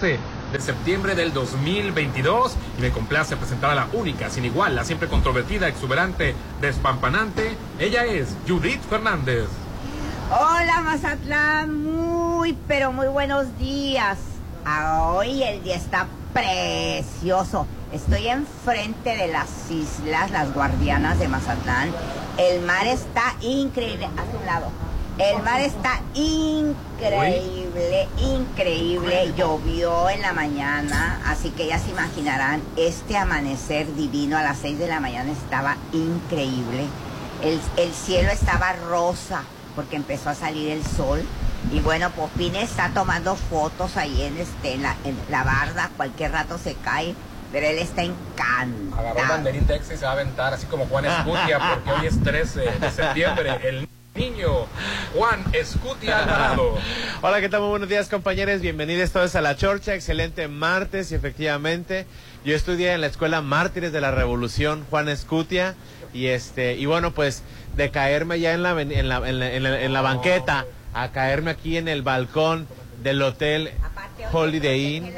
13 de septiembre del 2022 y me complace presentar a la única, sin igual, la siempre controvertida, exuberante, despampanante. Ella es Judith Fernández. Hola Mazatlán, muy pero muy buenos días. Hoy el día está precioso. Estoy enfrente de las islas, las guardianas de Mazatlán. El mar está increíble. A su lado. El mar está increíble, increíble. Llovió en la mañana, así que ya se imaginarán, este amanecer divino a las 6 de la mañana estaba increíble. El, el cielo estaba rosa porque empezó a salir el sol. Y bueno, Popín está tomando fotos ahí en, este, en, la, en la barda, cualquier rato se cae, pero él está encantado. Agarró el banderín Texas y se va a aventar, así como Juan Escutia, porque hoy es 13 de septiembre. El niño Juan Escutia Alvarado. Hola, ¿qué tal? Muy buenos días, compañeros. Bienvenidos todos a La Chorcha. Excelente martes y efectivamente yo estudié en la Escuela Mártires de la Revolución, Juan Escutia. Y este y bueno, pues de caerme ya en la, en la, en la, en la, en la banqueta a caerme aquí en el balcón del hotel Holiday Inn.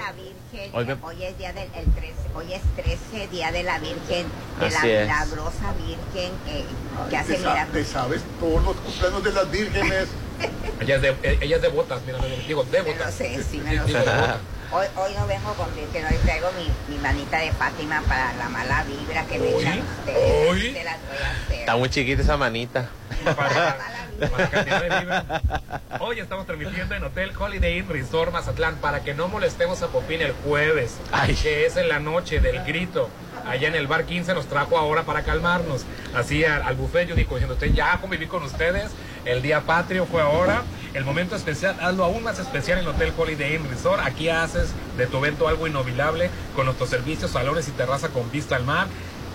La Virgen, Hoy me- hoy es día del el 13, hoy es 13 día de la Virgen, de la Así es. milagrosa Virgen que, que hace Te, sa- te sabes todos los cumpleaños de las vírgenes. Ella es de, eh, ella es de botas, mira, digo, de Me lo sé, sí me lo sé. Hoy, hoy no vengo con Virgen, hoy traigo mi, mi manita de Fátima para la mala vibra que me echan ustedes. hoy. Se las voy a hacer. Está muy chiquita esa manita. Para, para cantidad de vibra. Hoy estamos transmitiendo en Hotel Holiday Inn Resort Mazatlán para que no molestemos a Popín el jueves, Ay. que es en la noche del grito. Allá en el bar 15 nos trajo ahora para calmarnos. Así al, al buffet yo digo, diciendo, usted ya conviví con ustedes, el día patrio fue ahora, el momento especial, hazlo aún más especial en el Hotel Holiday Inn Resort. Aquí haces de tu evento algo inolvidable con nuestros servicios, salones y terraza con vista al mar.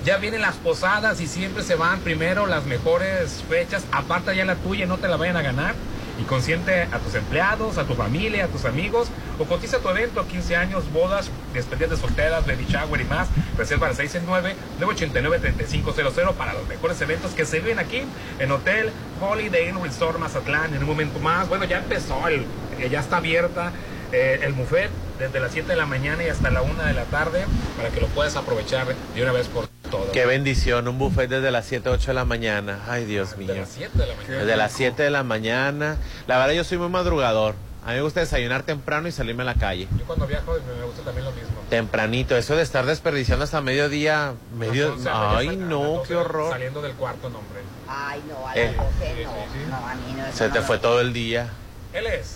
Ya vienen las posadas y siempre se van primero las mejores fechas. Aparte ya la tuya, no te la vayan a ganar. Y consiente a tus empleados, a tu familia, a tus amigos. O cotiza tu evento, 15 años, bodas, despedidas de solteras, baby shower y más. Reserva al 669-989-3500 para los mejores eventos que se viven aquí en Hotel Holiday Inn Resort Mazatlán. En un momento más, bueno, ya empezó, el, eh, ya está abierta eh, el buffet desde las 7 de la mañana y hasta la 1 de la tarde para que lo puedas aprovechar de una vez por todas. Qué bendición, un buffet desde las 7, 8 de la mañana. Ay, Dios mío. De las 7 de la mañana. Desde las 7 de la mañana. La verdad, yo soy muy madrugador. A mí me gusta desayunar temprano y salirme a la calle. Yo cuando viajo me gusta también lo mismo. Tempranito, eso de estar desperdiciando hasta mediodía, medio... Las 11, ya Ay, no, qué 12 horror. Saliendo del cuarto, no, hombre. Ay, no, a Eh. las 12 Sí, no. sí, sí. No, a mí no. eso Se no te fue todo el día. Él es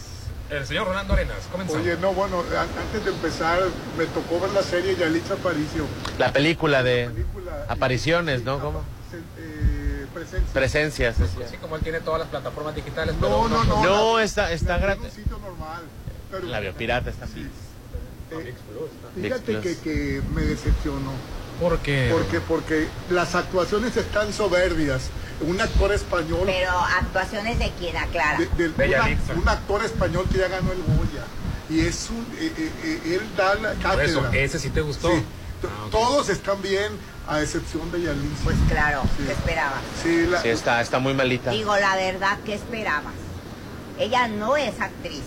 el señor Rolando Arenas. Comenzamos. Oye, no, bueno, an- antes de empezar, me tocó ver la serie Yalitza Aparicio. La película de Película, apariciones, sí, ¿no? ¿Cómo? se- eh, presencia. Presencias. Así como él tiene todas las plataformas digitales. pero No, no, no. No, la- está, está gratis. un sitio normal. Pero, La biopirata está Sí. No, Eh, fíjate que me decepcionó. ¿Por qué? Porque, porque las actuaciones están soberbias. Un actor español, Pero actuaciones de quién aclara. de- del- Bella una- Lixa. un actor español que ya ganó el Goya. Y es un, eh, eh, eh, él da la Por eso, cátedra. ese sí te gustó. Sí. Ah. Todos están bien, a excepción de Yalitza. Pues claro, Sí. ¿qué esperabas? Sí, la- Sí, está, está muy malita. Digo, la verdad, ¿qué esperabas? Ella no es actriz.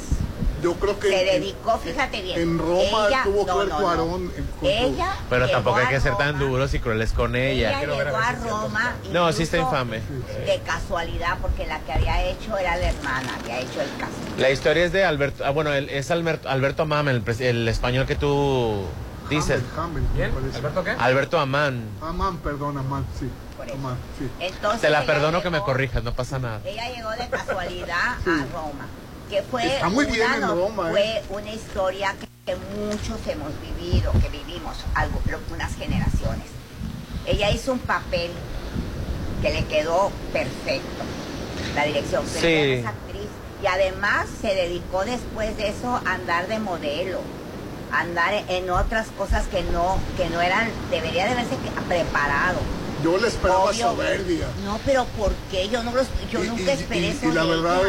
Yo creo que Se en- dedicó, fíjate bien. en Roma ella, tuvo que no, ver no, no. En- Ella Pero tampoco hay que ser tan duros y crueles con Ella ella. Quiero ver a llegó ver a. Roma. No, sí está infame. De casualidad, porque la que había hecho era la hermana, había hecho el caso. La historia es de Alberto, ah, bueno, es Alberto, Alberto Amán, el, el español que tú dices. ¿Alberto qué? Alberto Amán. Amán, perdón, Amán, sí. Amán, sí. Entonces, Te la perdono que me corrijas, no pasa nada. Ella llegó de casualidad Sí. a Roma, que fue, Está muy bien una, en no- Roma, fue ¿eh? una historia que, que muchos hemos vivido, que vivimos algo, unas generaciones. Ella hizo un papel que le quedó perfecto, la dirección, pero Sí. es actriz. Y además se dedicó después de eso a andar de modelo, a andar en otras cosas que no, que no eran, debería de haberse preparado. Yo le esperaba Obvio. soberbia. No, pero ¿por qué? Yo, no los, yo Y- nunca y- esperé y, eso. y la verdad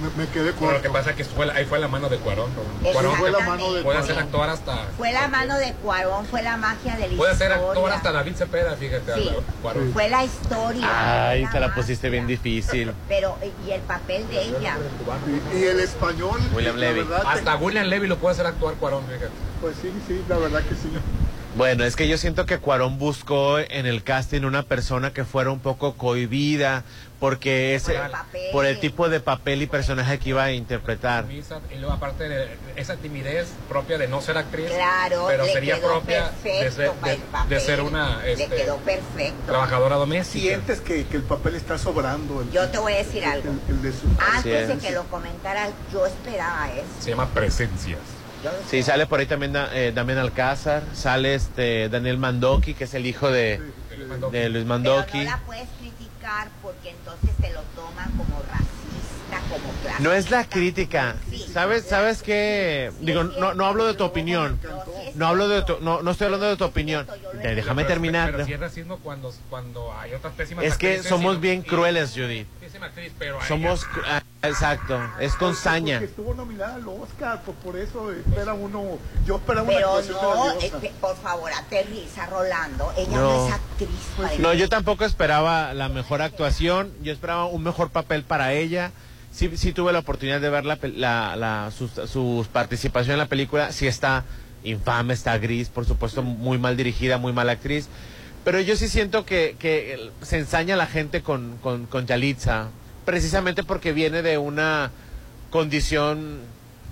me, me quedé Pero lo que corto. pasa es que fue, la- ahí fue la mano de Cuarón. Cuarón. Fue la mano de puede hacer actuar hasta... Fue la mano de Cuarón, fue la magia de la Puede ser historia. actor hasta David Cepeda, fíjate. Sí. Cuarón. Fue la historia. Ay, te la magia. pusiste bien difícil. Pero, y el papel de ella. Y, y el español, William Levy. verdad, Hasta William Levy lo puede hacer actuar Cuarón, fíjate. pues sí, sí, la verdad que sí. Bueno, es que yo siento que Cuarón buscó en el casting una persona que fuera un poco cohibida, porque ese, Por el papel. por el tipo de papel y personaje que iba a interpretar. Y luego aparte de esa timidez propia de no ser actriz, Claro, pero sería propia de ser, de- de una este, quedó perfecto. trabajadora doméstica. Sientes que, que el papel está sobrando. El, Yo te voy a decir algo. el- el de su- Antes de es. que lo comentara, yo esperaba eso. Se llama presencias. Sí, sale por ahí también Da- eh, Damián Alcázar, sale este Daniel Mandoki, que es el hijo de, de Luis Pero Mandoki. no la puedes criticar porque entonces te lo toman como racista, como clasista. No es la crítica, Sí. ¿sabes? ¿Sabes qué? Digo, no, no hablo de tu opinión, No, hablo de tu, no, no estoy hablando de tu opinión. Déjame Pero- terminar. Pero si es racismo cuando, cuando hay otras pésimas Es que somos bien crueles, Judith. Pésima actriz, pero Somos, ella- ah, exacto, es con saña. Porque estuvo nominada al Oscar, pues por eso espera uno. Yo esperaba una Pero actuación no, este, por favor, aterriza, Rolando. Ella No. no, es actriz. para No, yo tampoco esperaba la mejor actuación, yo esperaba un mejor papel para ella. Sí, sí tuve la oportunidad de ver la, pel- la, la- sus, sus participación en la película, sí está infame, está gris, por supuesto muy mal dirigida, muy mala actriz. Pero yo sí siento que, que se ensaña la gente con, con, con Yalitza, precisamente porque viene de una condición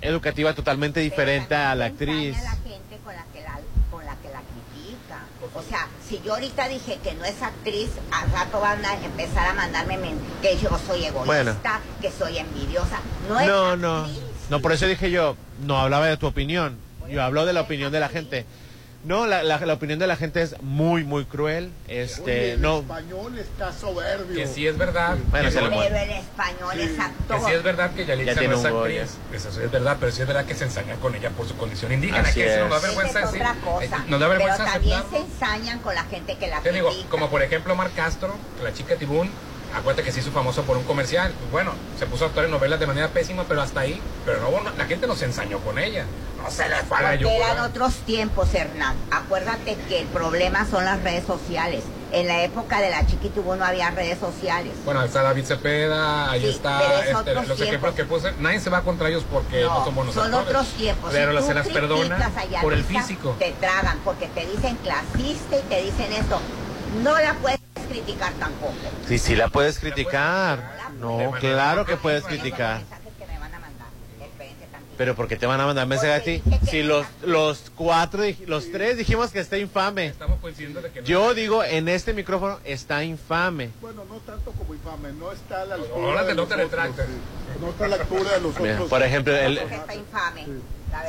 educativa totalmente diferente a la actriz. la gente con la que la, con la que la critica. O sea, si yo ahorita dije que no es actriz, al rato van a empezar a mandarme men- que yo soy egoísta, Bueno. que soy envidiosa. No, es No, no. No, por eso dije yo, no hablaba de tu opinión. Yo hablo de la opinión de la gente. No, la, la, la opinión de la gente es muy, muy cruel. Oye, Este, el no. español está soberbio. que sí es verdad. Bueno, que se le no- muere. Pero el español Sí. es Que actor. sí es verdad que Yalitza Ya no es actriz, eso sí es verdad, pero sí es verdad que se ensañan con ella por su condición indígena, Así que eso nos da es. vergüenza es decir, otra cosa. nos da vergüenza pero también se aceptarlo. ensañan con la gente que la Te digo, critica. como por ejemplo Mar Castro, la chica Tibún, acuérdate que se hizo famoso por un comercial, bueno, se puso a actuar en novelas de manera pésima, pero hasta ahí, pero no, no, la gente no se ensañó con ella, no se le fue a la Porque eran otros tiempos, Hernán. Acuérdate que el problema son las redes sociales. En la época de la Chiquitubú no había redes sociales. Bueno, ahí está David Cepeda, ahí Sí, está es este, los ejemplos que puse. Nadie se va contra ellos porque no, son buenos son actores. otros tiempos. Pero Si se las perdona por el físico. Te tragan porque te dicen clasista y te dicen esto. No la puedes criticar tampoco. Sí, sí, la puedes criticar. No, claro que puedes criticar. Pero ¿por qué te van a mandar mensaje a ti? Si los, los cuatro, los tres dijimos que está infame. Estamos coincidiendo de que no. Yo digo, en este micrófono está infame. Bueno, no tanto como infame, no está a la altura. Ahora de te- no los te retractes. No está a la altura de los otros. por ejemplo, el, está infame.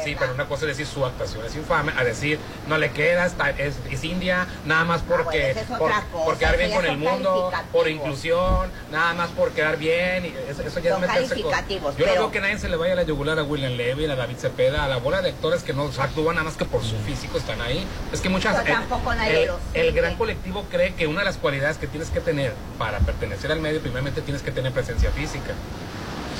Sí, pero una cosa es decir su actuación es infame, a decir no le queda, está, es, es india, nada más Ah, porque, esa es por, cosa, por quedar bien con el mundo, por inclusión, nada más por quedar bien, y eso, eso ya Son es meterse con- Yo no veo que nadie se le vaya a la yugular a William Levy, a David Cepeda, a la bola de actores que no actúan nada más que por su físico están ahí. Es que muchas Pero tampoco nadie el, los el sigue. gran colectivo cree que una de las cualidades que tienes que tener para pertenecer al medio, primeramente tienes que tener presencia física.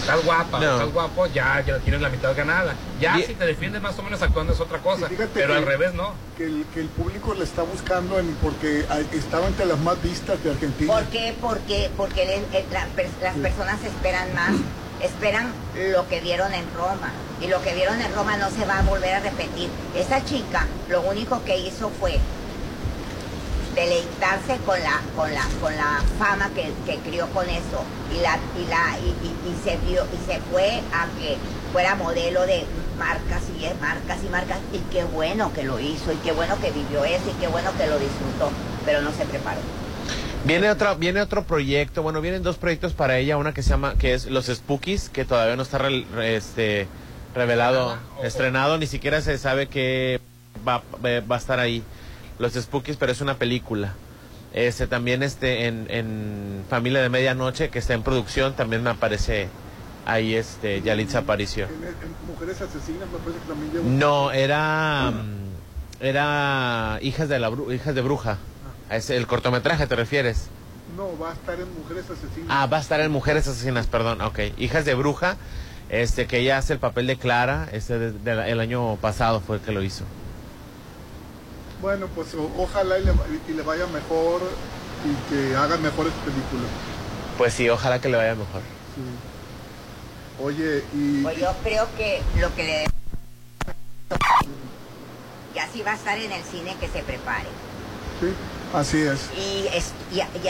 Estás guapa, No. estás guapo, ya, ya tienes la mitad ganada. Ya si te defiendes más o menos actuando es otra cosa, pero que- al revés no. Que el, que el público le está buscando en, porque estaba entre las más vistas de Argentina. ¿Por qué? Porque, porque eh, la per- las personas esperan más, esperan lo que vieron en Roma. Y lo que vieron en Roma no se va a volver a repetir. Esa chica lo único que hizo fue deleitarse con la, con la, con la fama que, que crió con eso. Y la, y la, y, y- y se vio, y se fue a que fuera modelo de marcas y marcas y marcas. Y qué bueno que lo hizo, y qué bueno que vivió eso, y qué bueno que lo disfrutó, pero no se preparó. Viene otro, viene otro proyecto, bueno, vienen dos proyectos para ella, una que se llama, que es Los Spookies, que todavía no está re- re- este, revelado, estrenado, ni siquiera se sabe que va, va a estar ahí. Los Spookies, pero es una película. Este, también este, en, en Familia de Medianoche, que está en producción, también me aparece ahí este, Yalitza Aparicio. Mujeres Asesinas me parece que también lleva. No, era, mm, era Hijas de la Hijas de Bruja. Es el cortometraje, ¿te refieres? No, va a estar en Mujeres Asesinas. Ah, va a estar en Mujeres Asesinas, perdón. Ok. Hijas de Bruja, este, que ella hace el papel de Clara. Este, de- de- el año pasado fue el que lo hizo. Bueno, pues o- ojalá y le, y le vaya mejor y que haga mejores películas. Pues sí, ojalá que le vaya mejor. Sí. Oye, y... Pues yo creo que lo que le y así va a estar en el cine que se prepare. Sí, así es. Y, es, y, y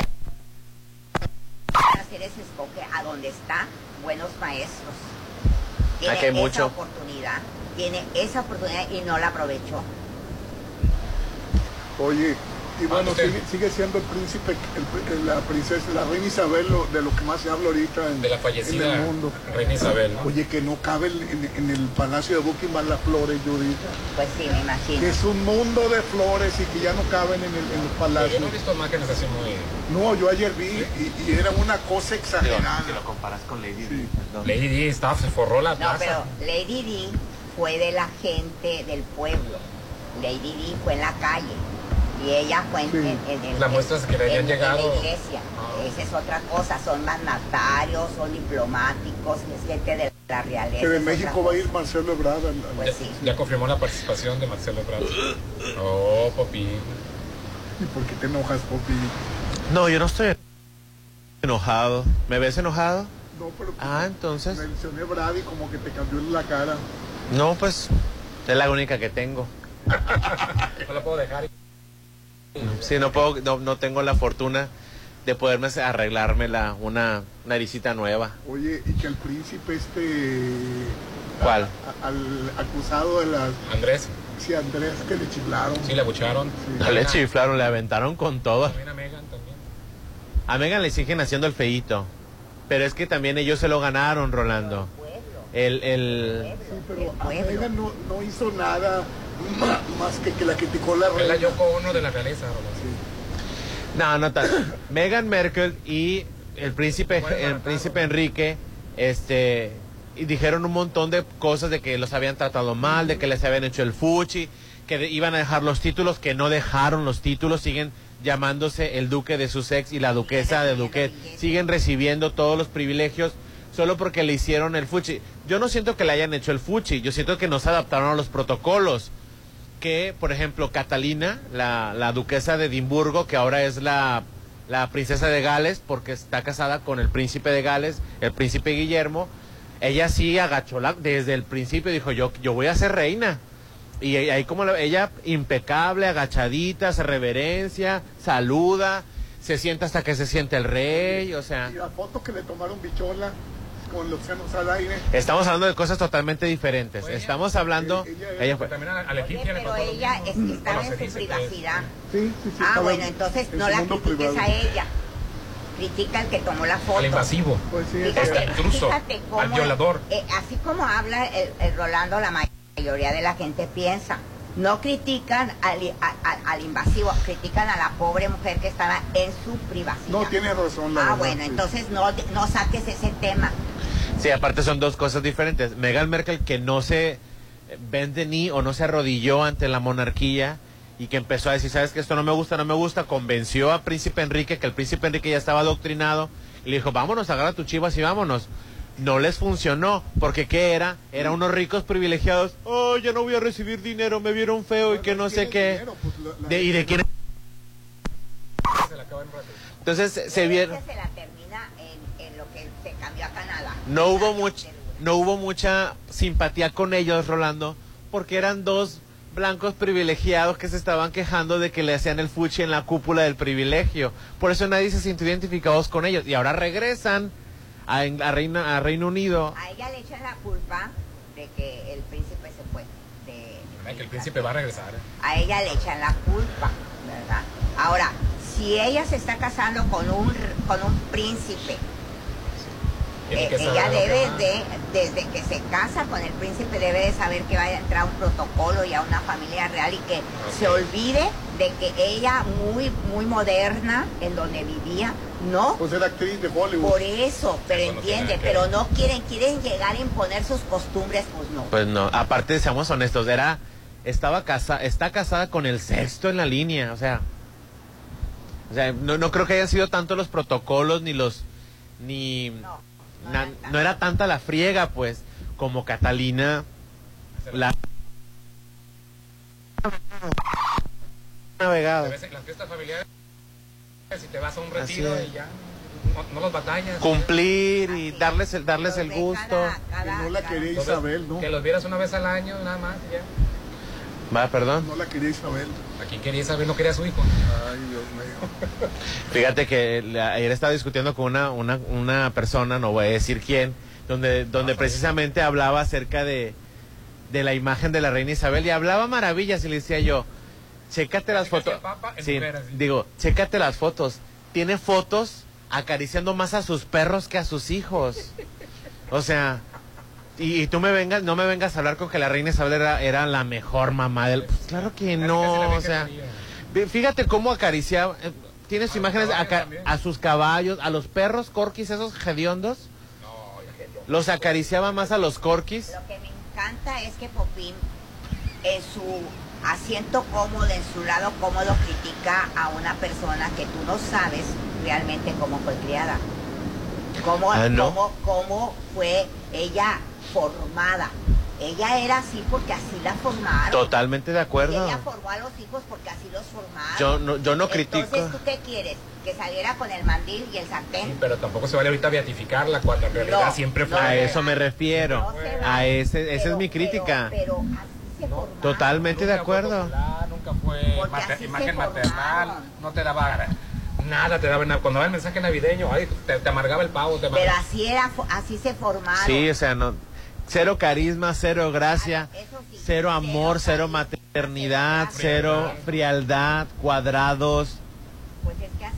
hacer ese escoge a donde está buenos maestros. Tiene Aquí hay esa mucho. oportunidad, tiene esa oportunidad y no la aprovechó. Oye, y bueno, usted. sigue, sigue siendo el príncipe, el- la princesa, la reina Isabel, lo- de lo que más se habla ahorita en, De la en fallecida el mundo. reina Isabel. ¿no? Oye, que no cabe en, en el palacio de Buckingham las flores, Judith. Pues sí, me imagino. Que es un mundo de flores y que ya no caben en, el, en los Yo no he visto imágenes así muy... No, yo ayer vi y, y era una cosa exagerada. comparas con Lady Sí. Lady Di estaba, se forró la No, plaza. pero Lady Di fue de la gente del pueblo. Lady Di fue en la calle. Y ella fue en, Sí. en- La muestra que le habían llegado. la iglesia. Ah. Esa es otra cosa. Son mandatarios, son diplomáticos, es gente de la realeza. Que de México va a ir. Marcelo Ebrard. Pues ya, sí. ya confirmó la participación de Marcelo Ebrard. Oh, papi. ¿Y por qué te enojas, Popi? No, yo no estoy enojado. ¿Me ves enojado? No, pero Ah, entonces. mencioné Brad y como que te cambió la cara. No, pues es la única que tengo. No la puedo dejar. Sí, no puedo, no, no tengo la fortuna de poderme arreglarme la, una naricita nueva. Oye, y que al príncipe este... ¿Cuál? a- al acusado de las... Andrés, Sí, Andrés, que le chiflaron. sí le abucharon. Sí. No le chiflaron, le aventaron con todo. También a Megan también. A Megan le siguen haciendo el feíto. Pero es que también ellos se lo ganaron, Rolando. Pueblo, El, el... Sí, pero El a pueblo. Meghan no, no hizo nada más que que la criticó la Es la reina. Yoko Ono de la realeza. Sí. No, no tanto. Meghan Merkel y el príncipe, Bueno, el príncipe Enrique, este, y dijeron un montón de cosas de que los habían tratado mal, de que les habían hecho el fuchi, que de- iban a dejar los títulos, que no dejaron los títulos, siguen llamándose el duque de Sussex y la duquesa de Duquet, siguen recibiendo todos los privilegios solo porque le hicieron el fuchi. Yo no siento que le hayan hecho el fuchi, yo siento que no se adaptaron a los protocolos que, por ejemplo, Catalina, la, la duquesa de Edimburgo, que ahora es la, la princesa de Gales, porque está casada con el príncipe de Gales, el príncipe Guillermo, ella sí agachó la, desde el principio, dijo yo, yo voy a ser reina. Y ahí como la- ella impecable, agachadita, se reverencia, saluda, se sienta hasta que se siente el rey, o sea... Y la foto que le tomaron bichola con los senos al aire. Estamos hablando de cosas totalmente diferentes. Oye, Estamos hablando... ella- ella- ella Pero fue- también a, a Oye, pero ella es- estaba en su que- privacidad. Sí, sí, sí. Ah, bueno, en- entonces en no la critiques privado. a ella. Critica al que tomó la foto. Al invasivo. Pues sí, Fíjate, Al intruso, fíjate cómo, al violador. eh, así como habla el, el Rolando, la mayoría de la gente piensa. No critican al, a- a- al invasivo, critican a la pobre mujer que estaba en su privacidad. No, tiene razón la Ah, verdad, bueno, sí. entonces no, no saques ese tema. Sí, aparte son dos cosas diferentes. Meghan Merkel que no se vende ni o no se arrodilló ante la monarquía y que empezó a decir, sabes que esto no me gusta, no me gusta, convenció a Príncipe Enrique, que el Príncipe Enrique ya estaba adoctrinado, y le dijo, vámonos, agarra tu chivas y vámonos. No les funcionó, porque ¿qué era? Eran unos ricos privilegiados, oh, ya no voy a recibir dinero, me vieron feo y que no sé qué. dinero, pues, la- la- De- ¿Y de quién? Se la acaba en un rato. Entonces se vieron... Se la termina en, en lo que se cambió a Canadá. No hubo much- no hubo mucha simpatía con ellos, Rolando, porque eran dos blancos privilegiados que se estaban quejando de que le hacían el fuchi en la cúpula del privilegio. Por eso nadie se sintió identificados con ellos. Y ahora regresan a, a Reina- a Reino Unido. A ella le echan la culpa de que el príncipe se fue. De, que el príncipe va a regresar. a ella le echan la culpa, ¿verdad? Ahora, si ella se está casando con un, r- con un príncipe, Eh, que ella debe de, desde que se casa con el príncipe, debe de saber que va a entrar a un protocolo y a una familia real y que se olvide de que ella, muy, muy moderna, en donde vivía, no Pues era actriz de Hollywood. por eso, pero entiende, pero no quieren, quieren llegar a imponer sus costumbres, pues no. Pues no, aparte seamos honestos, era estaba casa, está casada con el sexto en la línea, o sea, O sea, no, no creo que hayan sido tanto los protocolos ni los... ni... No na- no era tanta la friega, pues, como Catalina la... navegado. A veces las fiestas familiares, si te vas a un Así retiro es. y ya no, no los batallas. Cumplir y darles el, darles el gusto. cada- cada- Que no la cada- quería Entonces, Isabel, ¿no? Que los vieras una vez al año, nada más. ya. Va, perdón. No la quería Isabel. ¿A quién quería Isabel? No quería a su hijo. Ay, Dios mío. Fíjate que la- ayer estaba discutiendo con una, una, una persona, no voy a decir quién, donde, donde precisamente hablaba acerca de, de la imagen de la reina Isabel y hablaba maravillas y le decía yo, chécate las fotos. el Papa en Sí, mujer, digo, chécate las fotos. Tiene fotos acariciando más a sus perros que a sus hijos. O sea, y, y tú me vengas, no me vengas a hablar con que la reina Isabel era, era la mejor mamá del... Pues claro que no, o sea... Fíjate cómo acariciaba. eh, Tienes A los imágenes a, a sus caballos, a los perros corquis, esos hediondos. No, Los acariciaba más a los corquis. Lo que me encanta es que Popín, en su asiento cómodo, en su lado cómodo, critica a una persona que tú no sabes realmente cómo fue criada. Cómo, Ah, ¿no? cómo, cómo fue ella formada. Ella era así porque así la formaron. Totalmente de Y acuerdo. ella formó a los hijos porque así los formaron. Yo no, yo no critico. Entonces, ¿tú qué quieres? ¿Que saliera con el mandil y el sartén? Sí, pero tampoco se vale ahorita beatificarla cuando en realidad No, siempre fue. no, A eso me refiero. No se A ese, esa es mi Pero- crítica. Pero, pero así se No, formaron. Totalmente de fue acuerdo. popular, nunca fue mater- imagen maternal, no te daba nada, te daba nada. Cuando daba el mensaje navideño, ay, te, te amargaba el pavo, te Pero amargaba. así era, así se formaron. Sí, o sea, no. Cero carisma, cero gracia, eso sí, cero amor, cero maternidad, cero frialdad, cuadrados. Pues es que así.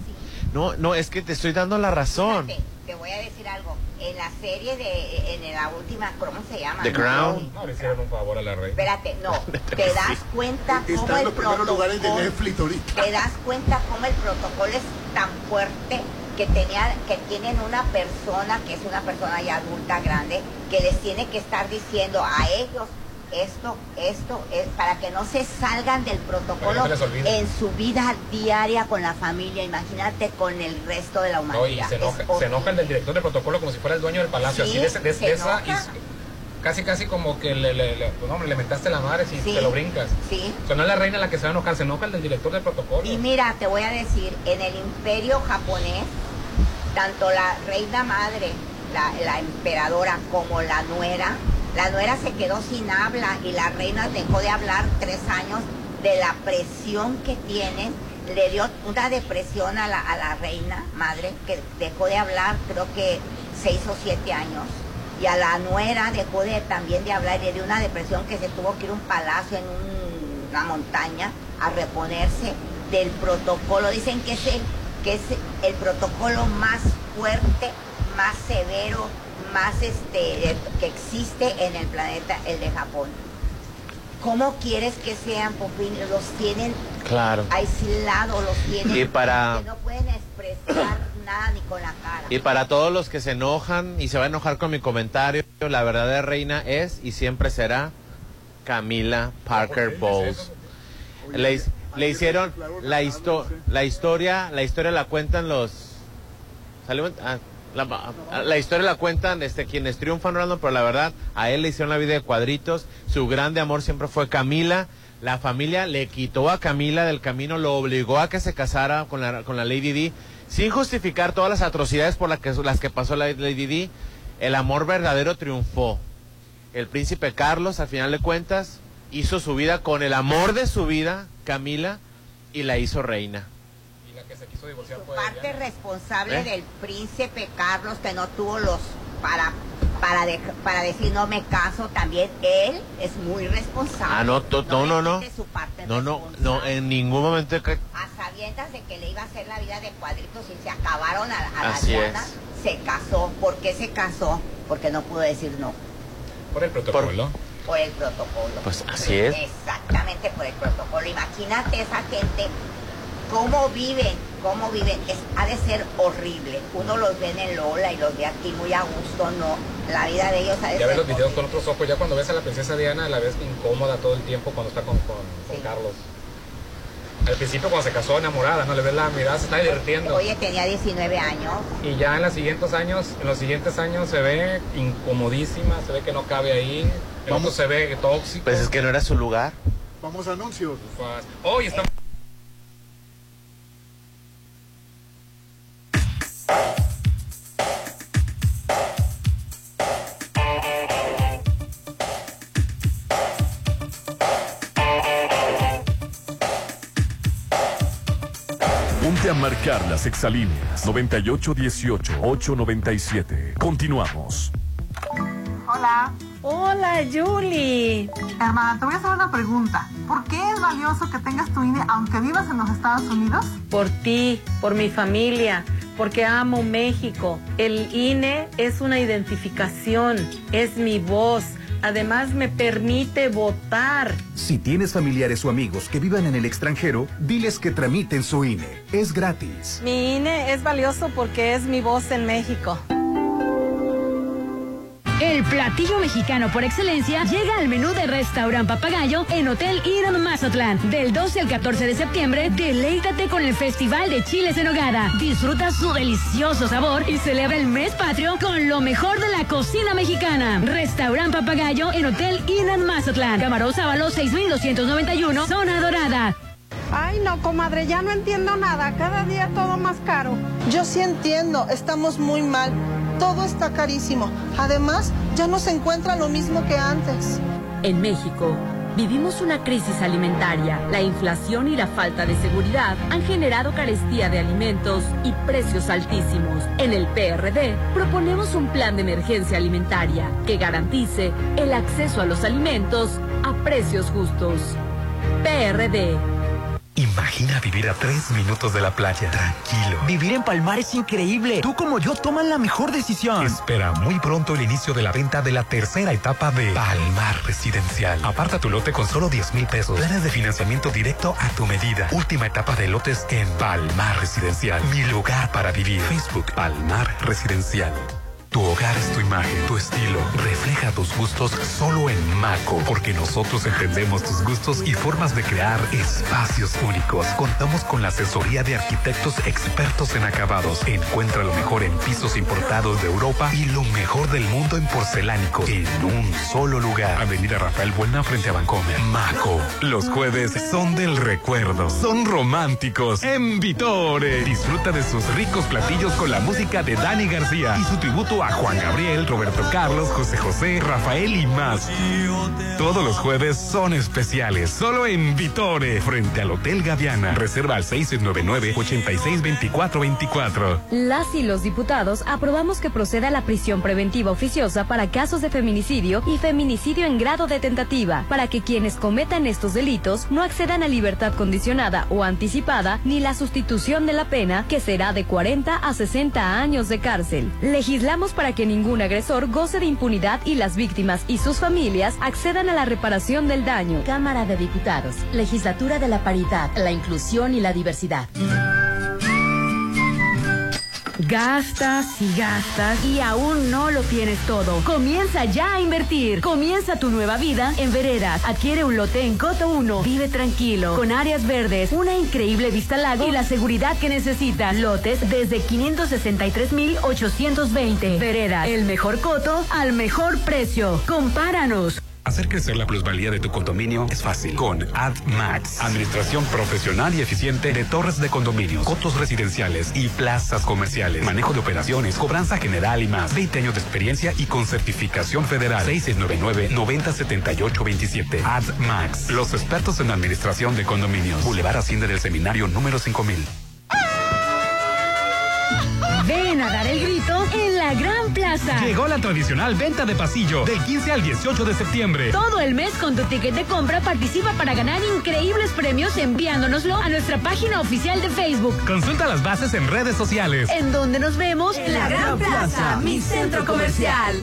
No, no, es que te estoy dando la razón. Fíjate, te voy a decir algo. En la serie de, en la última, ¿cómo se llama? The Crown. No, le hicieron un favor a la reina. Espérate, no. Te das cuenta cómo Está en el los primeros lugares de Netflix ahorita. te das cuenta cómo el protocolo es tan fuerte que tenía, que tienen una persona que es una persona ya adulta, grande, que les tiene que estar diciendo a ellos esto, esto, es para que no se salgan del protocolo no en su vida diaria con la familia, imagínate con el resto de la No, y humanidad. se enoja, se horrible. enoja el del director de protocolo como si fuera el dueño del palacio. Sí, así de, de- de esa. y- casi, casi como que le, le, le- pues, no, le mentaste la madre si Sí. te lo brincas. Sí. O sea, no es la reina la que se va a enojar, se enoja el del director del protocolo. Y mira, te voy a decir, en el imperio japonés, tanto la reina madre, la, emperadora, como la nuera, la nuera se quedó sin habla y la reina dejó de hablar tres años de la presión que tienen. Le dio una depresión a la, a la reina madre que dejó de hablar creo que seis o siete años. Y a la nuera dejó de, también de hablar y dio una depresión que se tuvo que ir a un palacio en un- una montaña a reponerse del protocolo. Dicen que es el, que es el protocolo más fuerte, más severo, más este que existe en el planeta, el de Japón. ¿Cómo quieres que sean, Popín? Los tienen Claro. aislados, los tienen Y para- que no pueden expresar nada ni con la cara. Y para todos los que se enojan y se va a enojar con mi comentario, la verdadera reina es y siempre será Camila Parker Bowles. Le, his- le hicieron la, histo- la historia, la historia la cuentan los ¿salió? Ah, la, historia la cuentan este quienes triunfan Rolando, pero la verdad a él le hicieron la vida de cuadritos. Su grande amor siempre fue Camila. La familia le quitó a Camila del camino, lo obligó a que se casara con la, con la Lady Di, sin justificar todas las atrocidades por las que, las que pasó la Lady Di. El amor verdadero triunfó. El príncipe Carlos, al final de cuentas, hizo su vida con el amor de su vida, Camila, y la hizo reina. Y la que se quiso divorciar su fue parte responsable ¿Eh? del príncipe Carlos que no tuvo los para para de- para decir no me caso también él es muy responsable Ah, no, to- no, no, no. quite su parte No, no, no, en ningún momento. que- a sabiendas de que le iba a hacer la vida de cuadritos y se acabaron a, a la Así Diana, es. se casó ¿por qué se casó? porque no pudo decir no Por el protocolo. por el protocolo. Pues así es. Exactamente por el protocolo. Imagínate esa gente, cómo viven, cómo viven. Es, ha de ser horrible. Uno los ve en el Lola y los ve aquí muy a gusto, no. La vida de ellos ha de Ya ser ves los videos con horrible. otros ojos. Ya cuando ves a la princesa Diana, la ves incómoda todo el tiempo cuando está con, con, con Sí. Carlos. Al principio cuando se casó enamorada, no le ves la mirada, se está divirtiendo. Oye, tenía 19 años. Y ya en los siguientes años, en los siguientes años se ve incomodísima, se ve que no cabe ahí, el otro se ve tóxico. Pues es que no era su lugar. Vamos a anuncios. Pues, Hoy estamos... marcar las exalíneas 9818-897. Continuamos. Hola. Hola, Julie. Hermana, te voy a hacer una pregunta. ¿Por qué es valioso que tengas tu INE aunque vivas en los Estados Unidos? Por ti, por mi familia, porque amo México. El INE es una identificación, es mi voz. Además me permite votar. Si tienes familiares o amigos que vivan en el extranjero, diles que tramiten su INE. Es gratis. Mi INE es valioso porque es mi voz en México. El platillo mexicano por excelencia llega al menú de Restaurant Papagayo en Hotel Eden Mazatlán. Del 12 al 14 de septiembre, deleítate con el Festival de Chiles en Hogada. Disfruta su delicioso sabor y celebra el mes patrio con lo mejor de la cocina mexicana. Restaurant Papagayo en Hotel Eden Mazatlán. Camarón Sábalo 6291, Zona Dorada. Ay, no, comadre, ya no entiendo nada. Cada día todo más caro. Yo sí entiendo, estamos muy mal. Todo está carísimo. Además, ya no se encuentra lo mismo que antes. En México, vivimos una crisis alimentaria. La inflación y la falta de seguridad han generado carestía de alimentos y precios altísimos. En el PRD proponemos un plan de emergencia alimentaria que garantice el acceso a los alimentos a precios justos. PRD. Imagina vivir a tres minutos de la playa, tranquilo. Vivir en Palmar es increíble. Tú como yo toman la mejor decisión. Espera muy pronto el inicio de la venta de la tercera etapa de Palmar Residencial. Aparta tu lote con solo 10 mil pesos. Planes de financiamiento directo a tu medida. Última etapa de lotes en Palmar Residencial. Mi lugar para vivir. Facebook Palmar Residencial. Tu hogar es tu imagen, tu estilo. Refleja tus gustos solo en Maco, porque nosotros entendemos tus gustos y formas de crear espacios únicos. Contamos con la asesoría de arquitectos expertos en acabados. Encuentra lo mejor en pisos importados de Europa y lo mejor del mundo en porcelánicos en un solo lugar. Avenida Rafael Buena frente a Bancomer. Maco. Los jueves son del recuerdo. Son románticos. En Vitore. Disfruta de sus ricos platillos con la música de Dani García y su tributo a Juan Gabriel, Roberto Carlos, José José, Rafael y más. Todos los jueves son especiales, solo en Vitore, frente al Hotel Gaviana. Reserva al 699-862424. Las y los diputados aprobamos que proceda la prisión preventiva oficiosa para casos de feminicidio y feminicidio en grado de tentativa, para que quienes cometan estos delitos no accedan a libertad condicionada o anticipada ni la sustitución de la pena, que será de 40 a 60 años de cárcel. Legislamos para que ningún agresor goce de impunidad y las víctimas y sus familias accedan a la reparación del daño. Cámara de Diputados, Legislatura de la Paridad, la Inclusión y la Diversidad. Gastas y gastas y aún no lo tienes todo. Comienza ya a invertir. Comienza tu nueva vida en Veredas. Adquiere un lote en Coto 1. Vive tranquilo, con áreas verdes, una increíble vista al lago y la seguridad que necesitas. Lotes desde 563,820. Veredas, el mejor coto al mejor precio. Compáranos. Hacer crecer la plusvalía de tu condominio es fácil con AdMax, administración profesional y eficiente de torres de condominios, cotos residenciales y plazas comerciales, manejo de operaciones, cobranza general y más. 20 años de experiencia y con certificación federal. 6699-907827. AdMax, los expertos en administración de condominios. Boulevard Hacienda del Seminario número 5000. Ven a dar el grito en la Gran Plaza. Llegó la tradicional venta de pasillo del 15 al 18 de septiembre. Todo el mes con tu ticket de compra participa para ganar increíbles premios enviándonoslo a nuestra página oficial de Facebook. Consulta las bases en redes sociales. En donde nos vemos en la Gran Plaza, mi centro comercial.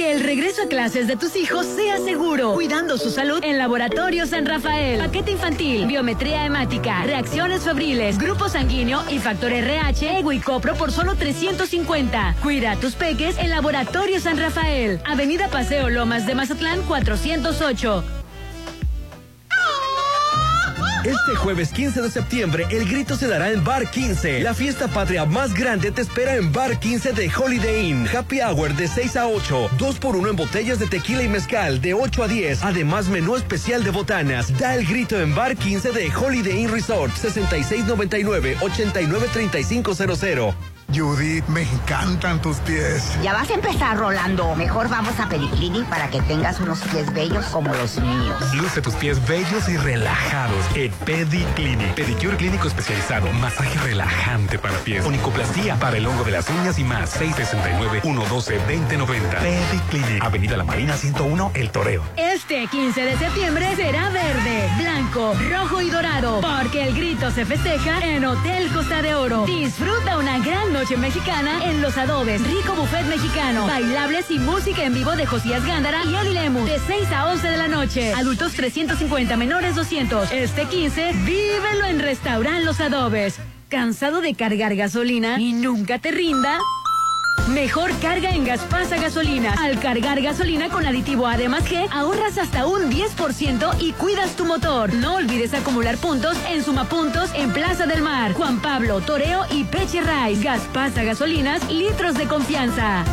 Que el regreso a clases de tus hijos sea seguro, cuidando su salud en Laboratorio San Rafael. Paquete infantil, biometría hemática, reacciones febriles, grupo sanguíneo y factor RH, ego y copro por solo 350. Cuida a tus peques en Laboratorio San Rafael. Avenida Paseo Lomas de Mazatlán 408. Este jueves 15 de septiembre, el grito se dará en Bar 15. La fiesta patria más grande te espera en Bar 15 de Holiday Inn. Happy Hour de 6 a 8. 2 por 1 en botellas de tequila y mezcal de 8 a 10. Además, menú especial de botanas. Da el grito en Bar 15 de Holiday Inn Resort. 6699-893500. Judy, me encantan tus pies. Ya vas a empezar, Rolando. Mejor vamos a Periclinic para que tengas unos pies bellos como los míos. Luce tus pies bellos y relajados en Pediclinic. Pedicure clínico especializado. Masaje relajante para pies. Onicoplastía para el hongo de las uñas y más. 669-112-2090. Pediclinic. Avenida La Marina 101, El Toreo. Este 15 de septiembre será verde, blanco, rojo y dorado. Porque el grito se festeja en Hotel Costa de Oro. Disfruta una gran noche mexicana en Los Adobes. Rico buffet mexicano. Bailables y música en vivo de Josías Gándara y Eddie Lemus. De 6 a 11 de la noche. Adultos 350, menores 200. Este 15, vívelo en Restaurant Los Adobes. ¿Cansado de cargar gasolina y nunca te rinda? Mejor carga en Gaspasa Gasolina. Al cargar gasolina con aditivo Además G, ahorras hasta un 10% y cuidas tu motor. No olvides acumular puntos en Sumapuntos en Plaza del Mar, Juan Pablo, Toreo y Peche Rice. Gaspasa Gasolinas, litros de confianza.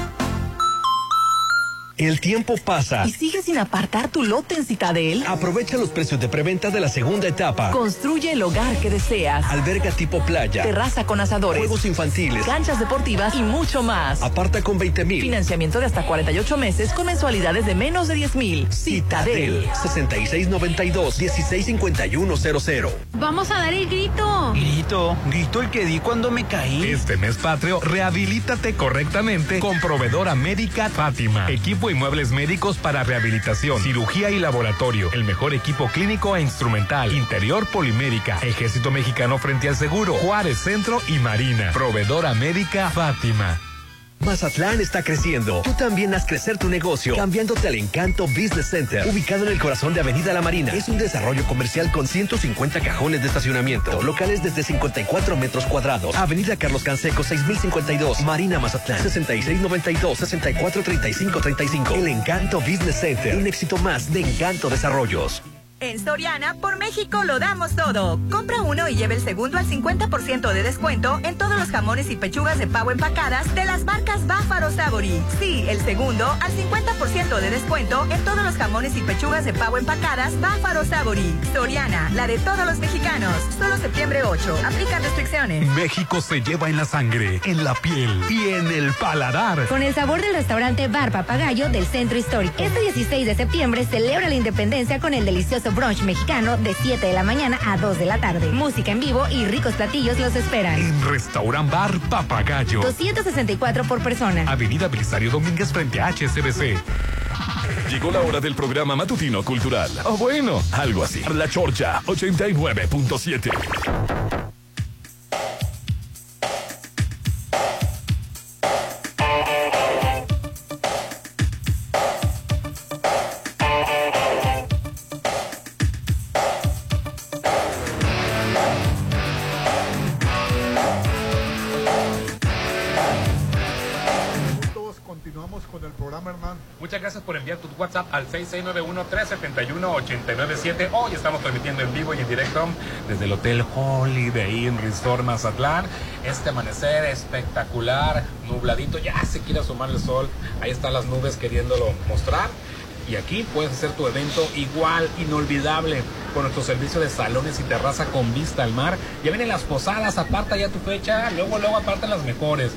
El tiempo pasa. ¿Y sigues sin apartar tu lote en Citadel? Aprovecha los precios de preventa de la segunda etapa. Construye el hogar que deseas. Alberga tipo playa. Terraza con asadores. Juegos infantiles. Canchas deportivas y mucho más. Aparta con 20 mil. Financiamiento de hasta 48 meses con mensualidades de menos de 10 mil. Citadel. 6692-165100. Vamos a dar el grito. Grito, grito el que di cuando me caí. Este mes patrio, rehabilítate correctamente con proveedora médica Fátima. Equipo y muebles médicos para rehabilitación, cirugía y laboratorio. El mejor equipo clínico e instrumental. Interior polimérica. Ejército mexicano frente al seguro. Juárez Centro y Marina. Proveedora médica Fátima. Mazatlán está creciendo. Tú también haz crecer tu negocio cambiándote al Encanto Business Center, ubicado en el corazón de Avenida La Marina. Es un desarrollo comercial con 150 cajones de estacionamiento, locales desde 54 metros cuadrados. Avenida Carlos Canseco 6052, Marina Mazatlán 6692-643535. El Encanto Business Center, un éxito más de Encanto Desarrollos. En Soriana, por México lo damos todo. Compra uno y lleve el segundo al 50% de descuento en todos los jamones y pechugas de pavo empacadas de las marcas Báfaro Sabori. Sí, el segundo al 50% de descuento en todos los jamones y pechugas de pavo empacadas Báfaro Sabori. Soriana, la de todos los mexicanos. Solo septiembre 8. Aplica restricciones. México se lleva en la sangre, en la piel y en el paladar. Con el sabor del restaurante Bar Papagayo del Centro Histórico. Este 16 de septiembre celebra la independencia con el delicioso brunch mexicano de 7 de la mañana a 2 de la tarde. Música en vivo y ricos platillos los esperan. En Restaurant Bar Papagayo. 264 por persona. Avenida Belisario Domínguez frente a HSBC. Llegó la hora del programa matutino cultural. O bueno, algo así. La Chorcha 89.7. al 6691-371-897. Hoy estamos transmitiendo en vivo y en directo desde el Hotel Holiday Inn Resort Mazatlán. Este amanecer espectacular, nubladito, ya se quiere asomar el sol. Ahí están las nubes queriéndolo mostrar. Y aquí puedes hacer tu evento igual, inolvidable, con nuestro servicio de salones y terraza con vista al mar. Ya vienen las posadas, aparta ya tu fecha, luego, luego aparta las mejores.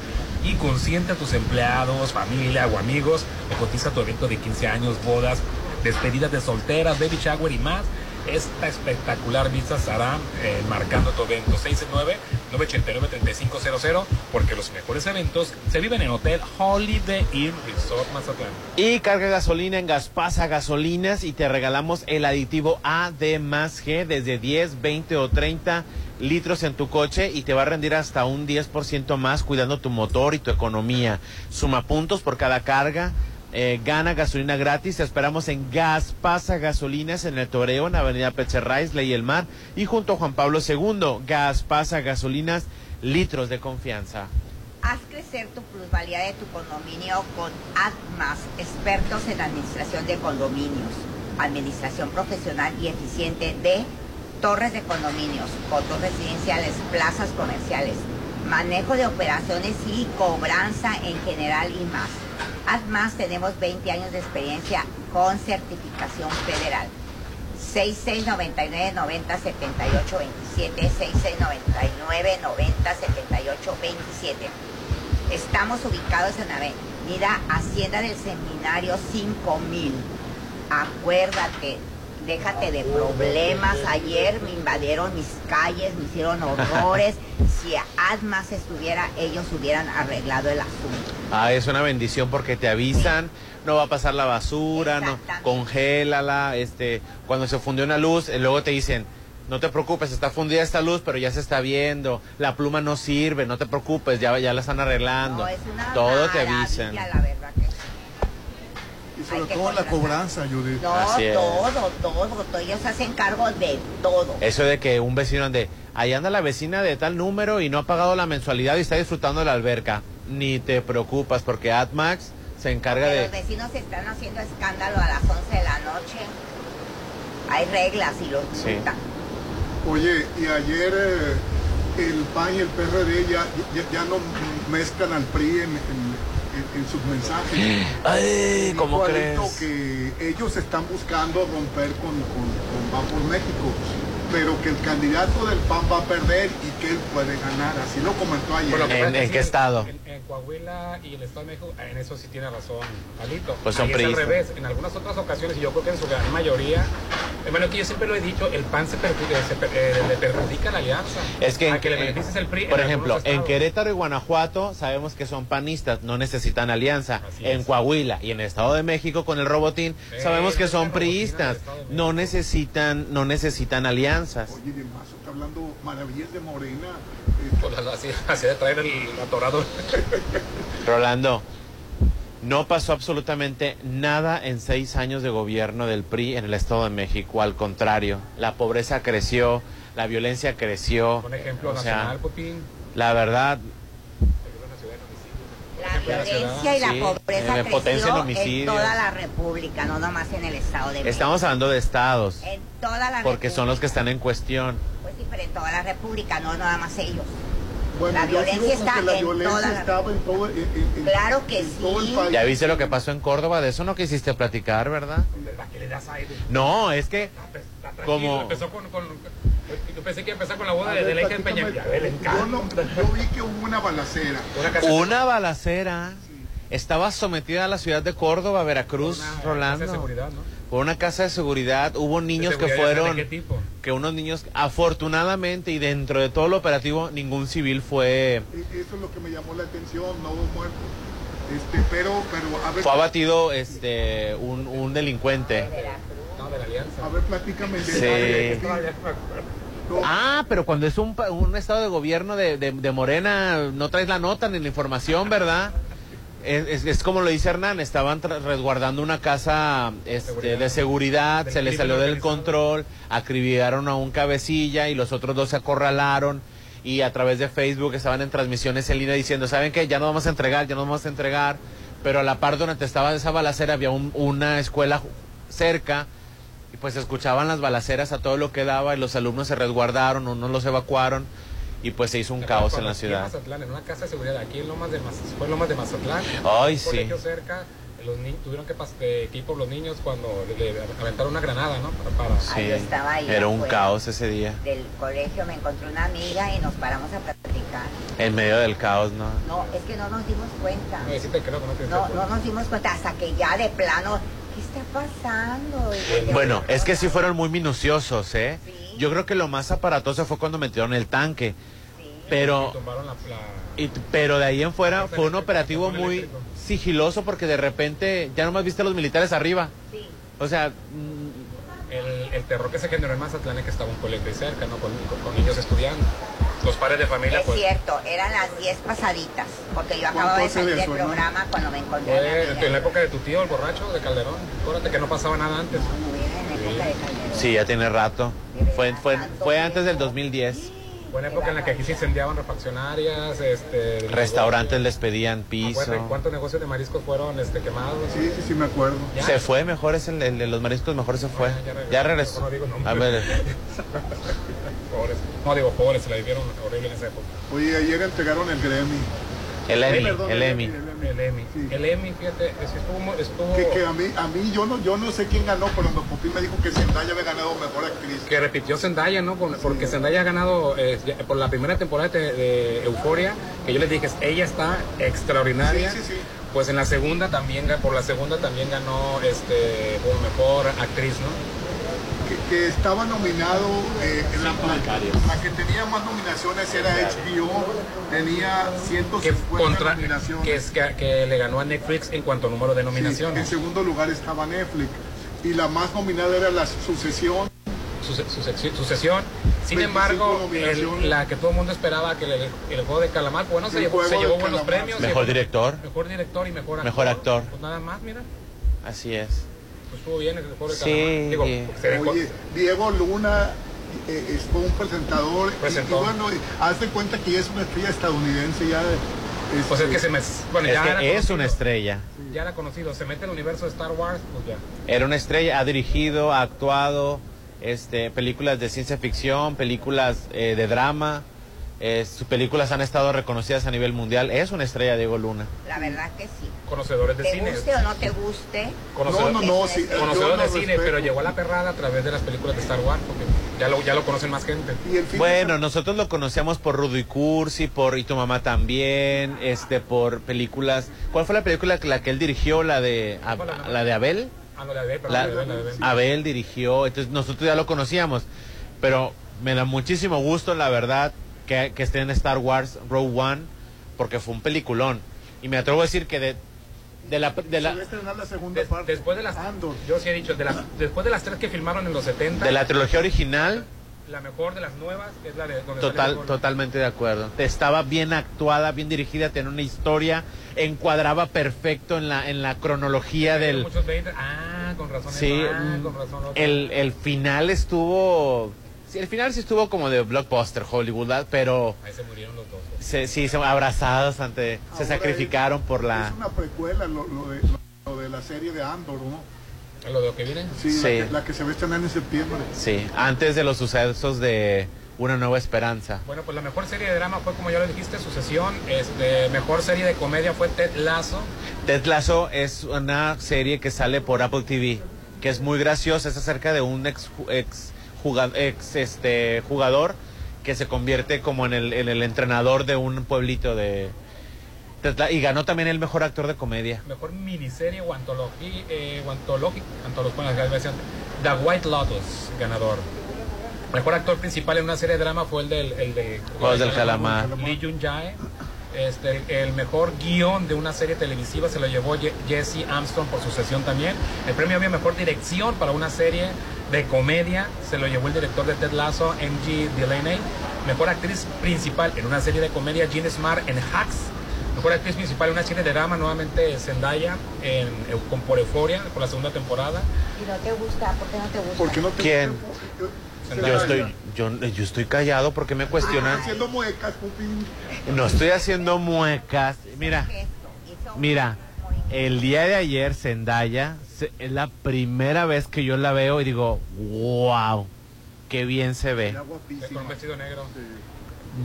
Y consiente a tus empleados, familia o amigos, o cotiza tu evento de 15 años, bodas, despedidas de solteras, baby shower y más. Esta espectacular vista estará eh, marcando tu evento 669-989-3500 porque los mejores eventos se viven en Hotel Holiday Inn Resort Mazatlán. Y carga gasolina en Gaspasa Gasolinas y te regalamos el aditivo A D más G desde 10, 20 o 30 litros en tu coche y te va a rendir hasta un 10% más cuidando tu motor y tu economía. Suma puntos por cada carga eh, gana gasolina gratis. Te esperamos en Gas Pasa Gasolinas en el Toreo, en Avenida Pecherrais, Ley El Mar. Y junto a Juan Pablo II, Gas Pasa Gasolinas, litros de confianza. Haz crecer tu plusvalía de tu condominio con ADMAS, expertos en administración de condominios, administración profesional y eficiente de torres de condominios, cotos residenciales, plazas comerciales, manejo de operaciones y cobranza en general y más. ADMAS tenemos 20 años de experiencia con certificación federal. 6699 90 78 27 6699 90 78 27 Estamos ubicados en Avenida Hacienda del Seminario 5000. Acuérdate, déjate de problemas. Ayer me invadieron mis calles, me hicieron horrores. si ADMAS estuviera, ellos hubieran arreglado el asunto. Ah, es una bendición porque te avisan, no va a pasar la basura, no, congélala, este, cuando se fundió una luz, eh, luego te dicen, no te preocupes, está fundida esta luz, pero ya se está viendo, la pluma no sirve, no te preocupes, ya, ya la están arreglando. Todo te avisan. Y sobre todo la cobranza, Judith. No, todo, todo, todo, ellos hacen cargo de todo. Eso de que un vecino ande, ahí anda la vecina de tal número y no ha pagado la mensualidad y está disfrutando de la alberca. Ni te preocupas porque AdMax se encarga de... Los vecinos están haciendo escándalo a las 11 de la noche. Hay reglas y los sí. Oye, y ayer eh, el PAN y el PRD ya, ya, no mezclan al PRI en, sus mensajes. Ay, ¿cómo crees? que ellos están buscando romper con, con, con por México pero que el candidato del PAN va a perder y que él puede ganar. Así lo comentó ayer. ¿En, qué estado? En, Coahuila y el Estado de México, en eso sí tiene razón, Alito. Pues son es al revés. En algunas otras ocasiones, y yo creo que en su gran mayoría, bueno, que yo siempre lo he dicho, el PAN se, eh, le perjudica la alianza. Es que, a que le beneficies el PRI. Por ejemplo, en Querétaro y Guanajuato sabemos que son panistas, no necesitan alianza. en Coahuila y en el Estado de México con el Robotín sabemos que son priistas, no necesitan, no necesitan alianza. Oye, de Mazo está hablando maravillas de Morena. Pues así, así, de traer el atorado. Rolando, no pasó absolutamente nada en seis años de gobierno del PRI en el Estado de México. Al contrario, la pobreza creció, la violencia creció. Un ejemplo nacional, Putin. La verdad, violencia y la pobreza creció en toda la República, no nomás en el Estado de México. Estamos hablando de estados. En toda la Porque son los que están en cuestión. Pues sí, pero en toda la República, no nada más ellos. la violencia está en toda la Claro que sí. Ya viste lo que pasó en Córdoba, de eso no quisiste platicar, ¿verdad? No, es que como empezó con, con yo pensé que empezar con la boda de, de Leija Peña. Yo, yo, vi que hubo una balacera. Una, balacera. Estaba sometida a la ciudad de Córdoba, Veracruz, una Rolando. Casa de seguridad, ¿no? Por una casa de seguridad. Hubo niños que fueron. ¿De qué tipo? Que unos niños, afortunadamente, y dentro de todo lo operativo, ningún civil fue. E, eso es lo que me llamó la atención, no hubo muertos. Este, pero, pero, a ver, Fue abatido este, un, un delincuente. No, de la alianza. A ver, platícame. Sí. Ah, pero cuando es un, un estado de gobierno de, de, Morena, no traes la nota ni la información, ¿verdad? Es, es, como lo dice Hernán, estaban resguardando una casa este, de seguridad, se les salió del control, acribillaron a un cabecilla y los otros dos se acorralaron y a través de Facebook estaban en transmisiones en línea diciendo, ¿saben qué? Ya no vamos a entregar, ya no vamos a entregar, pero a la par donde estaba esa balacera había una escuela cerca pues escuchaban las balaceras a todo lo que daba y los alumnos se resguardaron, unos los evacuaron y pues se hizo un caos en la ciudad. En Mazatlán, en una casa de seguridad, aquí en Lomas de Mazatlán, fue Lomas de Mazatlán. Ay, un sí. cerca, los tuvieron que pasar de equipo los niños cuando le, aventaron una granada, ¿no? Para, Sí, estaba ahí era un caos ese día. Del colegio me encontré una amiga y nos paramos a platicar. En medio del caos, ¿no? No, es que no nos dimos cuenta. No, no, no nos dimos cuenta hasta que ya de plano ¿qué está pasando? Bueno, es que sí fueron muy minuciosos, ¿eh? Yo creo que lo más aparatoso fue cuando metieron el tanque. Pero, pero de ahí en fuera fue un operativo muy sigiloso porque de repente ya nomás viste a los militares arriba. O sea... Mm, el, terror que se generó en Mazatlán es que estaba un colegio cerca, ¿no? Con, niños estudiando. Los padres de familia, Es pues. cierto, eran las 10 pasaditas, porque yo acabo de salir de del no? programa cuando me encontré en la época de tu tío, el borracho de Calderón. Acuérdate que no pasaba nada antes. en la época de Calderón. Sí, ya tiene rato. Fue, fue, fue antes del 2010. Fue una época en la que aquí se incendiaban refaccionarias, este... Restaurantes les pedían piso. Acuérdate ¿Cuántos negocios de mariscos fueron este, quemados? Sí, sí, sí, me acuerdo. Ya. Se fue, mejor es el, el de los mariscos, mejor se fue. Ya regresó. No digo nombres. A ver, Pobres. No digo pobres, se la vivieron horrible en esa época. Oye, ayer entregaron el Grammy. el Emmy, perdón, el Emmy. El Emmy. El Emmy, fíjate, es- estuvo... estuvo Que, que a mí, a mí yo no, yo no sé quién ganó, pero mi Popín me dijo que Zendaya había ganado mejor actriz. que repitió Zendaya, ¿no? Porque Zendaya ha ganado eh, por la primera temporada de, de Euforia, que yo les dije, ella está extraordinaria. Sí, sí, sí. Pues en la segunda también, por la segunda también ganó este como mejor actriz, ¿no? Que, estaba nominado, eh, en la, la que tenía más nominaciones era HBO, tenía 150 Contra, nominaciones. que, es, que, que le ganó a Netflix en cuanto a número de Sí, en nominaciones. segundo lugar estaba Netflix. Y la más nominada era La Sucesión. Suce- sucesi- sucesión. Sin 25 embargo, nominaciones. el- la que todo el mundo esperaba que el, el juego de Calamar, bueno, se llevó, se llevó buenos premios. Mejor director. Mejor director y mejor actor. Mejor actor. Pues nada más, mira. Así es. Pues estuvo bien el juego de Sí. Digo, Oye, Diego Luna eh, es- fue un presentador. Presentó. Y, bueno, haz de cuenta que ya es una estrella estadounidense ya. Pues es este, que se me... Bueno, Es ya era que es conocido. una estrella. Ya era conocido. Se mete en el universo de Star Wars, pues ya. Era una estrella, ha dirigido, ha actuado, este, películas de ciencia ficción, películas eh, de drama. Eh, sus películas han estado reconocidas a nivel mundial. Es una estrella Diego Luna. La verdad que sí. Conocedores de Te cine. guste o no te guste. Conocedor, No, no, no, sí, conocedor de cine, respeto. pero llegó a la perrada a través de las películas de Star Wars, porque ya lo, ya lo conocen más gente. Y el fin de Bueno, nosotros lo conocíamos por Rudo y Cursi, por Y tu mamá también, este, por películas. ¿Cuál fue la película que la que él dirigió? La de la de Abel. Ah, no, la de La- perdón, la de- la de- Abel dirigió, entonces nosotros ya lo conocíamos, pero me da muchísimo gusto, la verdad, que, que esté en Star Wars Rogue One, porque fue un peliculón. Y me atrevo a decir que de, de la... De la segunda parte. después de las yo sí he dicho de las después de las tres que filmaron en los 70 de la trilogía original, la mejor de las nuevas es la de donde total, sale totalmente de acuerdo. Estaba bien actuada, bien dirigida, tenía una historia, encuadraba perfecto en la, en la cronología del... muchos 20 ah con razón Sí, ah, mm, con razón otro. el, el final estuvo... Sí, el final sí estuvo como de blockbuster Hollywood, ¿verdad? pero ahí se murieron los dos se, sí, se abrazados ante... se sacrificaron por la... Es una precuela lo, lo de, lo de la serie de Andor, ¿no? lo de lo que viene Sí, Sí. La, que, la que se va a estrenar en septiembre. Sí, antes de los sucesos de Una Nueva Esperanza. bueno pues la mejor serie de drama fue como ya lo dijiste Sucesión este mejor serie de comedia fue Ted Lasso Ted Lasso es una serie que sale por Apple TV, que es muy graciosa, es acerca de un ex, ex, jugad- ex, este, jugador que se convierte como en el, en el entrenador de un pueblito de... Y ganó también el mejor actor de comedia. mejor miniserie o antología eh, antológica The White Lotus ganador mejor actor principal en una serie de drama fue el del el de Juegos del Calamar. Lee Jun Jae este, el, mejor guion de una serie televisiva se lo llevó Jesse Armstrong por sucesión también. El premio había mejor dirección para una serie de comedia se lo llevó el director de Ted Lasso, M.G. Delaney. Mejor actriz principal en una serie de comedia, Jean Smart en Hacks. Mejor actriz principal en una serie de drama, nuevamente Zendaya en, con por Euforia, por la segunda temporada. Y no te gusta, ¿por qué no te gusta? ¿Por qué no te ¿Quién? Zendaya. Yo estoy, yo, yo estoy callado porque me cuestionan. Haciendo muecas, Pupín. No estoy haciendo muecas. Mira, mira, el día de ayer Zendaya se- es la primera vez que yo la veo y digo, wow, qué bien se ve. Con un vestido negro.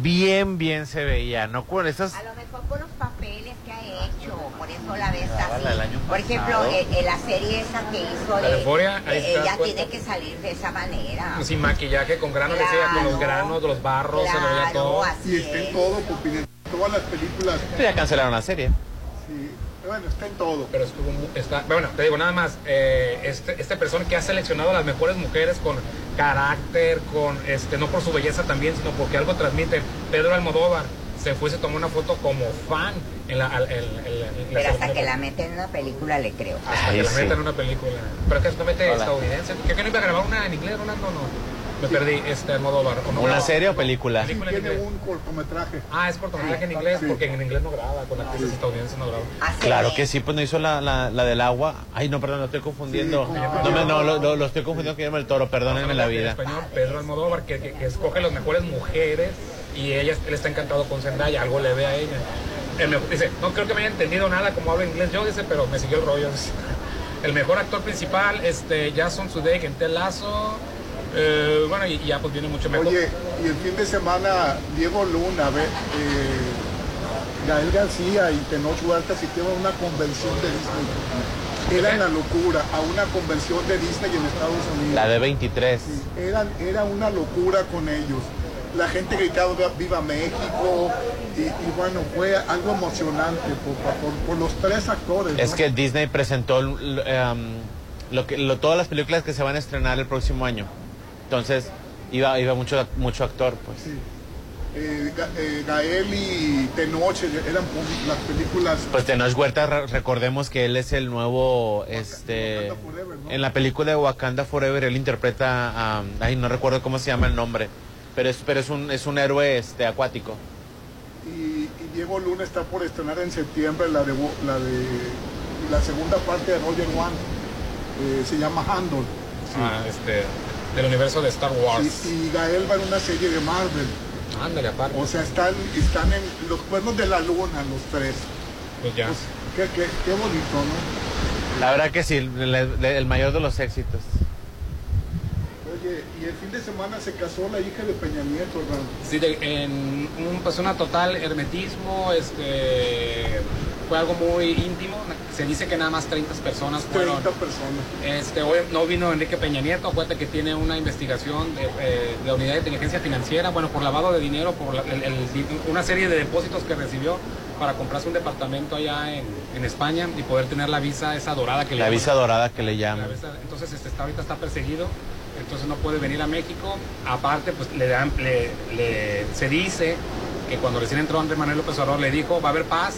Bien, bien se veía, ¿no? Con esas... A lo mejor por los papeles que ha hecho, por eso la ves Ah, la del así. año Por ejemplo, en, en la serie esa que hizo La de ahí eh, te das ella tiene que salir de esa manera. Sin maquillaje, con granos, decía, con los Claro. granos, los barros, se lo veía Claro, todo. así Y está en todo. En todas las películas. Ya cancelaron la serie. Sí. Bueno, está en todo. Pero estuvo está, bueno, te digo nada más, eh, este, este persona que ha seleccionado a las mejores mujeres con carácter, con este, no por su belleza también, sino porque algo transmite. Pedro Almodóvar se fue y se tomó una foto como fan en la, Pero hasta que la meten en una película le creo. Hasta Ay, que la sí. metan en una película. Pero que es Hola. estadounidense. ¿Qué que no iba a grabar una en inglés, Rolando? No. Me perdí, este Almodóvar. ¿o no? ¿Una serie o película? Sí, Película en tiene inglés. un cortometraje. Ah, es cortometraje en inglés, porque en inglés no graba, con actrices estadounidenses no graba. Claro que sí, pues no hizo la, la, la del agua. Ay, no, perdón, lo estoy confundiendo. Sí, no, me, no lo, lo- lo estoy confundiendo con del Toro, perdónenme la En vida. español, Pedro Almodóvar, que, que, que escoge las mejores mujeres y ella, él está encantado con Zendaya, algo le ve a ella. El mejor- dice, no creo que me haya entendido nada como hablo inglés yo, dice, pero me siguió el rollo. dice. El mejor actor principal, este, Jason Sudeikis en Tel Lasso, eh, bueno, y, y ya pues viene mucho mejor. Oye, y el fin de semana, Diego Luna, ve, eh, Gael García y Tenoch Huerta hicieron una convención de Disney. Era la locura, a una convención de Disney en Estados Unidos. La de 23. Era, era una locura con ellos. La gente gritaba "Viva- México y, y bueno, fue algo emocionante por, por- por los tres actores. Es ¿no? que Disney presentó em, lo que, lo- todas las películas que se van a estrenar el próximo año. Entonces, iba, iba mucho, mucho actor, pues. Eh, eh, Gael y Tenoch eran públicas, las películas. Pues Tenoch Huerta, re- recordemos que él es el nuevo, este, en la película de Wakanda Forever, él interpreta a, ay, no recuerdo cómo se llama el nombre, pero es, pero es un, es un héroe, este, acuático. y, y Diego Luna está por estrenar en septiembre la de la de la segunda parte de Roger One. Eh, se llama Handle. Ah, este, del universo de Star Wars. y, y Gael va en una serie de Marvel Ándale, aparte. o sea están están en los cuernos de la luna los tres Pues ya. qué, qué, qué bonito no La verdad que sí, el, el mayor de los éxitos. oye y el fin de semana se casó la hija de Peña Nieto ¿verdad? Sí, de- en un, pues una total hermetismo, este, fue algo muy íntimo. Se dice que nada más 30 personas fueron. 30 personas Este, hoy no vino Enrique Peña Nieto, acuérdate que tiene una investigación de, eh, de la Unidad de Inteligencia Financiera, bueno, por lavado de dinero, por la- el- el- una serie de depósitos que recibió para comprarse un departamento allá en, en España y poder tener la visa esa dorada que le La visa dorada que le La llaman. entonces este, está, ahorita está perseguido, entonces no puede venir a México. Aparte, pues le dan, le, le- se dice que cuando recién entró Andrés Manuel López Obrador le dijo va a haber paz,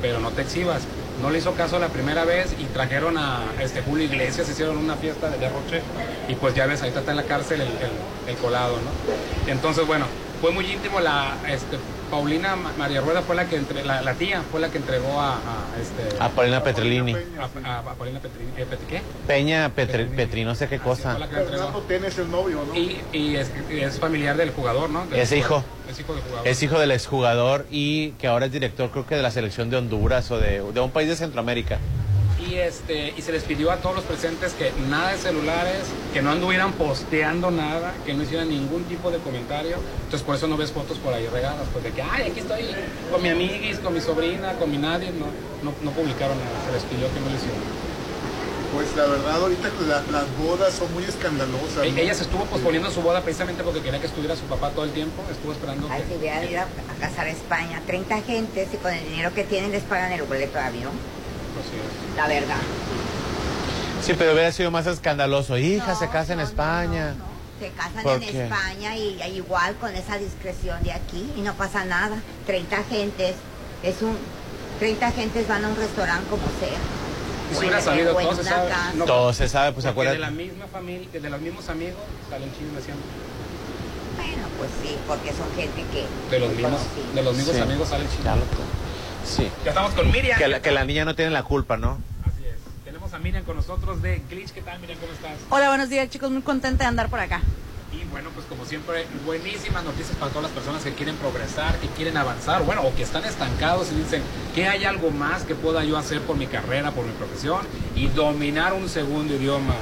pero no te exhibas. No le hizo caso la primera vez y trajeron a este Julio Iglesias, hicieron una fiesta de derroche y pues ya ves, ahí está en la cárcel el, colado, ¿no? Entonces, bueno, fue muy íntimo la este, Paulina Ma- María Rueda fue la que la, tía fue la que entregó a, este A Paulina Petrolini. a, a- a Paulina Petrini, eh, Pet- ¿qué? Peña Petri, Petri, no sé qué cosa. Fernando el novio ¿no? Y, y es, y es familiar del jugador, ¿no? Del Es hijo. jugador. Es hijo del jugador. Es hijo del exjugador y que ahora es director creo que de la selección de Honduras o de, de un país de Centroamérica. Y, este, y se les pidió a todos los presentes que nada de celulares, que no anduvieran posteando nada, que no hicieran ningún tipo de comentario. Entonces por eso no ves fotos por ahí regadas, pues de que, ay, aquí estoy con mi amiguis, con mi sobrina, con mi nadie. No, no, no publicaron nada, se les pidió que no lo hicieran. pues la verdad ahorita la- las bodas son muy escandalosas E- ¿no? Ella se estuvo posponiendo su boda precisamente porque quería que estuviera su papá todo el tiempo. Estuvo esperando Ay, que... si hubieran ido a, a casar a España, 30 gentes y con el dinero que tienen les pagan el boleto de avión. Sí. La verdad. Sí, pero hubiera sido más escandaloso. Hija, se casa en España. Se casan ¿Por en qué? España y, y igual con esa discreción de aquí y no pasa nada. 30 gentes, es un 30 gentes van a un restaurante como sea. Y si hubiera salido todo se sabe. No, Todo se sabe, pues acuérdate. de la misma familia, de los mismos amigos, salen chismes siempre. Bueno, pues sí, porque son gente que De los mismos, de los mismos Sí. amigos salen chismes. Sí. Ya estamos con Miriam. Que la, que la niña no tiene la culpa, ¿no? Así es. Tenemos a Miriam con nosotros de Glitch. ¿Qué tal, Miriam? ¿Cómo estás? Hola, buenos días chicos, muy contenta de andar por acá. Y bueno, pues como siempre, buenísimas noticias para todas las personas que quieren progresar, que quieren avanzar, bueno, o que están estancados y dicen que hay algo más que pueda yo hacer por mi carrera, por mi profesión y dominar un segundo idioma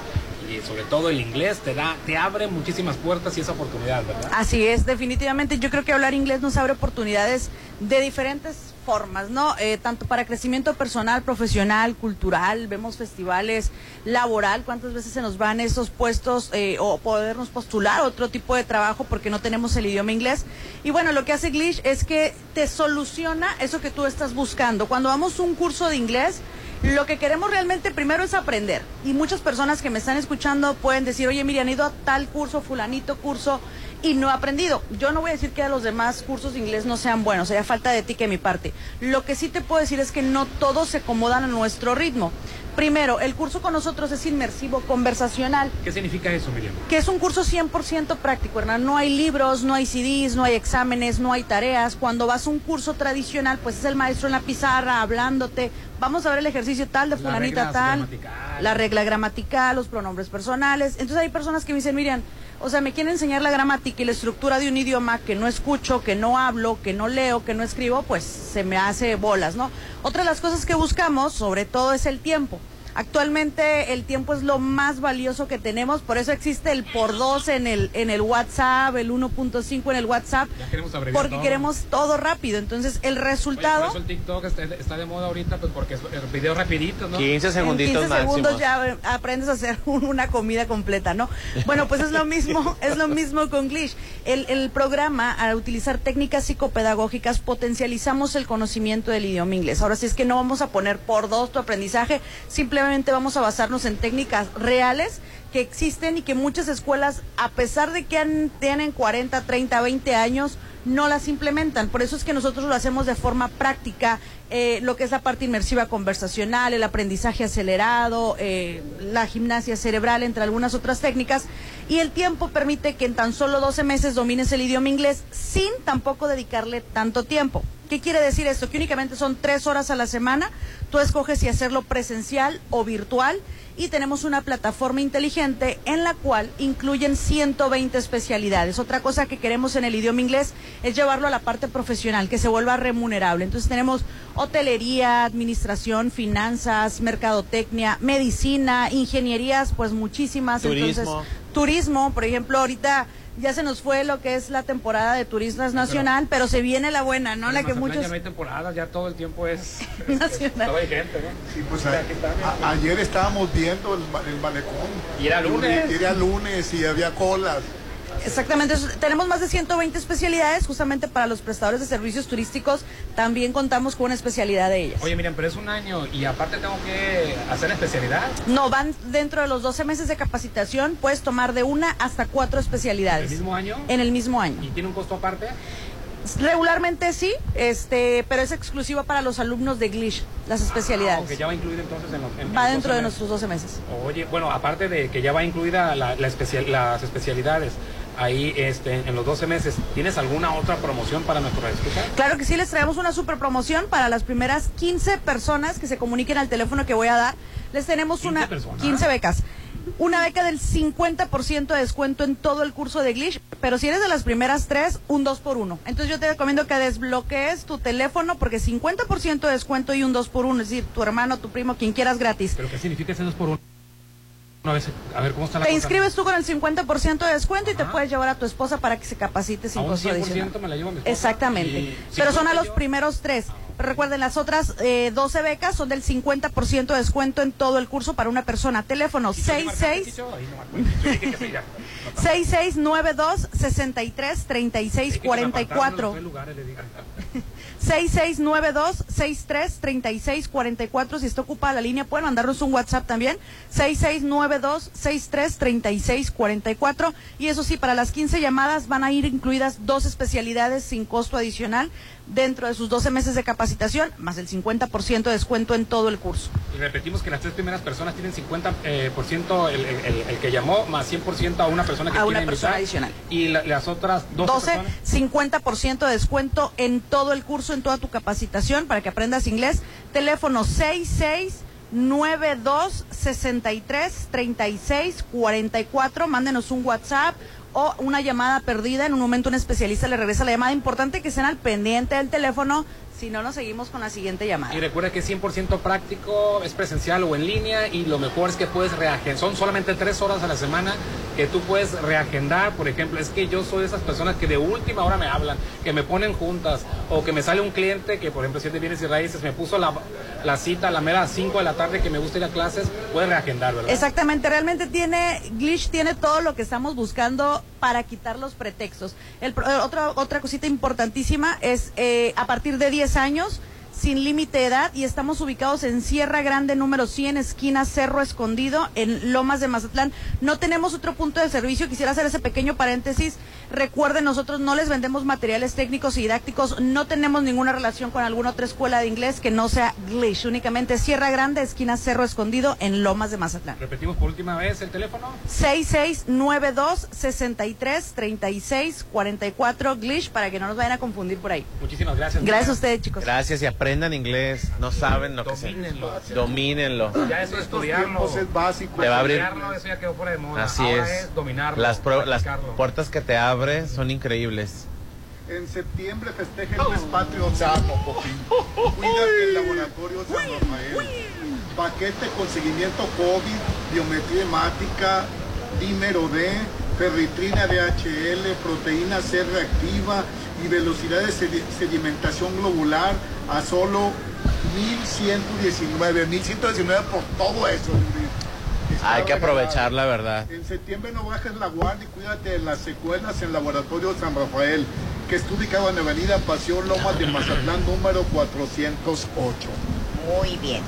y sobre todo el inglés te da, te abre muchísimas puertas y esa oportunidad, ¿verdad? Así es, definitivamente yo creo que hablar inglés nos abre oportunidades de diferentes formas, ¿no? Eh, tanto para crecimiento personal, profesional, cultural, vemos festivales, laboral, cuántas veces se nos van esos puestos eh, o podernos postular otro tipo de trabajo porque no tenemos el idioma inglés. Y bueno, lo que hace Glitch es que te soluciona eso que tú estás buscando. Cuando vamos a un curso de inglés, lo que queremos realmente primero es aprender. Y muchas personas que me están escuchando pueden decir, oye, Miriam, he ido a tal curso, fulanito curso, y no he aprendido. Yo no voy a decir que los demás cursos de inglés no sean buenos, haya falta de ti que mi parte. Lo que sí te puedo decir es que no todos se acomodan a nuestro ritmo. Primero, el curso con nosotros es inmersivo, conversacional. ¿Qué significa eso, Miriam? Que es un curso 100% práctico, Hernán. No hay libros, no hay CDs, no hay exámenes, no hay tareas. Cuando vas a un curso tradicional, pues es el maestro en la pizarra hablándote. Vamos a ver el ejercicio tal de fulanita tal, la regla gramatical, los pronombres personales. Entonces hay personas que me dicen, Miriam, o sea, me quieren enseñar la gramática y la estructura de un idioma que no escucho, que no hablo, que no leo, que no escribo, pues se me hace bolas, ¿no? Otra de las cosas que buscamos, sobre todo, es el tiempo. Actualmente el tiempo es lo más valioso que tenemos, por eso existe el por dos en el en el WhatsApp, el 1.5 en el WhatsApp, porque queremos todo rápido. Entonces el resultado. por eso el TikTok está, de moda ahorita, pues porque es video rapidito, ¿no? 15 segunditos en 15 segundos ya aprendes a hacer una comida completa, ¿no? Bueno, pues es lo mismo, es lo mismo con Glitch. El, el programa, al utilizar técnicas psicopedagógicas, potencializamos el conocimiento del idioma inglés. Ahora sí es que no vamos a poner por dos tu aprendizaje, simplemente vamos a basarnos en técnicas reales que existen y que muchas escuelas, a pesar de que tienen 40, 30, 20 años, no las implementan. Por eso es que nosotros lo hacemos de forma práctica, eh, lo que es la parte inmersiva conversacional, el aprendizaje acelerado, eh, la gimnasia cerebral, entre algunas otras técnicas. Y el tiempo permite que en tan solo 12 meses domines el idioma inglés sin tampoco dedicarle tanto tiempo. ¿Qué quiere decir esto? Que únicamente son tres horas a la semana. Tú escoges si hacerlo presencial o virtual y tenemos una plataforma inteligente en la cual incluyen 120 especialidades. Otra cosa que queremos en el idioma inglés es llevarlo a la parte profesional, que se vuelva remunerable. Entonces tenemos hotelería, administración, finanzas, mercadotecnia, medicina, ingenierías, pues muchísimas. Turismo. Entonces, turismo, por ejemplo, ahorita ya se nos fue lo que es la temporada de turistas nacional, pero, se viene la buena, ¿no? La que muchos... Ya no hay temporada, ya todo el tiempo es... nacional. hay gente, ¿no? Sí, pues ayer estábamos viendo el, el malecón. Y era lunes. Y era lunes y había colas. Exactamente, tenemos más de 120 especialidades justamente para los prestadores de servicios turísticos. También contamos con una especialidad de ellas. Oye, miren, pero es un año y aparte tengo que hacer especialidad. No, van dentro de los 12 meses de capacitación, puedes tomar de una hasta cuatro especialidades. ¿En el mismo año? En el mismo año. ¿Y tiene un costo aparte? Regularmente sí, este, pero es exclusiva para los alumnos de Glish, las especialidades. Ah, ya va incluida entonces en, los, Va dentro de nuestros 12 meses. Oye, bueno, aparte de que ya va incluida la, especial, las especialidades, ahí este, en los 12 meses. ¿Tienes alguna otra promoción para nuestros escuchas? Claro que sí, les traemos una super promoción para las primeras 15 personas que se comuniquen al teléfono que voy a dar. Les tenemos una 15 becas. Una beca del 50% de descuento en todo el curso de Glitch, pero si eres de las primeras tres, un 2 por 1 Entonces yo te recomiendo que desbloquees tu teléfono porque 50% de descuento y un 2 por 1 es decir, tu hermano, tu primo, quien quieras gratis. ¿Pero qué significa ese 2 por 1 a ver cómo está la Te inscribes tú con el 50% de descuento y te puedes llevar a tu esposa para que se capacite sin costo adicional. me la llevo a mi esposa. Exactamente. Pero son a los primeros tres. recuerden, las otras eh, 12 becas son del 50% de descuento en todo el curso para una persona. Teléfono 66 6692 63 36 44. 6692-633644. Si está ocupada la línea, pueden mandarnos un WhatsApp también. 6692-633644. Y eso sí, para las 15 llamadas van a ir incluidas dos especialidades sin costo adicional dentro de sus 12 meses de capacitación, más el 50% de descuento en todo el curso. Y repetimos que las tres primeras personas tienen 50% eh, por ciento el, el, que llamó, más 100% a una persona que a una persona adicional. Y las otras 12, 12 50% de descuento en todo el curso, en toda tu capacitación para que aprendas inglés. Teléfono 66 92 63 36 44. Mándenos un WhatsApp o una llamada perdida. En un momento un especialista le regresa la llamada. Importante que estén al pendiente del teléfono si no, nos seguimos con la siguiente llamada. Y recuerda que es 100% práctico, es presencial o en línea y lo mejor es que puedes reagendar. Son solamente tres horas a la semana que tú puedes reagendar. Por ejemplo, es que yo soy de esas personas que de última hora me hablan, que me ponen juntas o que me sale un cliente que, por ejemplo, si es de bienes y raíces, me puso la, la cita a la mera 5 de la tarde que me gusta ir a clases, puedes reagendar, ¿verdad? Exactamente, realmente tiene, Glitch tiene todo lo que estamos buscando para quitar los pretextos. El, otra, otra cosita importantísima es eh, a partir de 10 años sin límite de edad y estamos ubicados en Sierra Grande número 100, esquina Cerro Escondido, en Lomas de Mazatlán. No tenemos otro punto de servicio, quisiera hacer ese pequeño paréntesis. Recuerden, nosotros no les vendemos materiales técnicos y didácticos, no tenemos ninguna relación con alguna otra escuela de inglés que no sea Glish, únicamente Sierra Grande, esquina Cerro Escondido, en Lomas de Mazatlán. Repetimos por última vez el teléfono. 6692 63 36 44 Glish para que no nos vayan a confundir por ahí. Muchísimas gracias. Gracias a ustedes, chicos. Gracias y aprendan inglés. No saben lo que se. Domínenlo. Ya eso es estudiarlo. es básico. Te va a abrir. Eso ya quedó fuera de moda. Así Ahora es. dominarlo. Las, pro- las puertas que te abre son increíbles. En septiembre festeja el mes patrio sano, Popín. Cuídate el laboratorio San Rafael. Paquete con seguimiento COVID, biometría hemática, dímero D, ferritrina DHL, proteína C reactiva y velocidad de sedi- sedimentación globular a solo 1119. 1119 por todo eso. Está Hay que regalado. aprovechar la verdad. En septiembre no bajes la guardia y cuídate de las secuelas en Laboratorio San Rafael, que está ubicado en Avenida Pasión Lomas de Mazatlán, número 408. Muy bien.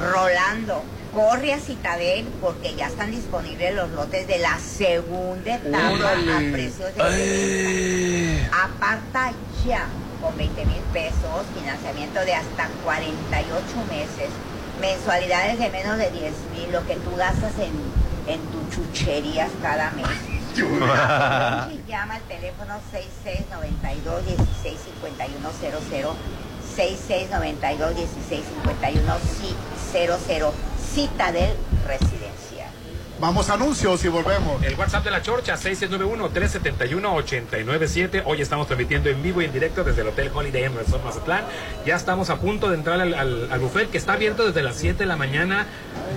Rolando, corre a Citadel porque ya están disponibles los lotes de la segunda etapa Órale. a precios de Aparta ya con 20 mil pesos, financiamiento de hasta 48 meses, mensualidades de menos de 10 mil, lo que tú gastas en, en tus chucherías cada mes. Llama al teléfono 6692 165100 6692 165100 Citadel Residencial. Vamos a anuncios y volvemos. El WhatsApp de la Chorcha, 6691-371-897. Hoy estamos transmitiendo en vivo y en directo desde el Hotel Holiday Inn Resort Mazatlán. Ya estamos a punto de entrar al, al- buffet que está abierto desde las 7 de la mañana,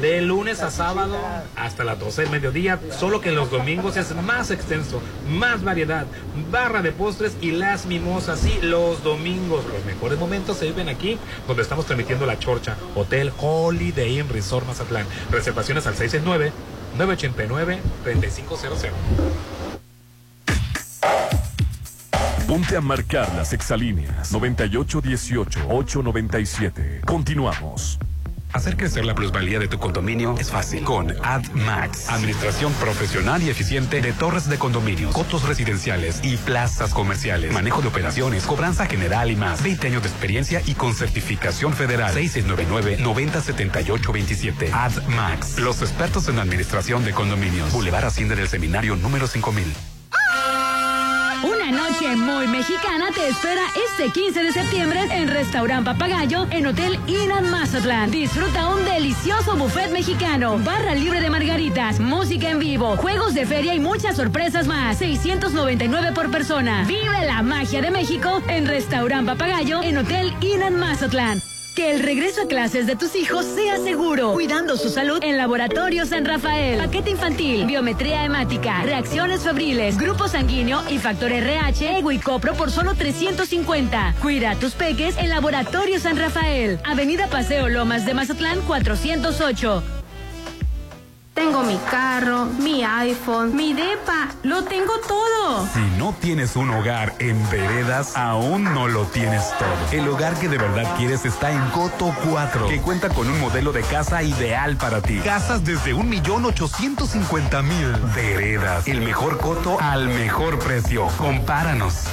de lunes a sábado hasta las 12 del mediodía. Solo que los domingos es más extenso, más variedad, barra de postres y las mimosas. Sí, los domingos, los mejores momentos se viven aquí, donde estamos transmitiendo la Chorcha. Hotel Holiday Inn Resort Mazatlán. Reservaciones al 669 989-3500. Ponte a marcar las exalíneas 9818-897. Continuamos. Hacer crecer la plusvalía de tu condominio es fácil con AdMax. Administración profesional y eficiente de torres de condominios, cotos residenciales y plazas comerciales. Manejo de operaciones, cobranza general y más. 20 años de experiencia y con certificación federal. 6699-907827. AdMax. Los expertos en administración de condominios. Boulevard Hacienda del Seminario número 5000. Una noche muy mexicana te espera este 15 de septiembre en Restaurant Papagayo en Hotel Iran Mazatlán. Disfruta un delicioso buffet mexicano, barra libre de margaritas, música en vivo, juegos de feria y muchas sorpresas más. 699 por persona. Vive la magia de México en Restaurant Papagayo en Hotel Iran Mazatlán. Que el regreso a clases de tus hijos sea seguro, cuidando su salud en Laboratorio San Rafael. Paquete infantil, biometría hemática, reacciones febriles, grupo sanguíneo y factor RH, ego y copro por solo 350. Cuida a tus peques en Laboratorio San Rafael. Avenida Paseo Lomas de Mazatlán 408. Tengo mi carro, mi iPhone, mi DEPA, lo tengo todo. Si no tienes un hogar en veredas, aún no lo tienes todo. El hogar que de verdad quieres está en Coto 4, que cuenta con un modelo de casa ideal para ti. Casas desde 1.850.000. Veredas, el mejor coto al mejor precio. Compáranos.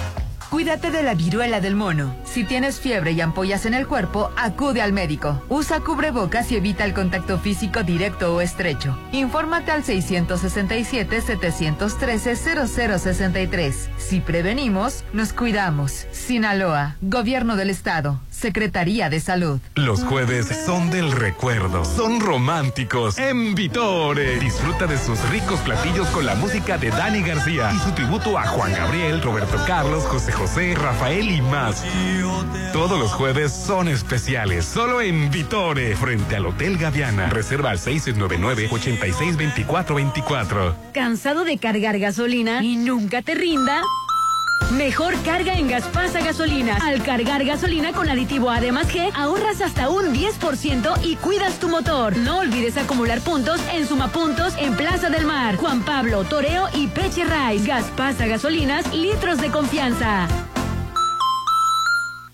Cuídate de la viruela del mono. Si tienes fiebre y ampollas en el cuerpo, acude al médico. Usa cubrebocas y evita el contacto físico directo o estrecho. Infórmate al 667-713-0063. Si prevenimos, nos cuidamos. Sinaloa, Gobierno del Estado, Secretaría de Salud. Los jueves son del recuerdo, son románticos. En Vitore, disfruta de sus ricos platillos con la música de Dani García y su tributo a Juan Gabriel, Roberto Carlos, José José, Rafael y más. Todos los jueves son especiales, solo en Vitore, frente al Hotel Gaviana. Reserva al 699-862424. ¿Cansado de cargar gasolina y nunca te rinda? Mejor carga en Gaspasa Gasolinas. Al cargar gasolina con aditivo A de más G, ahorras hasta un 10% y cuidas tu motor. No olvides acumular puntos en Sumapuntos en Plaza del Mar, Juan Pablo, Toreo y Peche Rice. Gaspasa Gasolinas, litros de confianza.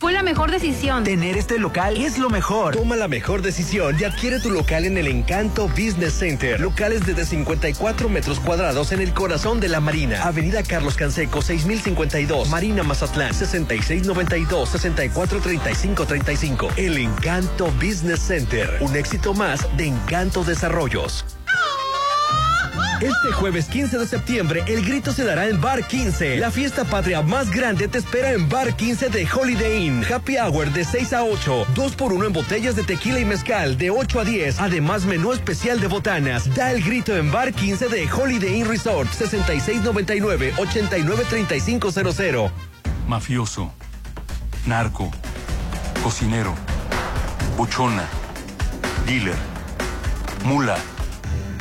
Fue la mejor decisión. Tener este local es lo mejor. Toma la mejor decisión y adquiere tu local en el Encanto Business Center. Locales desde 54 metros cuadrados en el corazón de la Marina. Avenida Carlos Canseco, 6052. Marina Mazatlán, 6692-643535. El Encanto Business Center. Un éxito más de Encanto Desarrollos. Este jueves 15 de septiembre, el grito se dará en Bar 15. La fiesta patria más grande te espera en Bar 15 de Holiday Inn. Happy Hour de 6 a 8. 2 por 1 en botellas de tequila y mezcal de 8 a 10. Además, menú especial de botanas. Da el grito en Bar 15 de Holiday Inn Resort. 6699-893500. Mafioso. Narco. Cocinero. Buchona. Dealer. Mula.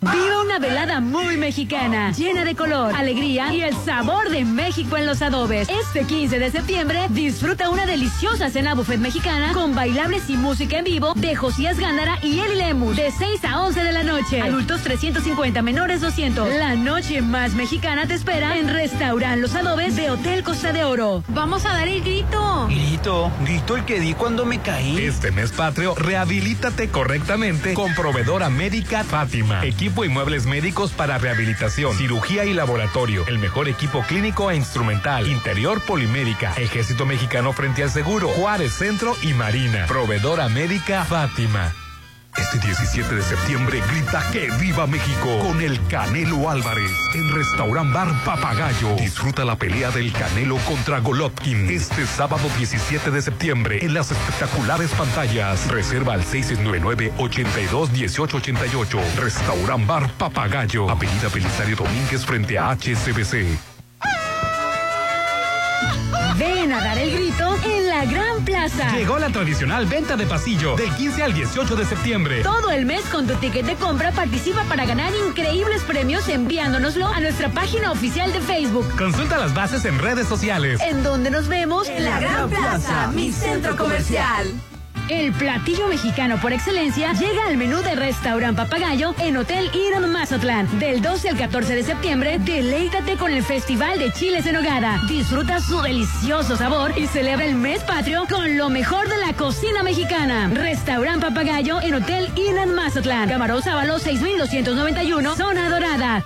Viva una velada muy mexicana, llena de color, alegría y el sabor de México en los adobes. Este 15 de septiembre disfruta una deliciosa cena buffet mexicana con bailables y música en vivo de Josías Gándara y Eli Lemus de 6 a 11 de la noche. Adultos 350, menores 200. La noche más mexicana te espera en Restaurant Los Adobes de Hotel Costa de Oro. Vamos a dar el grito. Grito, grito el que di cuando me caí. Este mes patrio, rehabilítate correctamente con proveedora médica Fátima. Equipo y muebles médicos para rehabilitación, cirugía y laboratorio. El mejor equipo clínico e instrumental. Interior Polimédica. Ejército Mexicano frente al seguro. Juárez Centro y Marina. Proveedora médica Fátima. Este 17 de septiembre grita que viva México con el Canelo Álvarez en Restaurant Bar Papagayo. Disfruta la pelea del Canelo contra Golovkin este sábado 17 de septiembre en las espectaculares pantallas. Reserva al 669-82-1888. Restaurant Bar Papagayo. Avenida Belisario Domínguez frente a HCBC. Ven a dar el grito en la Gran Plaza. Llegó la tradicional venta de pasillo del 15 al 18 de septiembre. Todo el mes con tu ticket de compra participa para ganar increíbles premios enviándonoslo a nuestra página oficial de Facebook. Consulta las bases en redes sociales. En donde nos vemos En la Gran Plaza, mi centro comercial. El platillo mexicano por excelencia llega al menú de Restaurant Papagayo en Hotel Iron Mazatlán. Del 12 al 14 de septiembre, deleítate con el Festival de Chiles en Nogada. Disfruta su delicioso sabor y celebra el mes patrio con lo mejor de la cocina mexicana. Restaurant Papagayo en Hotel Iron Mazatlán. Camarón Sábalo 6291, Zona Dorada.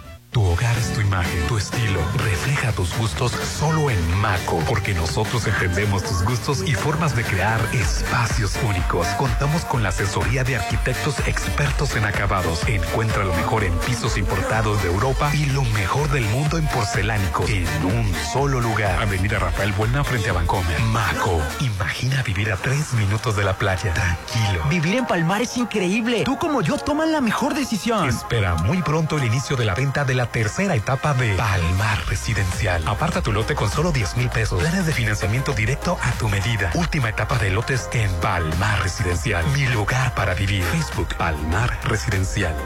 Hogar es tu imagen, tu estilo. Refleja tus gustos solo en Maco, porque nosotros entendemos tus gustos y formas de crear espacios únicos. Contamos con la asesoría de arquitectos expertos en acabados. Encuentra lo mejor en pisos importados de Europa y lo mejor del mundo en porcelánicos en un solo lugar. Avenida Rafael Buena frente a Vancomer. Maco. Imagina vivir a tres minutos de la playa. Tranquilo. Vivir en Palmar es increíble. Tú como yo toman la mejor decisión. Espera muy pronto el inicio de la venta de la tercera etapa de Palmar Residencial. Aparta tu lote con solo 10 mil pesos. Planes de financiamiento directo a tu medida. Última etapa de lotes en Palmar Residencial. Mi lugar para vivir. Facebook Palmar Residencial.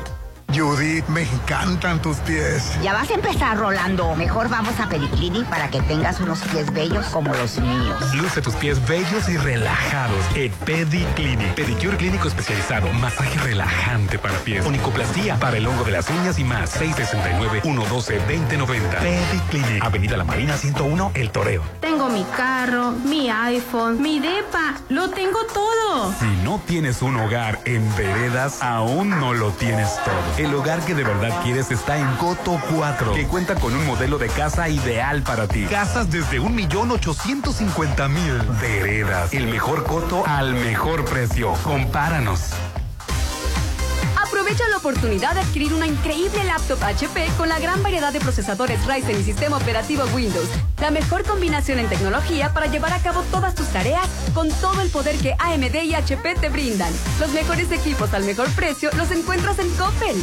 Judith, me encantan tus pies. Ya vas a empezar, Rolando. Mejor vamos a Pediclinic para que tengas unos pies bellos como los míos. Luce tus pies bellos y relajados en Pediclinic. Pedicure clínico especializado. Masaje relajante para pies. Onicoplastía para el hongo de las uñas y más. 669-112-2090. Pediclinic. Avenida La Marina 101, El Toreo. Tengo mi carro, mi iPhone, mi depa, lo tengo todo. Si no tienes un hogar en veredas, aún no lo tienes todo. El hogar que de verdad quieres está en Coto 4, que cuenta con un modelo de casa ideal para ti. Casas desde 1.850.000. Veredas. El mejor coto al mejor precio. Compáranos. Aprovecha la oportunidad de adquirir una increíble laptop HP con la gran variedad de procesadores Ryzen y sistema operativo Windows. La mejor combinación en tecnología para llevar a cabo todas tus tareas con todo el poder que AMD y HP te brindan. Los mejores equipos al mejor precio los encuentras en Coppel.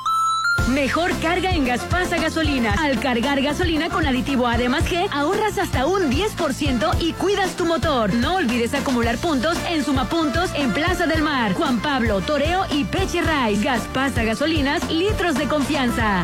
Mejor carga en Gaspasa Gasolina. Al cargar gasolina con aditivo Además G, ahorras hasta un 10% y cuidas tu motor. No olvides acumular puntos en Sumapuntos en Plaza del Mar, Juan Pablo, Toreo y Peche Rice. Gaspasa Gasolinas, litros de confianza.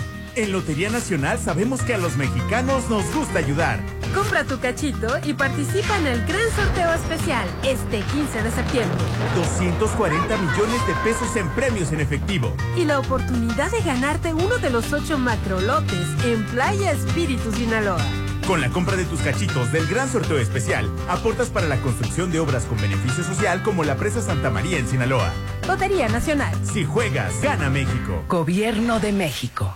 En Lotería Nacional sabemos que a los mexicanos nos gusta ayudar. Compra tu cachito y participa en el gran sorteo especial este 15 de septiembre. 240 millones de pesos en premios en efectivo. Y la oportunidad de ganarte uno de los ocho macrolotes en Playa Espíritu Sinaloa. Con la compra de tus cachitos del gran sorteo especial, aportas para la construcción de obras con beneficio social como la presa Santa María en Sinaloa. Lotería Nacional. Si juegas, gana México. Gobierno de México.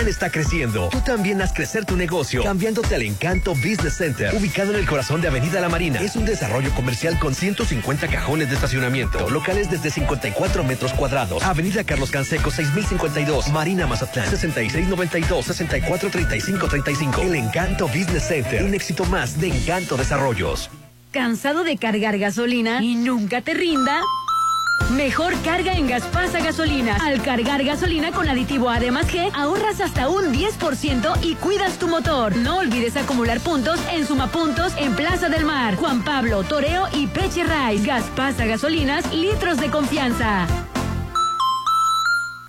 está creciendo. Tú también haz crecer tu negocio cambiándote al Encanto Business Center, ubicado en el corazón de Avenida La Marina. Es un desarrollo comercial con 150 cajones de estacionamiento, locales desde 54 metros cuadrados. Avenida Carlos Canseco 6052, Marina Mazatlán 6692 6435 35. El Encanto Business Center, un éxito más de Encanto Desarrollos. ¿Cansado de cargar gasolina y nunca te rinda? Mejor carga en Gaspasa Gasolina. Al cargar gasolina con aditivo Además G, ahorras hasta un 10% y cuidas tu motor. No olvides acumular puntos en Sumapuntos en Plaza del Mar, Juan Pablo, Toreo y Peche Rice. Gaspasa Gasolinas, litros de confianza.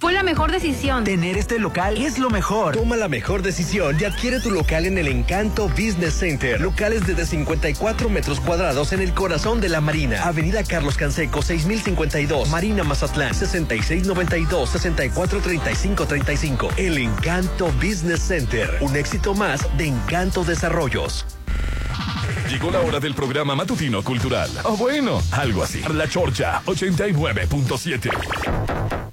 Fue la mejor decisión. Tener este local es lo mejor. Toma la mejor decisión y adquiere tu local en el Encanto Business Center. Locales desde 54 metros cuadrados en el corazón de la Marina. Avenida Carlos Canseco 6052, Marina Mazatlán 6692 643535. El Encanto Business Center. Un éxito más de Encanto Desarrollos. Llegó la hora del programa matutino cultural. O bueno, algo así. La Chorcha 89.7.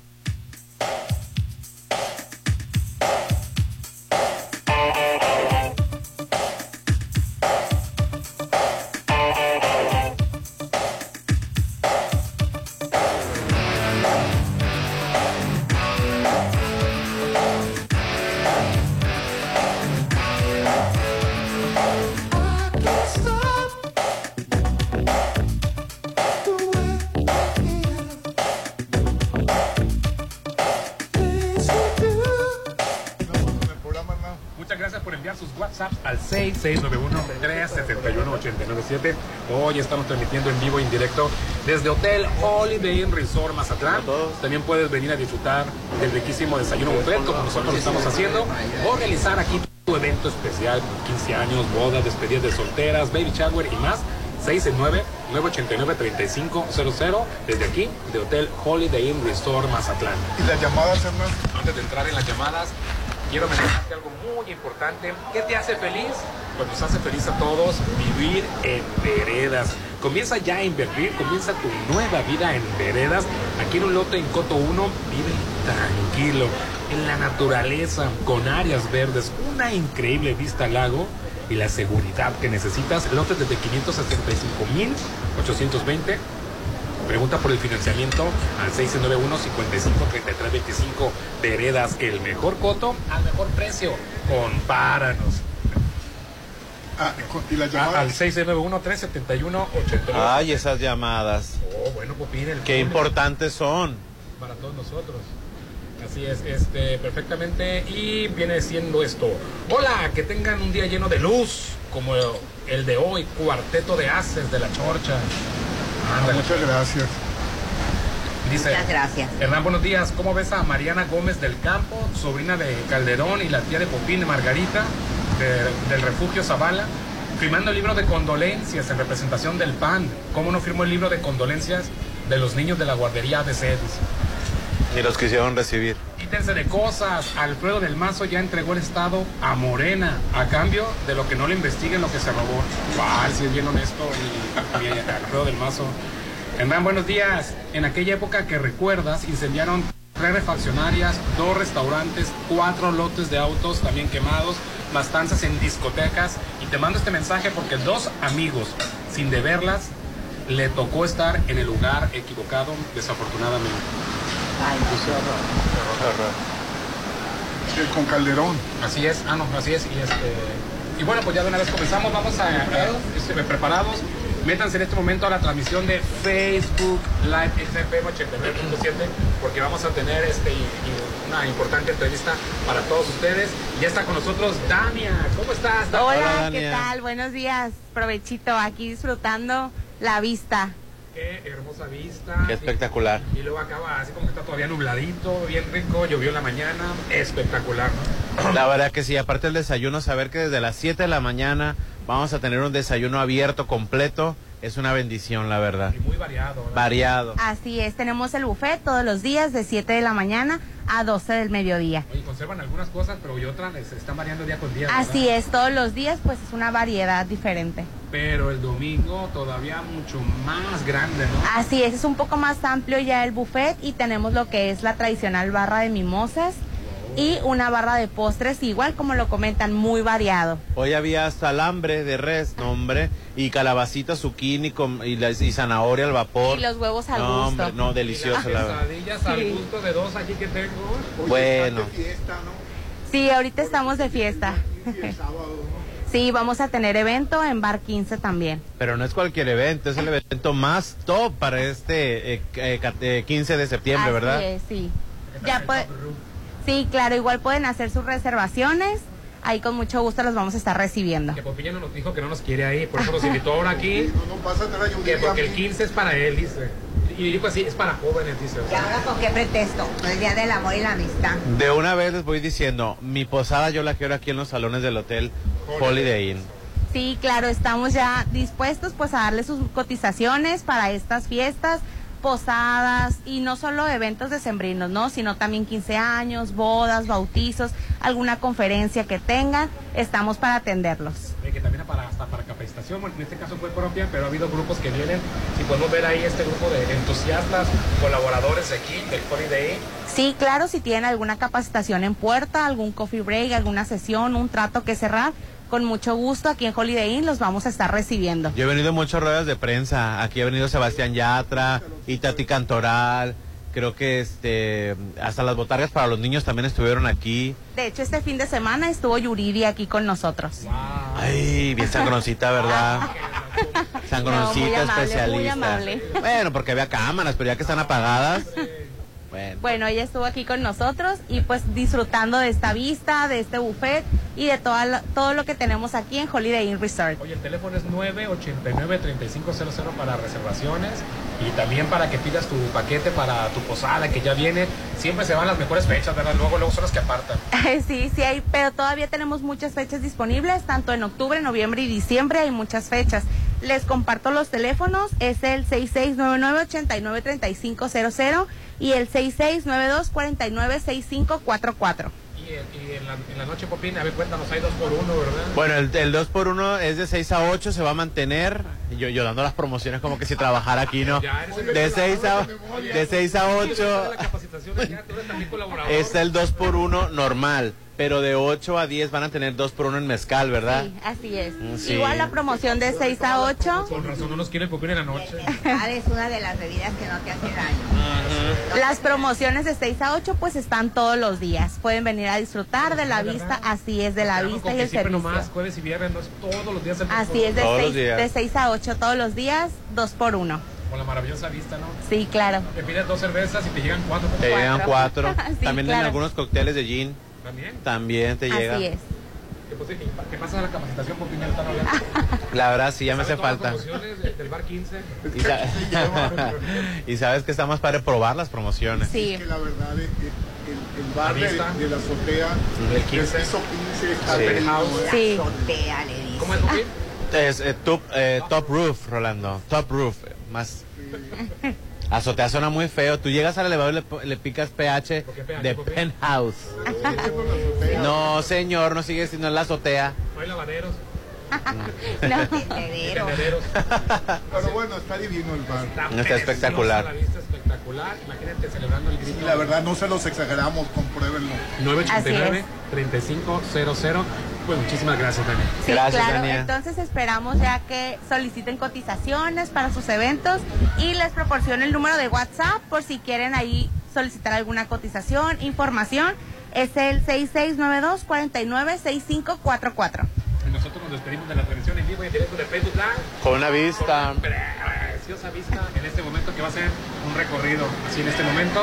691-371-897. Hoy estamos transmitiendo en vivo y en directo desde Hotel Holiday Inn Resort Mazatlán. También puedes venir a disfrutar del riquísimo desayuno buffet como nosotros lo estamos haciendo o realizar aquí tu evento especial, 15 años, bodas, despedidas de solteras, baby shower y más. 669-989-3500 desde aquí, de Hotel Holiday Inn Resort Mazatlán. ¿Y las llamadas, Hernán? Antes de entrar en las llamadas, quiero mencionarte algo muy importante. ¿Qué te hace feliz? Pues nos hace feliz a todos vivir en veredas. Comienza ya a invertir, comienza tu nueva vida en veredas. Aquí en un lote en Coto 1, vive tranquilo, en la naturaleza, con áreas verdes, una increíble vista al lago y la seguridad que necesitas. Lotes desde 575.820. Pregunta por el financiamiento al 691-553325. Veredas, el mejor coto al mejor precio. Compáranos. Ah, ¿y la llamada? Al 691-371-89. Ay, esas llamadas. Oh, bueno, pues pide el Qué importantes son. Para todos nosotros. Así es, este, perfectamente. Y viene siendo esto. Hola, que tengan un día lleno de luz, como el de hoy, cuarteto de haces de la chorcha. Muchas gracias. Dice, Muchas gracias. Hernán, buenos días. ¿Cómo ves a Mariana Gómez del Campo, sobrina de Calderón y la tía de Popín, Margarita, de- del refugio Zavala, firmando el libro de condolencias en representación del PAN? ¿Cómo no firmó el libro de condolencias de los niños de la guardería ABC? Dice. Ni los quisieron recibir. Quítense de cosas. Alfredo del Mazo ya entregó el Estado a Morena a cambio de lo que no le investiguen lo que se robó. Wow, si es bien honesto y, y Alfredo del Mazo. Hernán, buenos días. En aquella época que recuerdas, incendiaron tres refaccionarias, dos restaurantes, cuatro lotes de autos también quemados, bastantes en discotecas. Y te mando este mensaje porque dos amigos, sin deberlas, le tocó estar en el lugar equivocado, desafortunadamente. Con Calderón. Así es, ah no, así es. Y, este, y bueno, pues ya de una vez comenzamos, vamos a, a- este, preparados. Métanse en este momento a la transmisión de Facebook Live XFM 89.7 porque vamos a tener este, y- y una importante entrevista para todos ustedes. Ya está con nosotros Dania. ¿Cómo estás? Dania? Hola, ¿qué tal? Buenos días. Provechito, aquí disfrutando la vista. Qué hermosa vista. Qué espectacular. Y luego acaba así como que está todavía nubladito, bien rico, llovió en la mañana, espectacular, ¿no? La verdad que sí, aparte del desayuno, saber que desde las 7 de la mañana vamos a tener un desayuno abierto, completo, es una bendición, la verdad. Y muy variado. ¿no? Variado. Así es, tenemos el buffet todos los días de 7 de la mañana a 12 del mediodía. Oye, conservan algunas cosas, pero y otras se están variando día con día. ¿verdad? Así es, todos los días pues es una variedad diferente. Pero el domingo todavía mucho más grande, ¿no? Así es, es un poco más amplio ya el buffet y tenemos lo que es la tradicional barra de mimosas y una barra de postres, igual como lo comentan, muy variado. Hoy había salambre de res, no hombre, y calabacita, zucchini con, y, la- y zanahoria al vapor. Y los huevos al no, gusto. Hombre, no, delicioso, Y la las verdad. quesadillas al Sí. gusto de dos aquí que tengo. Bueno. Sí, ahorita estamos de fiesta. Sí, vamos a tener evento en Bar 15 también. Pero no es cualquier evento, es el evento más top para este eh, eh, ca- eh, 15 de septiembre, Así ¿verdad? es, sí. Ya puede- sí, claro, igual pueden hacer sus reservaciones. Ahí con mucho gusto los vamos a estar recibiendo. Que Popiño no nos dijo que no nos quiere ahí, por eso nos invitó ahora aquí. No, no pasa nada, yo Que porque el mí. 15 es para él, dice. Y dijo así, es para jóvenes, dice. ¿Y ahora con qué pretexto? El día del amor y la amistad. De una vez les voy diciendo, mi posada yo la quiero aquí en los salones del hotel Holiday Inn. Sí, claro, estamos ya dispuestos pues a darle sus cotizaciones para estas fiestas, posadas y no solo eventos decembrinos, ¿no? Sino también 15 años, bodas, bautizos, alguna conferencia que tengan, estamos para atenderlos. Que también para, hasta para capacitación, en este caso fue propia, pero ha habido grupos que vienen. Si podemos ver ahí este grupo de entusiastas, colaboradores de aquí, del Holiday Inn. Sí, claro, si tienen alguna capacitación en puerta, algún coffee break, alguna sesión, un trato que cerrar, con mucho gusto aquí en Holiday Inn los vamos a estar recibiendo. Yo he venido muchas ruedas de prensa. Aquí ha venido Sebastián Yatra, Itati Cantoral. Creo que este hasta las botargas para los niños también estuvieron aquí. De hecho, este fin de semana estuvo Yuridia aquí con nosotros. Ay, bien sangroncita, ¿verdad? Sangroncita No, muy amable, especialista. muy amable. Bueno, porque había cámaras, pero ya que están apagadas. Bueno. Bueno, ella estuvo aquí con nosotros y pues disfrutando de esta vista, de este buffet y de toda lo- todo lo que tenemos aquí en Holiday Inn Resort. Oye, el teléfono es 989-3500 para reservaciones y también para que pidas tu paquete para tu posada que ya viene. Siempre se van las mejores fechas, ¿verdad? Luego, luego son las que apartan. Sí, sí hay, pero todavía tenemos muchas fechas disponibles, tanto en octubre, noviembre y diciembre hay muchas fechas. Les comparto los teléfonos, es el 6699-893500 y el 6692-496544. y, y en, la, en la noche, Popín, a ver, cuéntanos, hay dos por uno, ¿verdad? Bueno, el, el 2 por 1 es de 6 a 8, se va a mantener. Yo, yo dando las promociones como que si trabajara aquí, ¿no? De 6 a, de 6 a 8 La capacitación allá, tú eres también colaborador. está el 2 por 1 normal. Pero de 8 a 10 van a tener 2 por 1 en mezcal, ¿verdad? Sí, así es. Mm, sí. Igual la promoción de 6 a 8. Con razón no nos quiere Popín en la noche. Ah, es una de las bebidas que no te hace daño. Las promociones de 6 a 8 pues están todos los días. Pueden venir a disfrutar de la vista, así es, de la vista y que el siempre servicio. nomás, jueves y viernes, no es todos los días. el Así es, de Todos 6, los días. de 6 a 8 todos los días, 2 por 1. Con la maravillosa vista, ¿no? Sí, claro. Te pides dos cervezas y te llegan cuatro. Te llegan 4. Sí, También claro. en algunos cócteles de gin. ¿También? También te llega. Así es. ¿Qué, pues, y- ¿Qué pasa en la capacitación, Popín? Ya están hablando. La verdad, sí, ya me hace ¿Sabe todas falta. las de- del bar 15? Y, sa- y sabes que está más para probar las promociones. Sí. Es que la verdad es que el, el bar de, de la azotea, El 15. el piso 15 está Sí. peligroso. Sí. Azotea, le dice. ¿Cómo es, Popín? Es eh, top, eh, top roof, Rolando. Top roof. Más. Azotea suena muy feo. Tú llegas al elevador y le, picas PH ¿Por qué PH, de penthouse. No, señor, no sigue siendo en la azotea. No hay lavaderos. No. Tendereros. Pero bueno, está divino el bar. Está preciosa espectacular. Espectacular. Imagínate celebrando el grito. Y la verdad no se los exageramos, compruébenlo. 989-3500. Pues muchísimas gracias, Dani. Sí, Gracias, claro. Dania. Entonces esperamos ya que soliciten cotizaciones para sus eventos y les proporcione el número de WhatsApp por si quieren ahí solicitar alguna cotización, información. Es el 6692-496544. Y nosotros nos despedimos de la transmisión en vivo y en directo de Facebook Live. Con una vista. Con una preciosa vista en este momento que va a ser un recorrido así en este momento.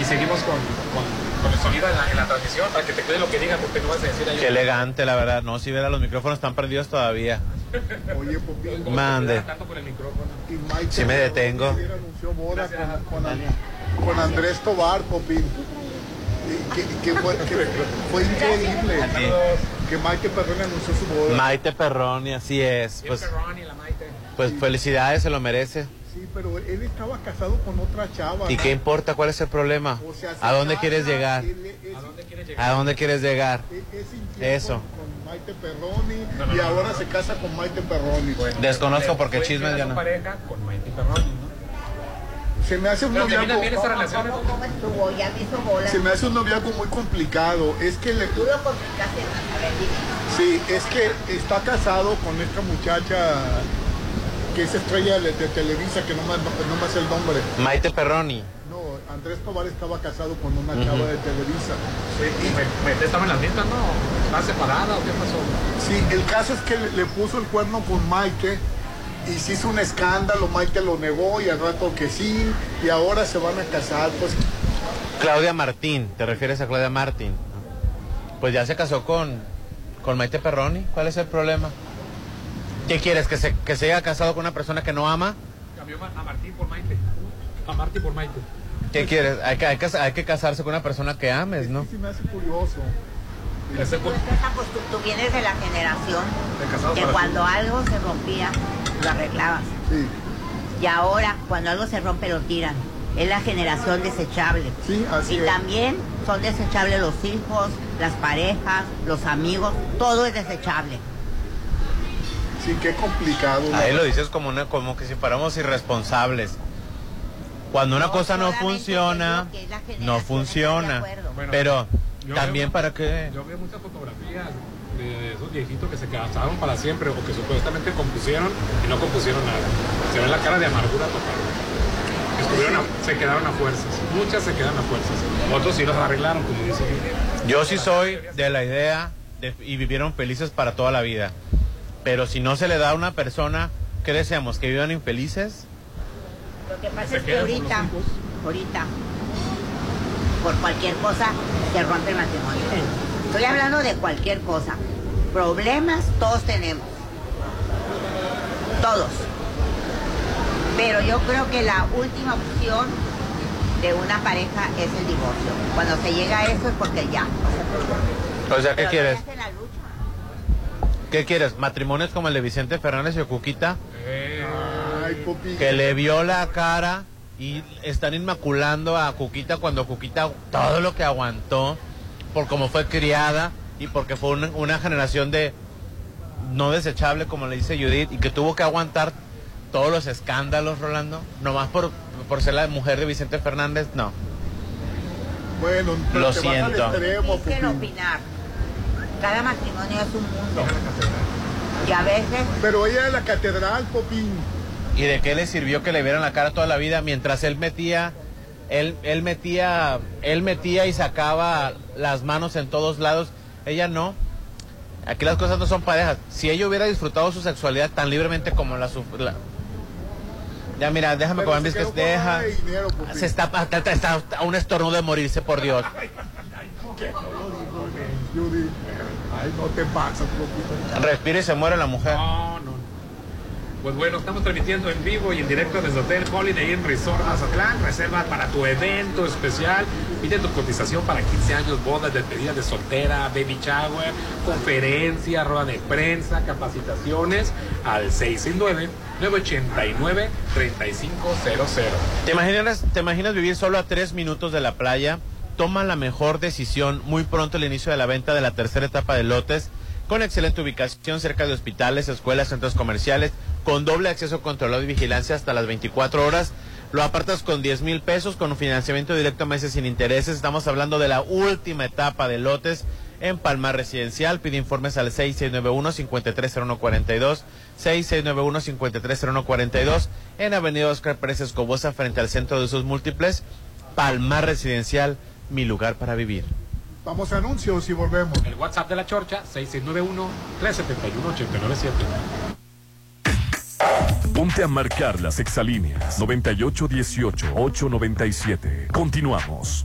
Y seguimos con, con, con el sonido en la, en la transmisión para que te quede lo que diga porque no vas a decir ahí. Qué elegante, la verdad. No, si verá, los micrófonos están prendidos todavía. Oye, Popín. Mande. Tanto por el micrófono. Y Mike Sí me detengo. anunció boda con, con, con Andrés Tobar, Popín. Que, que fue, que fue increíble que Mike Perrone anunció su boda. Maite Perroni, así es. Pues, Perrón y la Maite. Pues felicidades, se lo merece. Sí, pero él estaba casado con otra chava. ¿Y qué importa? ¿Cuál es el problema? O sea, se ¿A dónde casa, quieres llegar? él ¿A dónde quieres llegar? ¿A dónde quieres llegar? es- Eso. Con Maite Perroni No, no, y no, ahora no. se casa con Maite Perroni. Desconozco porque chismes ya no. pareja con Maite Perrón, ¿no? Se me hace un termina bien esa noviazgo, relación. ¿Cómo, cómo estuvo? Ya me hizo bola. se me hace un noviazgo muy complicado. Es que le, Tú lo complicaste. Sí, es que está casado con esta muchacha que es estrella de, de Televisa, que no me, no me hace el nombre. Maite Perroni. No, Andrés Tobar estaba casado con una chava de Televisa. Sí, y me- Maite estaba en las mismas, ¿no? ¿Está separada o qué pasó? Sí, el caso es que le, le puso el cuerno con Maite y se hizo un escándalo, Maite lo negó y al rato que sí, y ahora se van a casar, pues Claudia Martín, ¿te refieres a Claudia Martín? Pues ya se casó con, con Maite Perroni. ¿Cuál es el problema? ¿Qué quieres? ¿Que se, ¿Que se haya casado con una persona que no ama? Cambió a Martín por Maite. A Martín por Maite. ¿Qué quieres? Hay que, hay que, hay que casarse con una persona que ames, ¿no? sí me hace curioso. Ese Tú, estás vienes de la generación que cuando algo se rompía, lo arreglabas. Sí, Y ahora, cuando algo se rompe, lo tiran. Es la generación desechable. sí, así Y es. también son desechables los hijos, las parejas, los amigos, todo es desechable. Sí, qué complicado. Ahí lo dices como, una, como que si fuéramos irresponsables. Cuando una No, cosa no funciona, no funciona. Bueno, Pero también veo- para qué... Yo veo muchas fotografías de esos viejitos que se casaron para siempre o que supuestamente compusieron y no compusieron nada. Se ve la cara de amargura total. Estuvieron a- se quedaron a fuerzas. Muchas se quedan a fuerzas. Otros sí los arreglaron, como dice. Yo sí soy de la idea de- y vivieron felices para toda la vida. Pero si no se le da a una persona, ¿qué deseamos? ¿Que vivan infelices? Lo que pasa es que ahorita, ahorita, por cualquier cosa, se rompe el matrimonio. Estoy hablando de cualquier cosa. Problemas todos tenemos. Todos. Pero yo creo que la última opción de una pareja es el divorcio. Cuando se llega a eso es porque ya. O sea, ¿qué Pero quieres? ¿Qué quieres? ¿Matrimonios como el de Vicente Fernández y Cuquita? Ay, Popi. Que le vio la cara y están inmaculando a Cuquita cuando Cuquita todo lo que aguantó por cómo fue criada y porque fue una, una generación de no desechable, como le dice Judith, y que tuvo que aguantar todos los escándalos, Rolando, nomás por, por ser la mujer de Vicente Fernández, no. Bueno, Lo siento. extremo, Es que opinar. Cada matrimonio es un mundo. Y a veces Pero ella es la catedral, Popín. ¿Y de qué le sirvió que le vieran la cara toda la vida mientras él metía, él, él metía, él metía y sacaba las manos en todos lados? Ella no. Aquí las cosas no son parejas. Si ella hubiera disfrutado su sexualidad tan libremente como la, su- la- ya mira, déjame comer quedó con deja. de dinero. Se está, está, está- está a un estornudo de morirse, por Dios. Ay, no te pasas, Popín. Respira y se muere la mujer. No, no. Pues bueno, estamos transmitiendo en vivo y en directo desde Hotel Holiday Inn Resort Mazatlán. Reserva para tu evento especial. Pide tu cotización para 15 años, bodas, despedida de soltera, baby shower, conferencia, rueda de prensa, capacitaciones al 669-989-3500. ¿Te imaginas, ¿Te imaginas vivir solo a tres minutos de la playa? Toma la mejor decisión muy pronto el inicio de la venta de la tercera etapa de lotes, con excelente ubicación cerca de hospitales, escuelas, centros comerciales, con doble acceso controlado y vigilancia hasta las 24 horas. Lo apartas con 10 mil pesos, con un financiamiento directo a meses sin intereses. Estamos hablando de la última etapa de lotes en Palmar Residencial. Pide informes al 6691-530142, 6691-530142, en Avenida Oscar Pérez Escobosa, frente al Centro de Usos Múltiples. Palmar Residencial, mi lugar para vivir. Vamos a anuncios y volvemos. El WhatsApp de la Chorcha, 6691-371-897. Ponte a marcar las exalíneas 9818-897. Continuamos.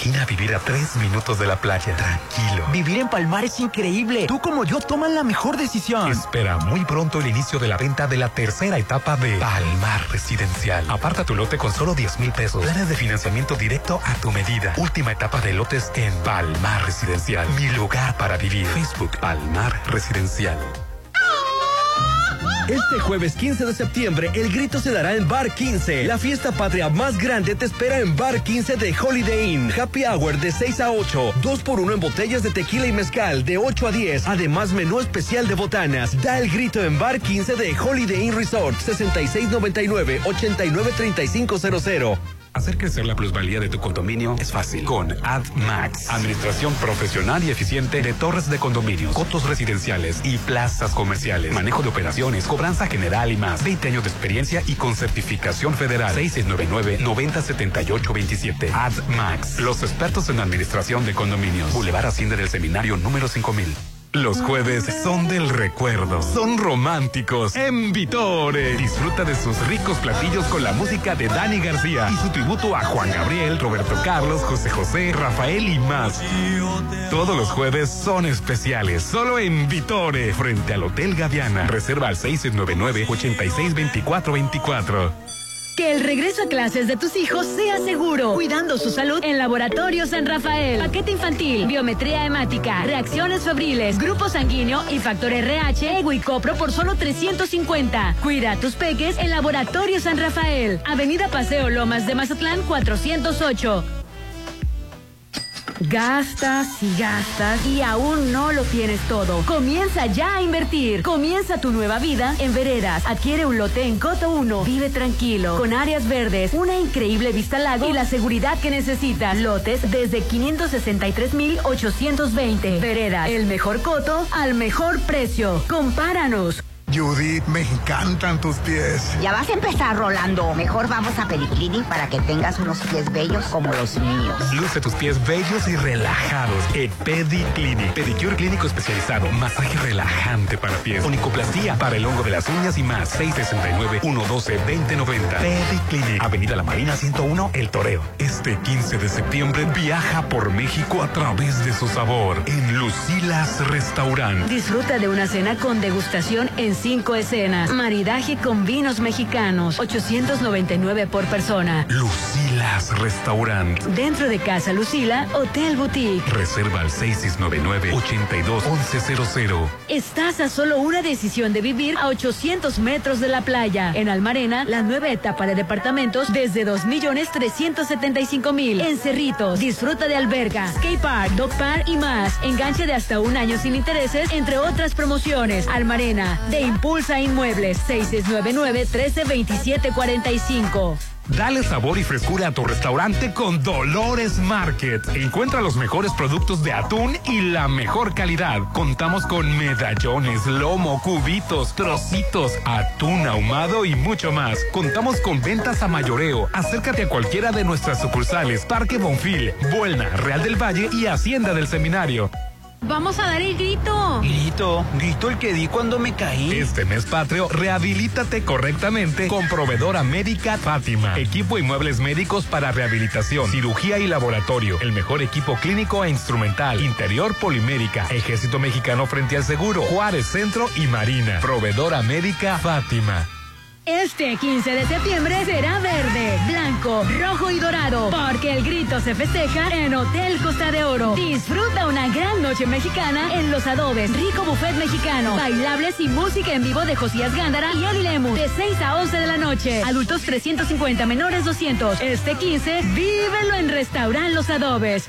Imagina vivir a tres minutos de la playa, tranquilo. Vivir en Palmar es increíble. Tú como yo toman la mejor decisión. Espera muy pronto el inicio de la venta de la tercera etapa de Palmar Residencial. Aparta tu lote con solo 10 mil pesos. Planes de financiamiento directo a tu medida. Última etapa de lotes en Palmar Residencial. Mi lugar para vivir. Facebook Palmar Residencial. Este jueves 15 de septiembre, el grito se dará en Bar 15. La fiesta patria más grande te espera en Bar 15 de Holiday Inn. Happy Hour de 6 a 8. 2 por 1 en botellas de tequila y mezcal de 8 a 10. Además, menú especial de botanas. Da el grito en Bar 15 de Holiday Inn Resort. 6699-893500. Hacer crecer la plusvalía de tu condominio es fácil con AdMax. Administración profesional y eficiente de torres de condominios, cotos residenciales y plazas comerciales. Manejo de operaciones, cobranza general y más. 20 años de experiencia y con certificación federal. 6699-907827. AdMax. Los expertos en administración de condominios. Boulevard Hacienda del Seminario número 5000. Los jueves son del recuerdo, son románticos. En Vitore, disfruta de sus ricos platillos con la música de Dani García y su tributo a Juan Gabriel, Roberto Carlos, José José, Rafael y más. Todos los jueves son especiales, solo en Vitore, frente al Hotel Gaviana. Reserva al 699-862424. Que el regreso a clases de tus hijos sea seguro, cuidando su salud en Laboratorio San Rafael. Paquete infantil, biometría hemática, reacciones febriles, grupo sanguíneo y factor RH, ego y copro por solo 350. Cuida a tus peques en Laboratorio San Rafael. Avenida Paseo Lomas de Mazatlán 408. Gastas y gastas y aún no lo tienes todo. Comienza ya a invertir. Comienza tu nueva vida en Veredas. Adquiere un lote en Coto 1. Vive tranquilo, con áreas verdes, una increíble vista al lago y la seguridad que necesitas. Lotes desde 563,820. Veredas, el mejor coto al mejor precio. Compáranos. Judith, me encantan tus pies. Ya vas a empezar, Rolando. Mejor vamos a Pediclinic para que tengas unos pies bellos como los míos. Luce tus pies bellos y relajados en Pediclinic. Pedicure clínico especializado, masaje relajante para pies, onicoplastía para el hongo de las uñas y más. 669-112-2090. Pediclinic. Avenida La Marina 101, El Toreo. Este 15 de septiembre viaja por México a través de su sabor en Lucilas Restaurant. Disfruta de una cena con degustación en cinco escenas. Maridaje con vinos mexicanos. 899 por persona. Lucilas Restaurant. Dentro de Casa Lucila, Hotel Boutique. Reserva al 6699-821100. Estás a solo una decisión de vivir a 800 metros de la playa. En Almarena, la nueva etapa de departamentos desde 2.375.000. En Cerritos, disfruta de alberga, skate park, dog park y más. Enganche de hasta un año sin intereses, entre otras promociones. Almarena, de Impulsa Inmuebles, 6699-132745. Dale sabor y frescura a tu restaurante con Dolores Market. Encuentra los mejores productos de atún y la mejor calidad. Contamos con medallones, lomo, cubitos, trocitos, atún ahumado y mucho más. Contamos con ventas a mayoreo. Acércate a cualquiera de nuestras sucursales. Parque Bonfil, Buelna, Real del Valle y Hacienda del Seminario. Vamos a dar el grito. Grito, grito el que di cuando me caí. Este mes patrio, rehabilítate correctamente con proveedora médica Fátima. Equipo y muebles médicos para rehabilitación, cirugía y laboratorio. El mejor equipo clínico e instrumental. Interior polimérica. Ejército Mexicano frente al seguro. Juárez Centro y Marina. Proveedora médica Fátima. Este 15 de septiembre será verde, blanco, rojo y dorado, porque el grito se festeja en Hotel Costa de Oro. Disfruta una gran noche mexicana en Los Adobes, rico buffet mexicano, bailables y música en vivo de Josías Gándara y Eli Lemus, de 6 a 11 de la noche. Adultos 350, menores 200. Este 15, vívelo en Restaurant Los Adobes.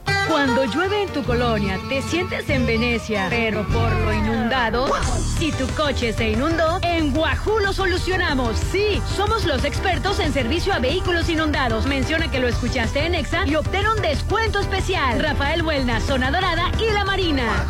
Cuando llueve en tu colonia, te sientes en Venecia, pero por lo inundado, si tu coche se inundó, en Guajú lo solucionamos. Sí, somos los expertos en servicio a vehículos inundados. Menciona que lo escuchaste en Exa y obtén un descuento especial. Rafael Buelna, Zona Dorada y La Marina.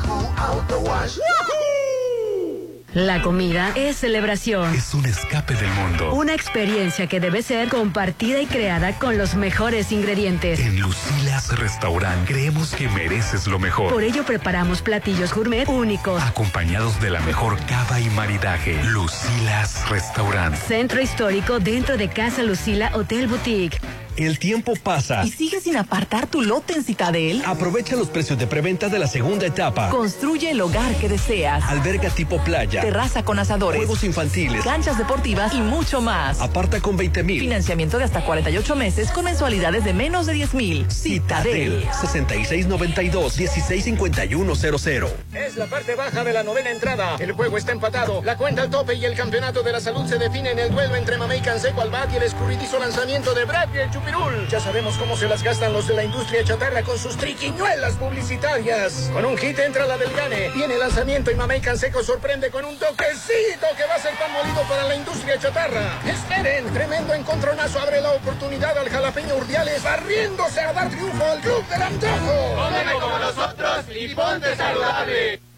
La comida es celebración. Es un escape del mundo. Una experiencia que debe ser compartida y creada con los mejores ingredientes. En Lucilas Restaurant creemos que mereces lo mejor. Por ello preparamos platillos gourmet únicos. Acompañados de la mejor cava y maridaje. Lucilas Restaurant. Centro histórico dentro de Casa Lucila Hotel Boutique. El tiempo pasa. ¿Y sigues sin apartar tu lote en Citadel? Aprovecha los precios de preventa de la segunda etapa. Construye el hogar que deseas. Alberga tipo playa. Terraza con asadores. Juegos infantiles. Canchas deportivas y mucho más. Aparta con 20 mil. Financiamiento de hasta 48 meses con mensualidades de menos de 10 mil. Citadel. 6692-165100. Es la parte baja de la novena entrada. El juego está empatado. La cuenta al tope y el campeonato de la salud se define en el duelo entre Mamey Canseco al bat y el escurridizo lanzamiento de Brad y el Chupirul. Ya sabemos cómo se las gastan los de la industria chatarra con sus triquiñuelas publicitarias. Con un hit entra la del Gane. Viene lanzamiento y Mamey Canseco sorprende con un toquecito que va a ser pan molido para la industria chatarra. Esperen, tremendo encontronazo abre la oportunidad al jalapeño Urdiales barriéndose a dar triunfo al club del antojo. Cómeme como nosotros y ponte saludable.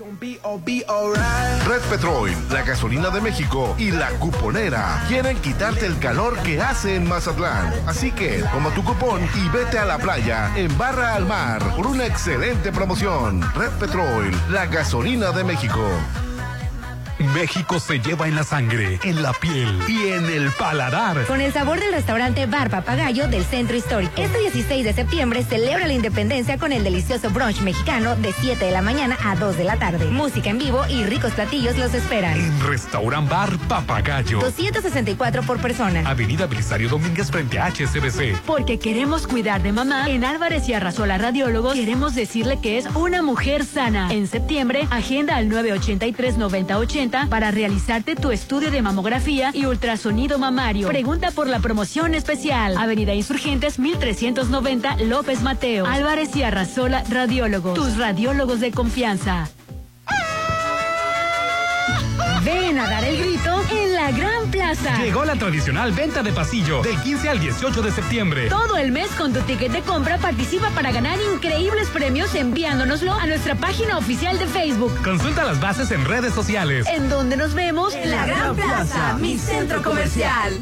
Red Petrol, la gasolina de México y la cuponera quieren quitarte el calor que hace en Mazatlán. Así que toma tu cupón y vete a la playa en Barra al Mar por una excelente promoción. Red Petrol, la gasolina de México. México se lleva en la sangre, en la piel y en el paladar. Con el sabor del restaurante Bar Papagayo del Centro Histórico. Este 16 de septiembre celebra la independencia con el delicioso brunch mexicano de 7 de la mañana a 2 de la tarde. Música en vivo y ricos platillos los esperan. En Restaurant Bar Papagayo. 264 por persona. Avenida Belisario Domínguez frente a HSBC. Porque queremos cuidar de mamá, en Álvarez y Arrasola Radiólogos queremos decirle que es una mujer sana. En septiembre, agenda al 983 9080 80 para realizarte tu estudio de mamografía y ultrasonido mamario. Pregunta por la promoción especial. Avenida Insurgentes 1390 López Mateo. Álvarez y Arrazola Radiólogo. Tus radiólogos de confianza. Ven a dar el grito en la Gran Plaza. Llegó la tradicional venta de pasillo del 15 al 18 de septiembre. Todo el mes con tu ticket de compra participa para ganar increíbles premios enviándonoslo a nuestra página oficial de Facebook. Consulta las bases en redes sociales. En donde nos vemos en la Gran Plaza, mi centro comercial.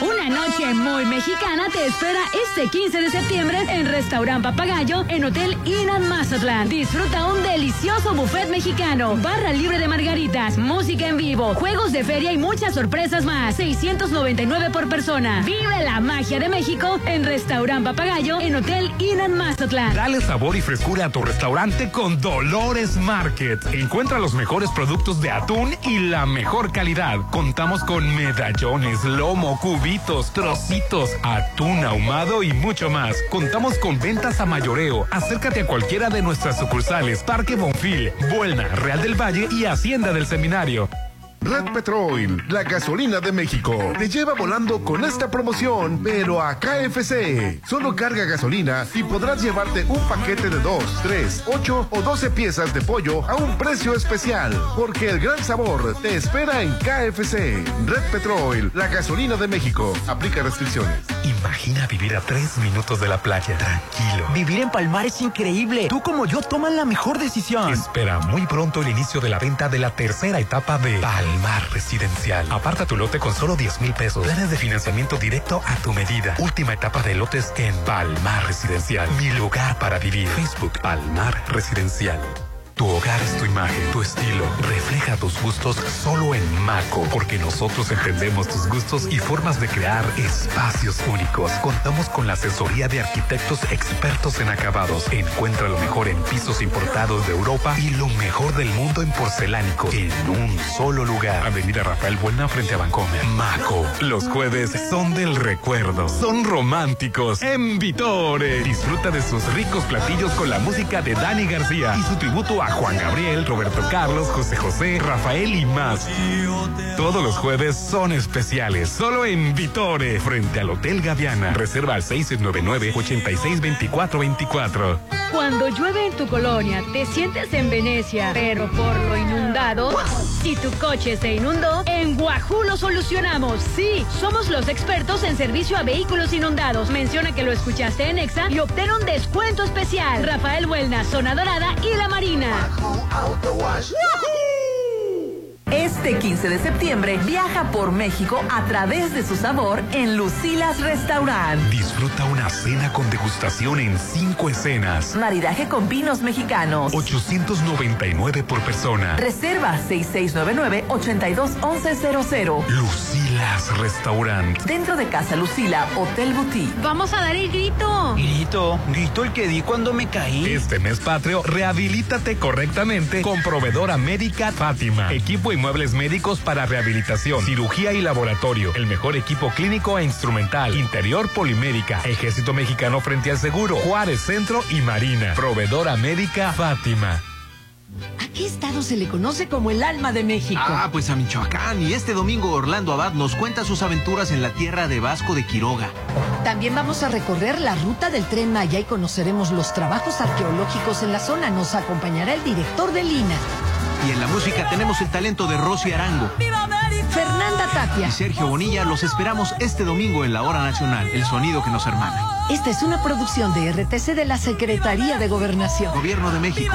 Una noche muy mexicana te espera este 15 de septiembre en Restaurant Papagayo en Hotel Inan Mazatlán. Disfruta un delicioso buffet mexicano, barra libre de margaritas, música en vivo, juegos de feria y muchas sorpresas más. 699 por persona. Vive la magia de México en Restaurant Papagayo en Hotel Inan Mazatlán. Dale sabor y frescura a tu restaurante con Dolores Market. Encuentra los mejores productos de atún y la mejor calidad. Contamos con medallones, lomo, cubitos, trocitos, atún ahumado y mucho más. Contamos con ventas a mayoreo. Acércate a cualquiera de nuestras sucursales Parque Bonfil, Buelna, Real del Valle y Hacienda del Seminario. Red Petrol, la gasolina de México, te lleva volando con esta promoción, pero a KFC. Solo carga gasolina y podrás llevarte un paquete de 2, 3, 8 o 12 piezas de pollo a un precio especial, porque el gran sabor te espera en KFC. Red Petrol, la gasolina de México. Aplica restricciones. Imagina vivir a tres minutos de la playa, tranquilo. Vivir en Palmar es increíble. Tú como yo toman la mejor decisión. Espera muy pronto el inicio de la venta de la tercera etapa de Palmar Residencial. Aparta tu lote con solo 10 mil pesos. Planes de financiamiento directo a tu medida. Última etapa de lotes en Palmar Residencial. Mi lugar para vivir. Facebook Palmar Residencial. Tu hogar es tu imagen, tu estilo. Refleja tus gustos solo en Maco, porque nosotros entendemos tus gustos y formas de crear espacios únicos. Contamos con la asesoría de arquitectos expertos en acabados. Encuentra lo mejor en pisos importados de Europa y lo mejor del mundo en porcelánicos en un solo lugar. Avenida Rafael Buena frente a Vancomer. Maco. Los jueves son del recuerdo. Son románticos. En Vitore. Disfruta de sus ricos platillos con la música de Dani García y su tributo a Juan Gabriel, Roberto Carlos, José José, Rafael y más. Todos los jueves son especiales, solo en Vitore, frente al Hotel Gaviana. Reserva al 699-862424. Cuando llueve en tu colonia, te sientes en Venecia, pero por lo inundado, si tu coche se inundó, en Guajú lo solucionamos. Sí, somos los expertos en servicio a vehículos inundados. Menciona que lo escuchaste en Exa y obtén un descuento especial. Rafael Buelna, Zona Dorada y La Marina. Este 15 de septiembre viaja por México a través de su sabor en Lucilas Restaurant. Disfruta una cena con degustación en cinco escenas. Maridaje con vinos mexicanos. 899 por persona. Reserva 6699-821100. Lucilas Restaurant. Dentro de Casa Lucila, Hotel Boutique. Vamos a dar el grito. Grito, el que di cuando me caí. Este mes patrio, rehabilítate correctamente con proveedora médica Fátima. Equipo y muebles médicos para rehabilitación, cirugía y laboratorio. El mejor equipo clínico e instrumental. Interior Polimédica. Ejército Mexicano frente al seguro. Juárez Centro y Marina. Proveedora médica Fátima. ¿A qué estado se le conoce como el alma de México? Ah, pues a Michoacán. Y este domingo Orlando Abad nos cuenta sus aventuras en la tierra de Vasco de Quiroga. También vamos a recorrer la ruta del tren Maya y conoceremos los trabajos arqueológicos en la zona. Nos acompañará el director de Lina. Y en la música tenemos el talento de Rosy Arango. Fernanda Tapia. Y Sergio Bonilla los esperamos este domingo en la Hora Nacional, el sonido que nos hermana. Esta es una producción de RTC de la Secretaría de Gobernación. Gobierno de México.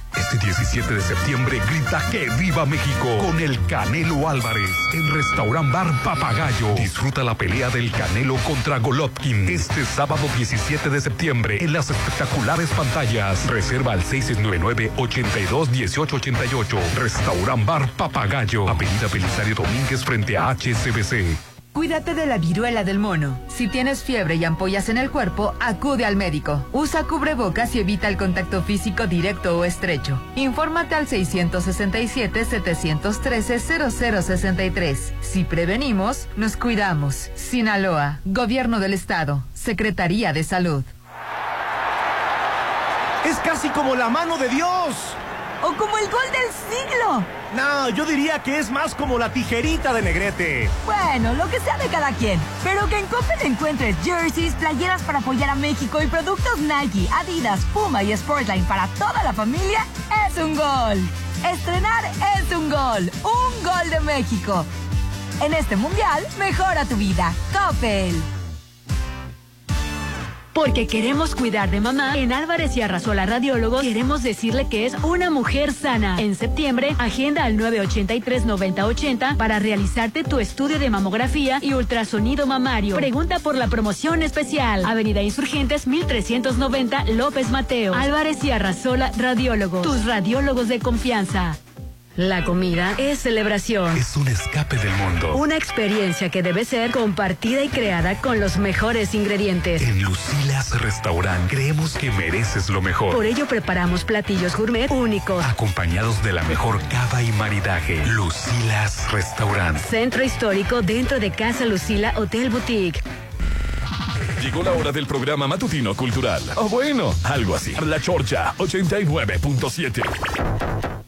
Este 17 de septiembre grita que viva México con el Canelo Álvarez en Restaurant Bar Papagayo. Disfruta la pelea del Canelo contra Golovkin este sábado 17 de septiembre en las espectaculares pantallas. Reserva al 699-821888. Restaurant Bar Papagayo. Avenida Belisario Domínguez frente a HCBC. Cuídate de la viruela del mono. Si tienes fiebre y ampollas en el cuerpo, acude al médico. Usa cubrebocas y evita el contacto físico directo o estrecho. Infórmate al 667-713-0063. Si prevenimos, nos cuidamos. Sinaloa, Gobierno del Estado, Secretaría de Salud. Es casi como la mano de Dios. O como el gol del siglo. No, yo diría que es más como la tijerita de Negrete. Bueno, lo que sea de cada quien. Pero que en Coppel encuentres jerseys, playeras para apoyar a México y productos Nike, Adidas, Puma y Sportline para toda la familia es un gol. Estrenar es un gol. Un gol de México. En este mundial, mejora tu vida. Coppel. Porque queremos cuidar de mamá, en Álvarez y Arrasola Radiólogos queremos decirle que es una mujer sana. En septiembre, agenda al 983-9080 para realizarte tu estudio de mamografía y ultrasonido mamario. Pregunta por la promoción especial. Avenida Insurgentes 1390 López Mateo. Álvarez y Arrasola Radiólogos. Tus radiólogos de confianza. La comida es celebración. Es un escape del mundo. Una experiencia que debe ser compartida y creada con los mejores ingredientes. En Lucilas Restaurant creemos que mereces lo mejor. Por ello preparamos platillos gourmet únicos. Acompañados de la mejor cava y maridaje. Lucilas Restaurant. Centro histórico dentro de Casa Lucila Hotel Boutique. Llegó la hora del programa matutino cultural. O bueno, algo así. La Chorcha 89.7.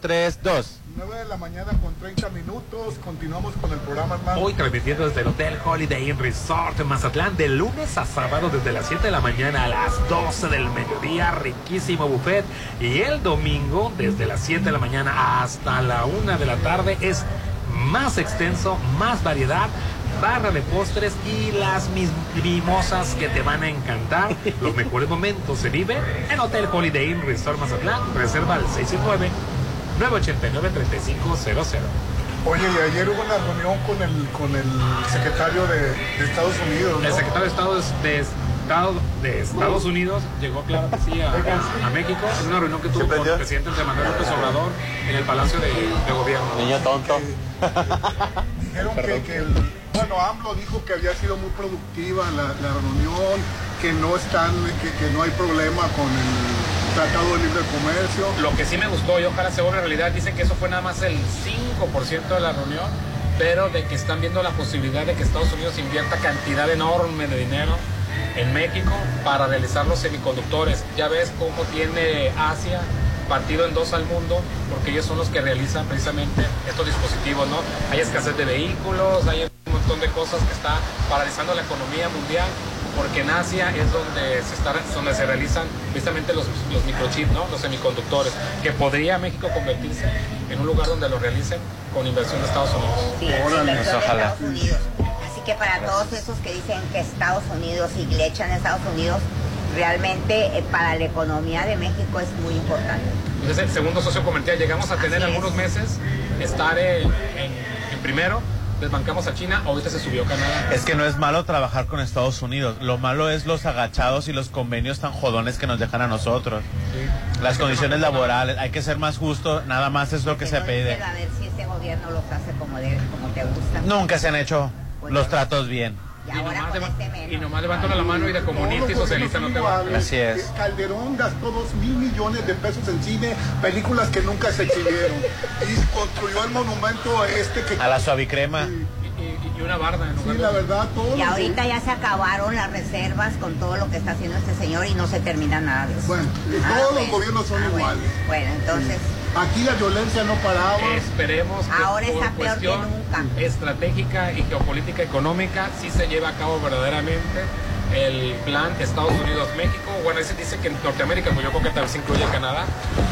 Cinco, cuatro, tres, dos. 9 de la mañana con 30 minutos. Continuamos con el programa, hermano. Hoy transmitiendo desde el Hotel Holiday Inn Resort en Mazatlán de lunes a sábado desde las 7 de la mañana a las 12 del mediodía, riquísimo buffet. Y el domingo desde las 7 de la mañana hasta la 1 de la tarde es más extenso, más variedad. Barra de postres y las mis- mimosas que te van a encantar. Los mejores momentos se viven en Hotel Holiday Inn Resort Mazatlán. Reserva al 669 989-3500. Oye, y ayer hubo una reunión con el, con el secretario de, de Estados Unidos. ¿no? El secretario de Estado de Estado de Estados Unidos llegó, claro que sí, a, a México en una reunión que tuvo con el presidente Andrés Manuel López Obrador en el Palacio de, de Gobierno. Niño tonto. Dijeron que, que el, bueno, AMLO dijo que había sido muy productiva la, la reunión, que no están, que, que no hay problema con el Tratado de Libre Comercio. Lo que sí me gustó y ojalá se vuelva realidad, dicen que eso fue nada más el 5% de la reunión, pero de que están viendo la posibilidad de que Estados Unidos invierta cantidad enorme de dinero en México para realizar los semiconductores. Ya ves cómo tiene Asia partido en dos al mundo, porque ellos son los que realizan precisamente estos dispositivos, ¿no? Hay escasez de vehículos, hay un montón de cosas que está paralizando la economía mundial, porque en Asia es donde se, está, donde se realizan precisamente los, los microchips, ¿no? Los semiconductores, que podría México convertirse en un lugar donde lo realicen con inversión de Estados Unidos. Sí, inversión de Estados Unidos. Así que para todos esos que dicen que Estados Unidos y le echan a Estados Unidos, realmente eh, para la economía de México es muy importante. Entonces, el segundo socio comercial, llegamos a tener algunos meses estar en, en- en primero, desbancamos a China, ahorita se subió Canadá. Es que no es malo trabajar con Estados Unidos. Lo malo es los agachados y los convenios tan jodones que nos dejan a nosotros. Las condiciones laborales, hay que ser más justo, nada más es lo que se pide. A ver si este gobierno los hace como, de- como te gusta. Nunca se han hecho los tratos bien. Y ahora con este menos. Y nomás levantan la mano y de comunista y socialista no te va. Así es. Calderón gastó dos mil millones de pesos en cine, películas que nunca se exhibieron. Y construyó el monumento este que... A la suavicrema. Y, y una barda en lugar Sí, la verdad, todo. Y ahorita ya se acabaron las reservas con todo lo que está haciendo este señor y no se termina nada de eso. Bueno, Ah, todos los gobiernos son Ah, iguales. Bueno, entonces... Aquí la violencia no paraba. Esperemos que Ahora por está peor que cuestión nunca. estratégica y geopolítica económica sí se lleva a cabo verdaderamente el plan Estados Unidos-México. Bueno, ese dice que en Norteamérica, pues yo creo que tal vez incluye Canadá,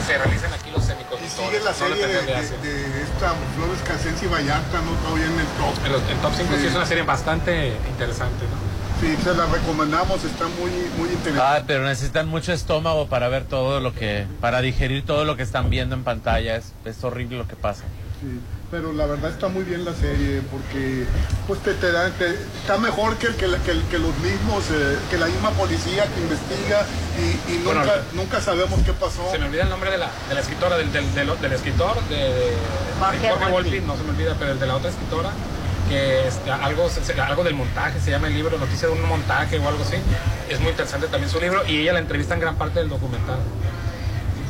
se realicen aquí los Y semiconductores. sigue la no serie de, esta Flores Casensi Vallarta, ¿no? Todavía en el top. El top 5 sí. es una serie bastante interesante, ¿no? Sí, se la recomendamos, está muy, muy interesante. Ah, pero necesitan mucho estómago para ver todo lo que, para digerir todo lo que están viendo en pantalla. Es, es horrible lo que pasa. Sí, pero la verdad está muy bien la serie porque pues te, te da- te- está mejor que, el- que, que el- que los mismos, eh, que la misma policía que investiga y, y Bueno, nunca, nunca sabemos qué pasó. Se me olvida el nombre de la, de la escritora, del, del, del, del escritor, de, de Jorge Jorge Volpi. Volpi, no se me olvida, pero el de la otra escritora, que este, algo, se- se- algo del montaje, se llama el libro, Noticia de un montaje o algo así. Es muy interesante también su libro y ella la entrevista en gran parte del documental.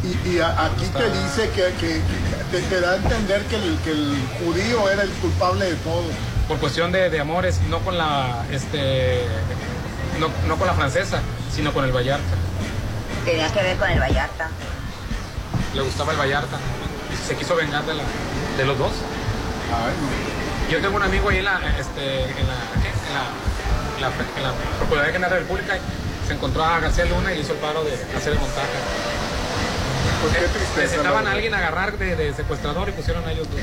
Y, y a- aquí te dice que, que- que te, te da a entender que el, que el judío era el culpable de todo. Por cuestión de, de amores, no con la este no, no con la francesa, sino con el Vallarta. Tenía que ver con el Vallarta. Le gustaba el Vallarta. Y se quiso vengar de, la, de los dos. Yo tengo un amigo ahí en la, este, en la, la, en la, en la Procuraduría General de la República. Se encontró a García Luna y hizo el paro de hacer el montaje. Pues qué tristeza, Necesitaban a alguien agarrar de, de secuestrador y pusieron a ellos dos.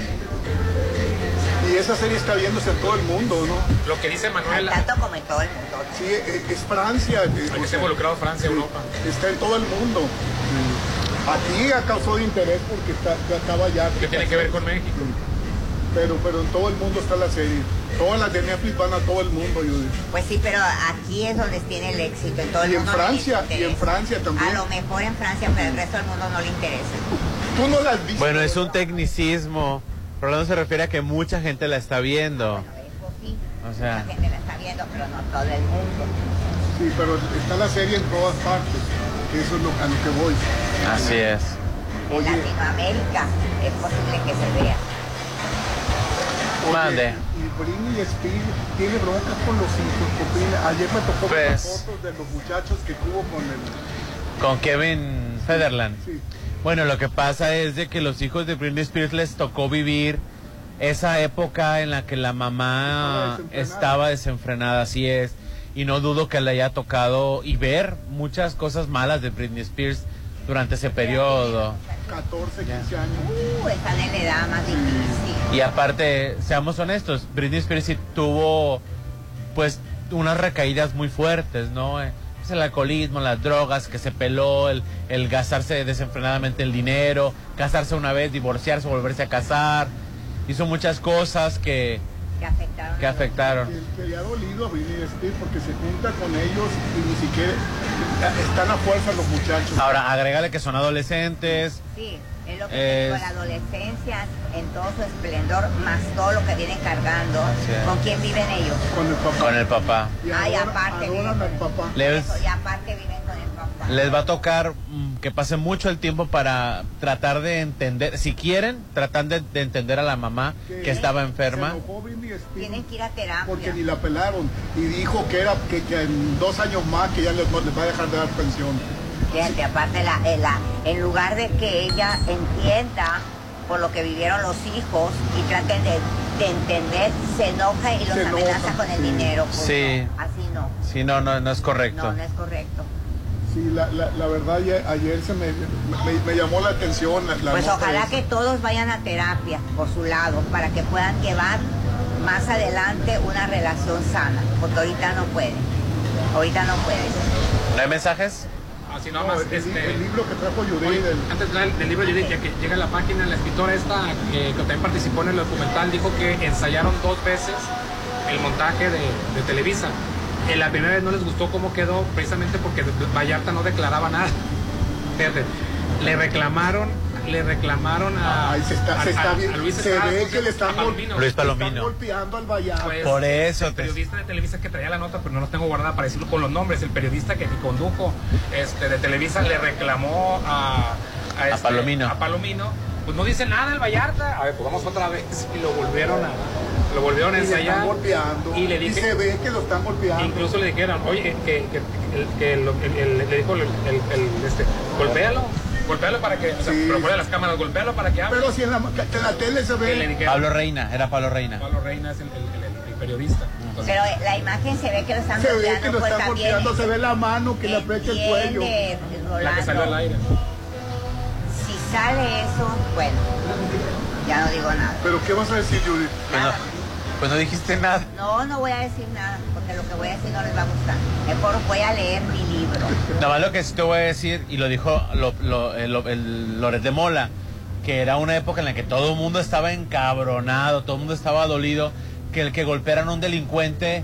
Y esa serie está viéndose en todo el mundo, ¿no? Lo que dice Manuel. Tanto como en todo el mundo. Sí, es, es Francia. eh, Aquí o está involucrado Francia, sí, Europa. Está en todo el mundo. Aquí ha causado interés porque está, acaba ya. ¿Qué tiene que ver con México? Pero, pero en todo el mundo está la serie. Todas las de Netflix van a todo el mundo, Judy. Pues sí, pero aquí es donde tiene el éxito. En todo el Y en mundo les Francia, y en. Francia también. A lo mejor en Francia, pero el resto del mundo no le interesa. Tú no la has visto. Bueno, es un tecnicismo. Rolando se refiere a que mucha gente la está viendo. O sea, La gente la está viendo, pero no todo el mundo. Sí, pero está la serie en todas partes. Eso es lo, a lo que voy. así es. En Latinoamérica es posible que se vea. Oye, Mande. Y Britney Spears tiene broncas con los hijos. Ayer me tocó ver las Pues- fotos de los muchachos que tuvo con el... Con Kevin Federland. Bueno, lo que pasa es de que los hijos de Britney Spears les tocó vivir esa época en la que la mamá estaba desenfrenada, así es. Y no dudo que le haya tocado y ver muchas cosas malas de Britney Spears durante ese periodo. 14, 15 años. Uh, están en la edad más difícil. Y aparte, seamos honestos, Britney Spears sí tuvo pues unas recaídas muy fuertes, ¿no? Eh, pues, el alcoholismo, las drogas, que se peló, el, el gastarse desenfrenadamente el dinero, casarse una vez, divorciarse, volverse a casar. Hizo muchas cosas que, Que afectaron. que afectaron. Que, que le ha dolido a Britney Spears porque se junta con ellos y ni siquiera están a fuerza los muchachos. Ahora, agrégale que son adolescentes. Sí, es lo que te digo, la adolescencia en todo su esplendor, más todo lo que vienen cargando. Sí. ¿Con quién viven ellos? Con el papá. Con el papá. Ay, aparte viven con el papá. Les- Eso, y aparte viven. Les va a tocar mm, que pase mucho el tiempo para tratar de entender, si quieren, tratar de, de entender a la mamá que estaba enferma. Tienen que ir a terapia. porque ni la pelaron y dijo que era que, que en dos años más que ya les, les va a dejar de dar pensión. Fíjate, aparte, la, en, la- en lugar de que ella entienda por lo que vivieron los hijos y traten de, de entender, se enoja y los Se enoja, amenaza con el sí. dinero. Pues Sí. no, así no. Sí, no, no, no es correcto. No, no es correcto. Sí, la, la, la verdad ayer, ayer se me, me, me llamó la atención la, la Pues ojalá esa. que todos vayan a terapia por su lado para que puedan llevar más adelante una relación sana, porque ahorita no pueden. Ahorita no pueden. ¿No hay mensajes? Así nada más. el, este, el libro que trajo Yuri Oye, del- antes del libro, Judith, ya que llega a la página, la escritora esta, que, que también participó en el documental, dijo que ensayaron dos veces el montaje de, de Televisa. En la primera vez no les gustó cómo quedó, precisamente porque Vallarta no declaraba nada. Fíjate, le reclamaron, le reclamaron a, Ay, se está, a- se está a- bien- a Luis se ve ¿cómo que le están, Palomino. Luis están Palomino. golpeando al Vallarta. Pues, Por eso El te- periodista de Televisa que traía la nota, pero no los tengo guardada para decirlo con los nombres. El periodista que, que condujo este, de Televisa le reclamó a, a, este, Palomino. a Palomino. Pues no dice nada el Vallarta. A ver, pues vamos otra vez. Y lo volvieron a, lo volvieron a Y le están ensayar. golpeando. Y le Y dije, se ve que lo están golpeando. incluso le dijeron, oye, que, que, el- que lo- el- el- le dijo el, el- el- este, golpéalo. Golpéalo para que, o sea, pero fuera de las cámaras, golpéalo para que hable. Pero si en la, que en la tele se ve. dijeron, Pablo Reina, era Pablo Reina. Pablo Reina es el, el- el- el periodista. Entonces, Pero la imagen se ve que lo están Se ve golpeando, que lo pues están golpeando, se ve la mano que le aprieta el cuello. la que salió al aire. Sale eso, bueno, ya no digo nada. Pero ¿qué vas a decir, Yuri? Pues, no- Pues no dijiste nada. No, no voy a decir nada, porque lo que voy a decir no les va a gustar. Mejor voy a leer mi libro. Nada más lo que sí te voy a decir, y lo dijo lo, lo- el, el Loret de Mola, que era una época en la que todo el mundo estaba encabronado, todo el mundo estaba dolido, que el que golpearan a un delincuente,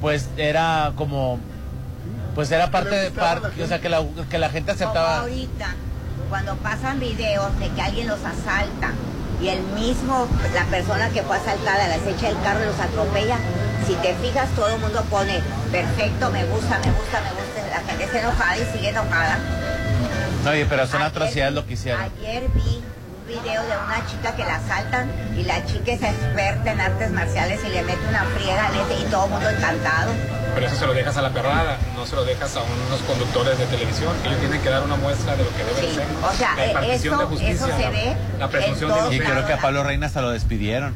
pues era como, pues era parte de, par- o sea, que la, que la gente Como aceptaba. ahorita, cuando pasan videos de que alguien los asalta y el mismo, la persona que fue asaltada les echa el carro y los atropella, si te fijas todo el mundo pone, perfecto, me gusta, me gusta, me gusta, la gente está enojada y sigue enojada. Oye, pero son atrocidades lo que hicieron. Ayer vi video de una chica que la asaltan y la chica es experta en artes marciales y le mete una friega le- y todo el mundo encantado. Pero eso se lo dejas a la perrada, no se lo dejas a unos conductores de televisión. Ellos tienen que dar una muestra de lo que debe de ser. o sea, la eh, impartición eso- de justicia, eso se la, ve la presunción de Y creo que a Pablo Reina hasta lo despidieron.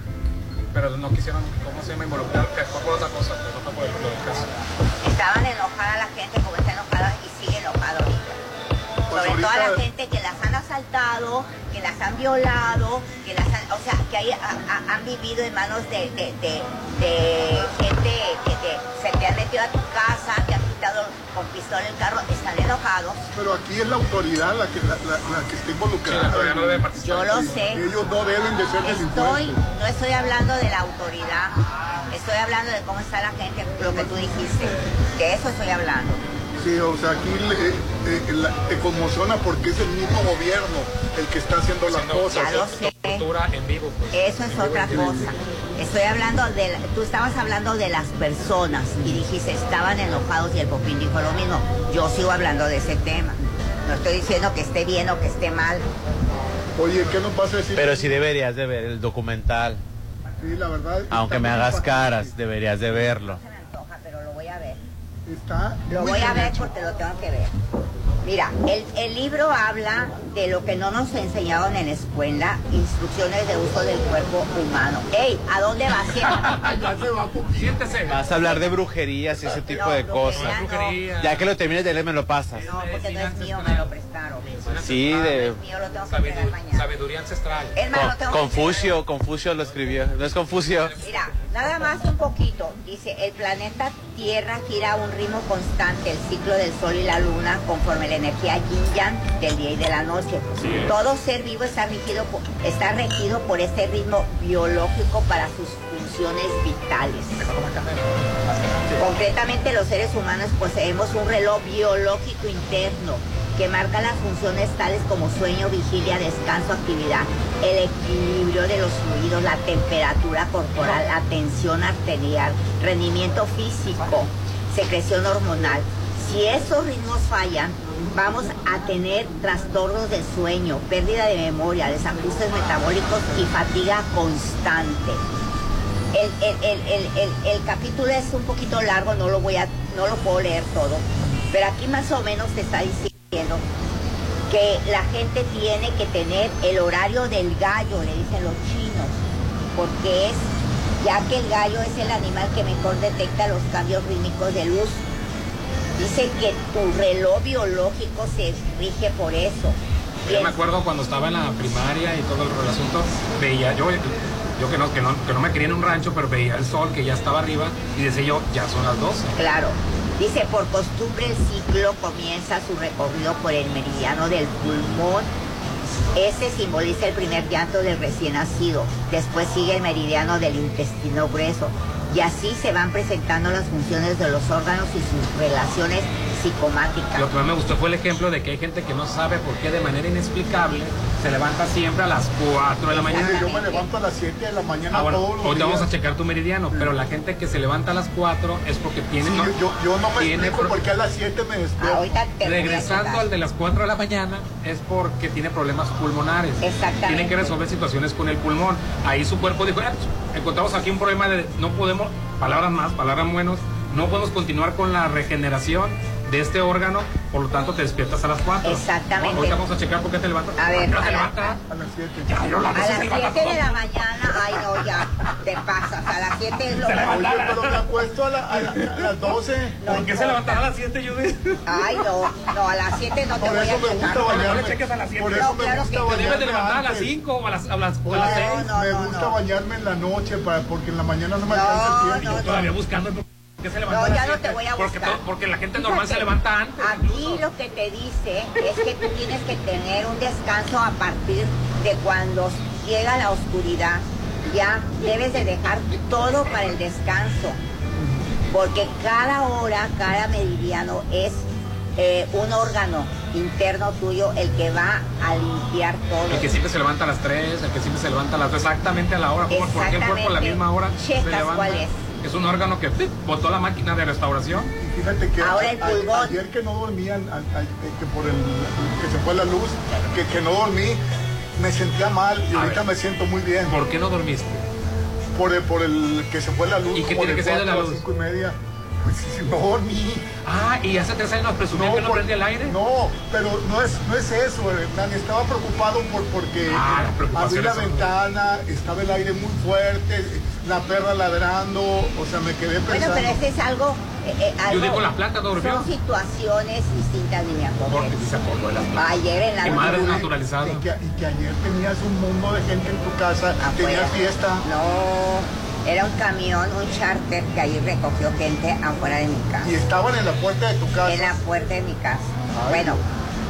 Pero no quisieron, ¿cómo se llama? Involucrar, que fue por otra cosa, pero no fue por el, lo del caso. Estaban enojada la gente como está enojada y sigue enojada ahorita. Pues Sobre toda la gente que las han asaltado, que las han violado, que las han, o sea, que hay- ha- ha- han vivido en manos de, de, de- de gente que te- se te han metido a tu casa, te han quitado con pistola el carro, están enojados. Pero aquí es la autoridad la que, la, la- la que está involucrada. Sí, la autoridad no debe participar. Yo lo sé. Ellos no deben de ser Estoy, no estoy hablando de la autoridad, estoy hablando de cómo está la gente, lo que tú dijiste. De eso estoy hablando. Sí, o sea, aquí eh, eh, la- te conmociona porque es el mismo gobierno el que está haciendo las cosas. Ya lo sé. En vivo, pues. Eso es otra cosa. Estoy hablando de, la- tú estabas hablando de las personas y dijiste estaban enojados y el Popín dijo lo mismo. Yo sigo hablando de ese tema. No estoy diciendo que esté bien o que esté mal. Oye, ¿qué nos vas a decir? Pero sí deberías de ver el documental. Sí, la verdad. Aunque me hagas caras, deberías de verlo. Se me antoja, pero lo voy a ver. Está Lo voy a ver hecho. porque lo tengo que ver. Mira, el, el libro habla de lo que no nos enseñaron en la escuela, instrucciones de uso del cuerpo humano. ¡Ey! ¿A dónde vas? Siéntate. Siéntese. Vas a hablar de brujerías y ese tipo No, de brujería cosas. no. Ya que lo termines de leer, me lo pasas. No, porque no es mío, me lo prestaron. Sí, de Es mío, lo tengo que entregar mañana. Sabiduría ancestral. Confucio, Confucio lo escribió. ¿No es Confucio? Mira, nada más un poquito. Dice, el planeta Tierra gira a un ritmo constante, el ciclo del Sol y la Luna, conforme la energía yin yang del día y de la noche. Todo ser vivo está regido, por, está regido por este ritmo biológico para sus funciones vitales. Concretamente los seres humanos poseemos un reloj biológico interno que marca las funciones tales como sueño, vigilia, descanso, actividad, el equilibrio de los fluidos, la temperatura corporal, la tensión arterial, rendimiento físico, secreción hormonal. Si esos ritmos fallan, vamos a tener trastornos del sueño, pérdida de memoria, desajustes metabólicos y fatiga constante. El, capítulo es un poquito largo, no lo voy a, no lo puedo leer todo, pero aquí más o menos te está diciendo que la gente tiene que tener el horario del gallo, le dicen los chinos, porque es, ya que el gallo es el animal que mejor detecta los cambios rítmicos de luz. Dice que tu reloj biológico se rige por eso. Yo me acuerdo cuando estaba en la primaria y todo el, el asunto, veía yo, yo que no, que, no, que no me crié en un rancho, pero veía el sol que ya estaba arriba y decía yo, ya son las 12. Claro. Dice, por costumbre el ciclo comienza su recorrido por el meridiano del pulmón. Ese simboliza el primer llanto del recién nacido. Después sigue el meridiano del intestino grueso. Y así se van presentando las funciones de los órganos y sus relaciones psicomáticas. Lo que más me gustó fue el ejemplo de que hay gente que no sabe por qué de manera inexplicable se levanta siempre a las 4 de la mañana. Yo me levanto a las 7 de la mañana Ah, bueno, todos los ahorita días. vamos a checar tu meridiano, pero la gente que se levanta a las 4 es porque tiene... Sí, no- yo, yo no me tiene explico pro- por qué a las 7 me despierto. Regresando al de las 4 de la mañana es porque tiene problemas pulmonares. Exactamente. Tiene que resolver situaciones con el pulmón. Ahí su cuerpo dijo, "Ah, pues, encontramos aquí un problema de no podemos, palabras más, palabras menos, no podemos continuar con la regeneración de este órgano Por lo tanto, te despiertas a las 4. Exactamente. Ahorita vamos a checar por qué te levantas. A ver, ¿Por a te levantas? A las 7. Ya, yo la A las se levanta 7 de la mañana, ay no, ya, te pasas. A las 7 es lo Se levanta. mejor. Oye, pero me acuesto a, la- a la- a las 12. No ¿Por qué se levantará a las 7, Judith? Ay, no, no, a las 7 no te Por voy a eso me checar. gusta No bañarme. le cheques a las 7. Por No, eso me claro gusta que- Te debes de bañarme levantar a las antes. 5 o a las, a las, o a las 6. no, me no, gusta no. bañarme en la noche para, porque en la mañana no me No, alcanza el no, tiempo. no. Todavía buscando se No, ya no 7. te voy a porque, buscar. porque la gente normal se levanta antes. Aquí lo que te dice es que tú tienes que tener un descanso a partir de cuando llega la oscuridad. Ya debes de dejar todo para el descanso. Porque cada hora, cada meridiano es eh, un órgano interno tuyo el que va a limpiar todo. El que siempre se levanta a las 3, el que siempre se levanta a las 2, exactamente a la hora. ¿Por por qué el cuerpo a la misma hora se Checas levanta? cuál es. Es un órgano que ¡pip! botó la máquina de restauración. Y fíjate que Ahora el a- ayer que no dormían, a- a- que por el que se fue la luz, que, que no dormí, me sentía mal y A ahorita ver. me siento muy bien. ¿Por qué no dormiste? Por el, por el que se fue la luz. ¿Y qué tiene que ser de la luz? cinco y media. Pues sí, no dormí. Ah, y hace tres años nos presumían que no por- prende el aire. No, pero no es, no es eso, Hernán. Estaba preocupado por, porque Ah, abrí la ventana, estaba el aire muy fuerte, la perra ladrando, o sea, me quedé Bueno, pensando. pero este es algo... eh, eh, Yo algo- digo, la planta durmió. Son situaciones distintas, niña Porque se acordó de las plantas. Ayer en la Mi madre es noche- naturalizada. Y que, y que ayer tenías un mundo de gente en tu casa, Afuera. tenías fiesta. No, era un camión, un charter que ahí recogió gente afuera de mi casa. Y estaban en la puerta de tu casa. En la puerta de mi casa. Ay, bueno,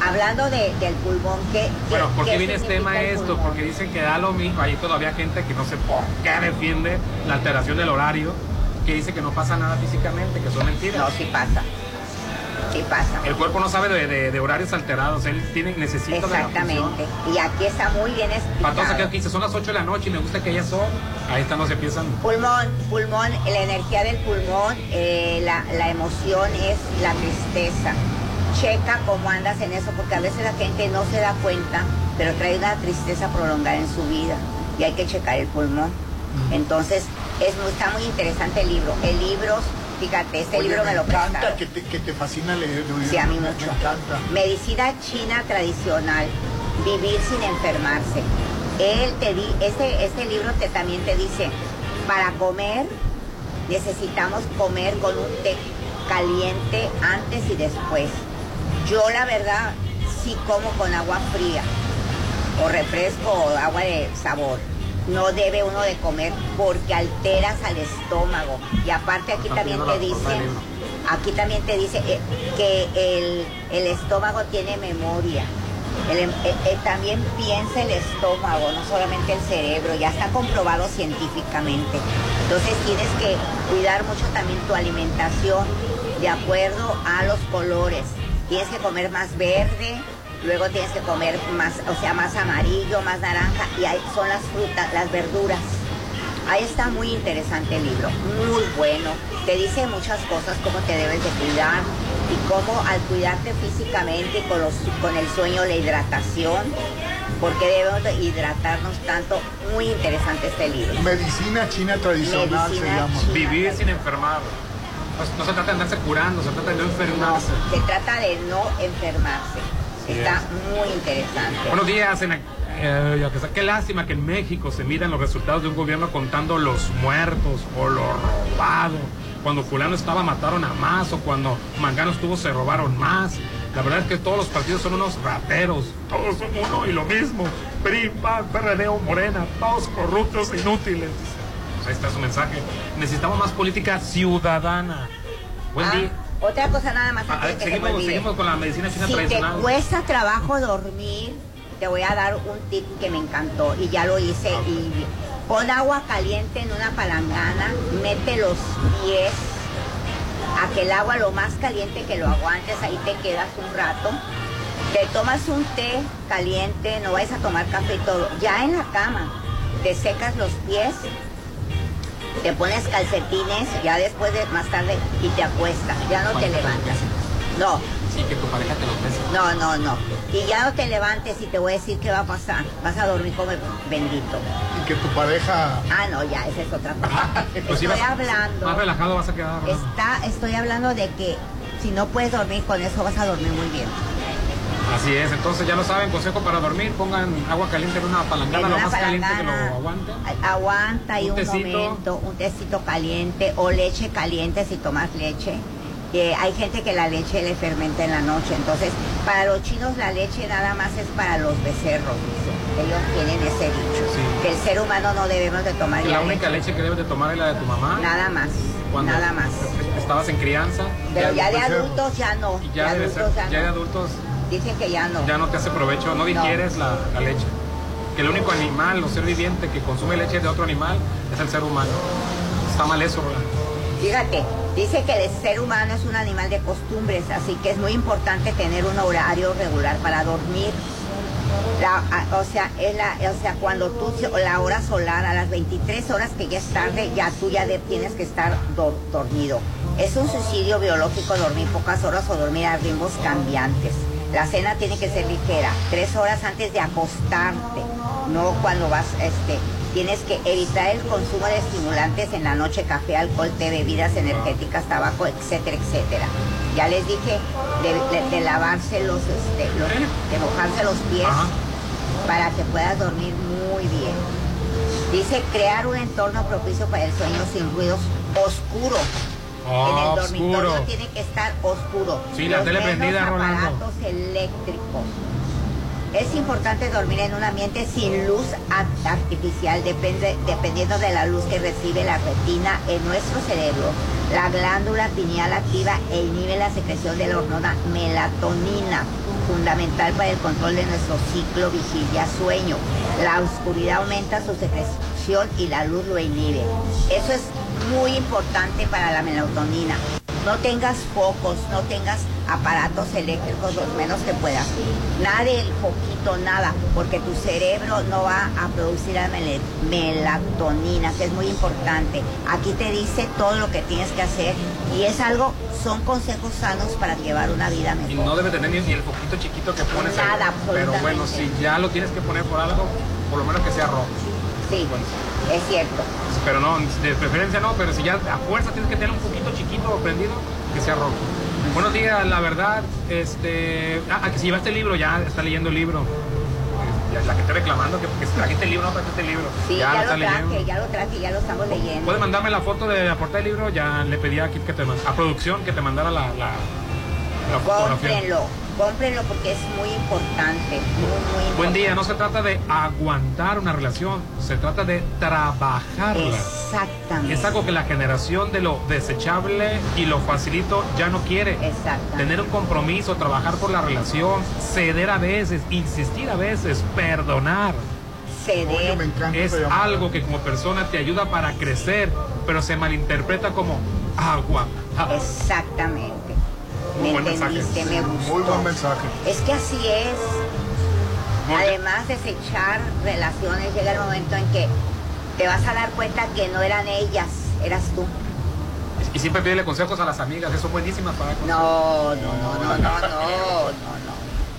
hablando de- del pulmón, ¿qué, Bueno, ¿por qué qué viene este tema esto? Porque dicen que da lo mismo. Hay todavía gente que no sé por qué defiende la alteración del horario, que dice que no pasa nada físicamente, que son mentiras. No, sí pasa. Sí pasa. El cuerpo no sabe de, de- de horarios alterados, él tiene, necesita de la. Exactamente. Y aquí está muy bien Para todos aquellos explicado. que dicen, son las 8 de la noche y me gusta que ellas son, ahí están, no se empiezan. Pulmón, pulmón, la energía del pulmón, eh, la, la emoción es la tristeza. Checa cómo andas en eso, porque a veces la gente no se da cuenta, pero trae una tristeza prolongada en su vida y hay que checar el pulmón. Entonces, es está muy interesante el libro. El libro, fíjate, este Oye, libro me, lo encanta que te, que te fascina leer. Sí, a mí Me- mucho. Me encanta. Medicina china tradicional, vivir sin enfermarse. Él te di, este, este libro te, también te dice, para comer necesitamos comer con un té caliente antes y después. Yo la verdad sí como con agua fría o refresco o agua de sabor. No debe uno de comer porque alteras al estómago. Y aparte aquí también te la portada dice, del libro. aquí también te dice eh, que el, el estómago tiene memoria. El em- eh, eh, también piensa el estómago, no solamente el cerebro, ya está comprobado científicamente. Entonces tienes que cuidar mucho también tu alimentación de acuerdo a los colores. Tienes que comer más verde, luego tienes que comer más, o sea, más amarillo, más naranja, y ahí son las frutas, las verduras. Ahí está muy interesante el libro, muy bueno. Te dice muchas cosas, cómo te debes de cuidar y cómo al cuidarte físicamente con, los, con el sueño, la hidratación, porque debemos de hidratarnos tanto. Muy interesante este libro. Medicina china tradicional Medicina se llama. china. Vivir sin enfermar. No, no se trata de andarse curando, se trata de no No, enfermarse. se trata de no enfermarse. Sí Está es. muy interesante. Buenos días. En, eh, qué lástima que en México se midan los resultados de un gobierno contando los muertos o lo robado. Cuando fulano estaba mataron a más o cuando Mangano estuvo se robaron más. La verdad es que todos los partidos son unos rateros. Todos son uno y lo mismo. PRI, PAN, PRD o Morena. Todos corruptos e inútiles. Pues ahí está su mensaje. Necesitamos más política ciudadana. Buen Ah, día. Otra cosa nada más Ah, antes que seguimos, seguimos con la medicina china Si te tradicional. cuesta trabajo dormir, te voy a dar un tip que me encantó y ya lo hice. Y pon agua caliente en una palangana, mete los pies a que el agua lo más caliente que lo aguantes, ahí te quedas un rato. Te tomas un té caliente, no vayas a tomar café y todo. Ya en la cama, te secas los pies, te pones calcetines, ya después de más tarde y te acuestas, ya no te levantas. No, Sí, que tu pareja te lo pese. no, no, no. Y ya no te levantes y te voy a decir qué va a pasar. Vas a dormir como el bendito. Y que tu pareja. Ah, no, ya, esa es otra cosa. Pues estoy vas- hablando. Más relajado vas a quedar. ¿no? Está, estoy hablando de que Si no puedes dormir con eso, vas a dormir muy bien. Así es, entonces ya lo saben, consejo para dormir, pongan agua caliente en una palangana, En lo más caliente que lo aguante. Aguanta ahí Un un, tecito. momento, un tecito caliente o leche caliente si tomas leche. Eh, hay gente que la leche le fermenta en la noche, entonces para los chinos la leche nada más es para los becerros, dice. Ellos tienen ese dicho, que el ser humano no debemos de tomar La ya única leche. leche que debes de tomar es la de tu mamá. Nada más, Cuando nada más. Estabas en crianza. Pero ya de adultos ya no, Y ya, de adultos ya ya de no. adultos Dicen que ya no. ya no te hace provecho, no digieres la, la leche. Que el único animal o ser viviente que consume leche de otro animal es el ser humano. Está mal eso, ¿verdad? Fíjate, dice que el ser humano es un animal de costumbres, así que es muy importante tener un horario regular para dormir. La- o sea, es la, o sea, cuando tú la hora solar a las 23 horas que ya es tarde, ya tú ya de- tienes que estar do- dormido. Es un suicidio biológico dormir pocas horas o dormir a ritmos cambiantes. La cena tiene que ser ligera, tres horas antes de acostarte, no cuando vas, este, tienes que evitar el consumo de estimulantes en la noche, café, alcohol, té, bebidas energéticas, tabaco, etcétera, etcétera. Ya les dije de, de- de lavarse los, este, los- de mojarse los pies para que puedas dormir muy bien. Dice crear un entorno propicio para el sueño sin ruidos oscuro. Ah, en el dormitorio oscuro. tiene que estar oscuro. Sí, la Los tele menos prendida, Rolando. aparatos eléctricos. Es importante dormir en un ambiente sin luz artificial, depende, dependiendo de la luz que recibe la retina en nuestro cerebro. La glándula pineal activa e inhibe la secreción de la hormona melatonina, fundamental para el control de nuestro ciclo vigilia-sueño. La oscuridad aumenta su secreción y la luz lo inhibe. Eso es muy importante para la melatonina. No tengas focos, no tengas aparatos eléctricos los menos que puedas. Nada del foquito, nada, porque tu cerebro no va a producir la mele- melatonina, que es muy importante. Aquí te dice todo lo que tienes que hacer y es algo, son consejos sanos para llevar una vida Y mejor. no debe tener ni, el poquito chiquito que pones ahí. Nada, Pero bueno, si ya lo tienes que poner por algo, por lo menos que sea rojo. Sí, es cierto. Pero no, de preferencia no, pero si ya a fuerza tienes que tener un poquito chiquito prendido, que sea rojo. Buenos días, la verdad, este... Ah, que si llevaste el libro, ya está leyendo el libro. Ya, La que estoy reclamando, que, que trajiste el libro, no trajiste el libro. Sí, ya, está lo traje, leyendo. ya lo traje, ya lo estamos leyendo. Puedes mandarme la foto de la portada del libro, ya le pedí a Kit que te a producción que te mandara la, la, la fotografía. Cómprenlo, porque es muy importante, muy, muy importante. Buen día, no se trata de aguantar una relación, se trata de trabajarla. Exactamente. Es algo que la generación de lo desechable y lo facilito ya no quiere. Exacto. Tener un compromiso, trabajar por la relación, ceder a veces, insistir a veces, perdonar. Ceder. Es algo que como persona te ayuda para crecer, pero se malinterpreta como aguantar. Exactamente. Muy ¿Me buen mensaje. entendiste? Me gustó. Muy buen mensaje. Es que así es. Porque- Además, desechar relaciones llega el momento en que te vas a dar cuenta que no eran ellas, eras tú. Y siempre pídele consejos a las amigas, que son buenísimas para No, no, no, no, no, no, no,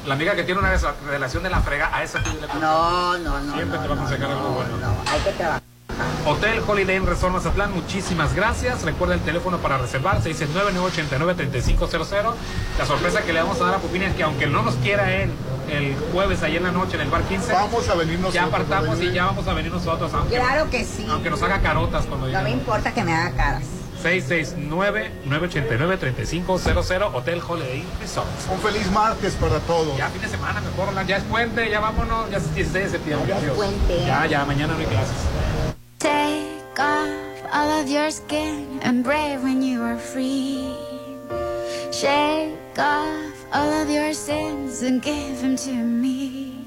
La amiga que tiene una relación de la frega, a esa pídele consejos. no, no, no. Siempre te va a aconsejar algo bueno. Hay que trabajar. Hotel Holiday Inn Resort Mazatlán, muchísimas gracias. Recuerda el teléfono para reservar, 669-989-3500. La sorpresa que le vamos a dar a Pupini es que aunque no nos quiera él el jueves ahí en la noche en el bar 15, Vamos a venir nosotros. ya apartamos y ya vamos a venir nosotros. Aunque, Claro que sí. aunque nos haga carotas cuando No me importa que me haga caras. 669-989-3500 Hotel Holiday Inn Resort. Un feliz martes para todos. Ya fin de semana, mejor, ya es puente, ya vámonos, ya es 16 de septiembre. Ya es puente. Ya, ya, mañana no hay clases. Off all of your skin and brave when you are free. Shake off all of your sins and give them to me.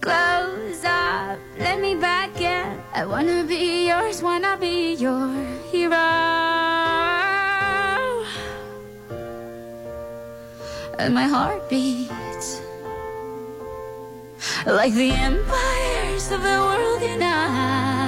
Close up, let me back in. I wanna be yours, wanna be your hero. And my heart beats like the empires of the world unite.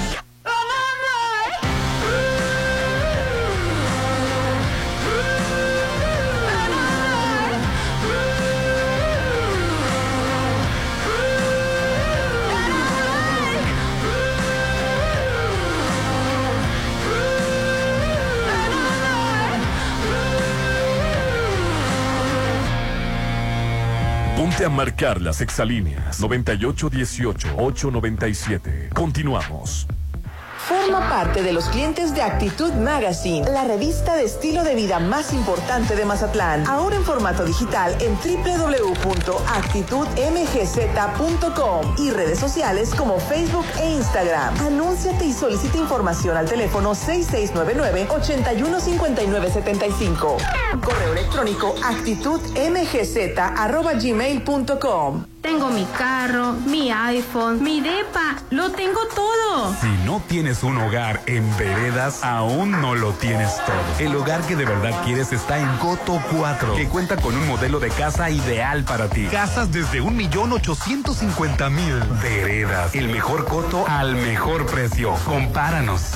Ponte a marcar las exalíneas 9818-897. Continuamos. Forma parte de los clientes de Actitud Magazine, la revista de estilo de vida más importante de Mazatlán. Ahora en formato digital en www.actitudmgz.com y redes sociales como Facebook e Instagram. Anúnciate y solicita información al teléfono 6699-815975. Correo electrónico actitudmgz.gmail.com. Tengo mi carro, mi iPhone, mi depa, lo tengo todo. Si no tienes un hogar en veredas, aún no lo tienes todo. El hogar que de verdad quieres está en Coto 4, que cuenta con un modelo de casa ideal para ti. Casas desde un millón ochocientos cincuenta mil. Veredas, el mejor coto al mejor precio. Compáranos.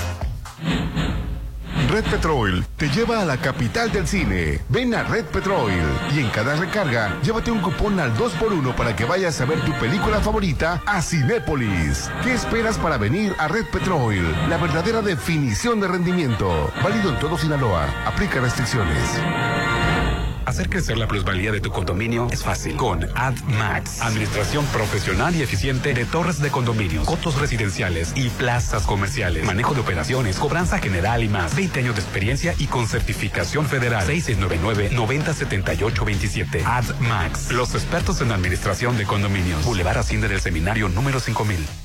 Red Petrol te lleva a la capital del cine. Ven a Red Petrol y en cada recarga llévate un cupón al 2x1 para que vayas a ver tu película favorita a Cinépolis. ¿Qué esperas para venir a Red Petrol? La verdadera definición de rendimiento. Válido en todo Sinaloa. Aplica restricciones. Hacer crecer la plusvalía de tu condominio es fácil con AdMax. Administración profesional y eficiente de torres de condominios, cotos residenciales y plazas comerciales. Manejo de operaciones, cobranza general y más. 20 años de experiencia y con certificación federal. 6699-907827. AdMax. Los expertos en administración de condominios. Boulevard Hacienda del Seminario número 5000.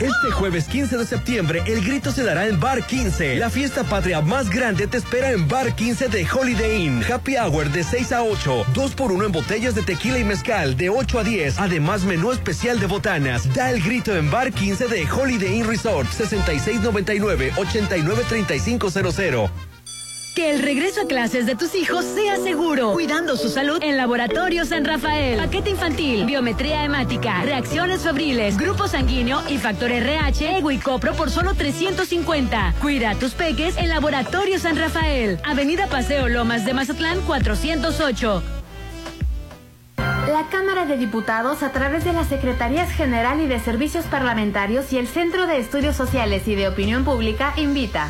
Este jueves 15 de septiembre, el grito se dará en Bar 15. La fiesta patria más grande te espera en Bar 15 de Holiday Inn. Happy Hour de 6 a 8. 2 por 1 en botellas de tequila y mezcal de 8 a 10. Además, menú especial de botanas. Da el grito en Bar 15 de Holiday Inn Resort. 6699-893500. Que el regreso a clases de tus hijos sea seguro, cuidando su salud en Laboratorio San Rafael. Paquete infantil, biometría hemática, reacciones febriles, grupo sanguíneo y factor RH, ego y copro por solo 350. Cuida a tus peques en Laboratorio San Rafael. Avenida Paseo Lomas de Mazatlán 408. La Cámara de Diputados, a través de las Secretarías General y de Servicios Parlamentarios y el Centro de Estudios Sociales y de Opinión Pública, invita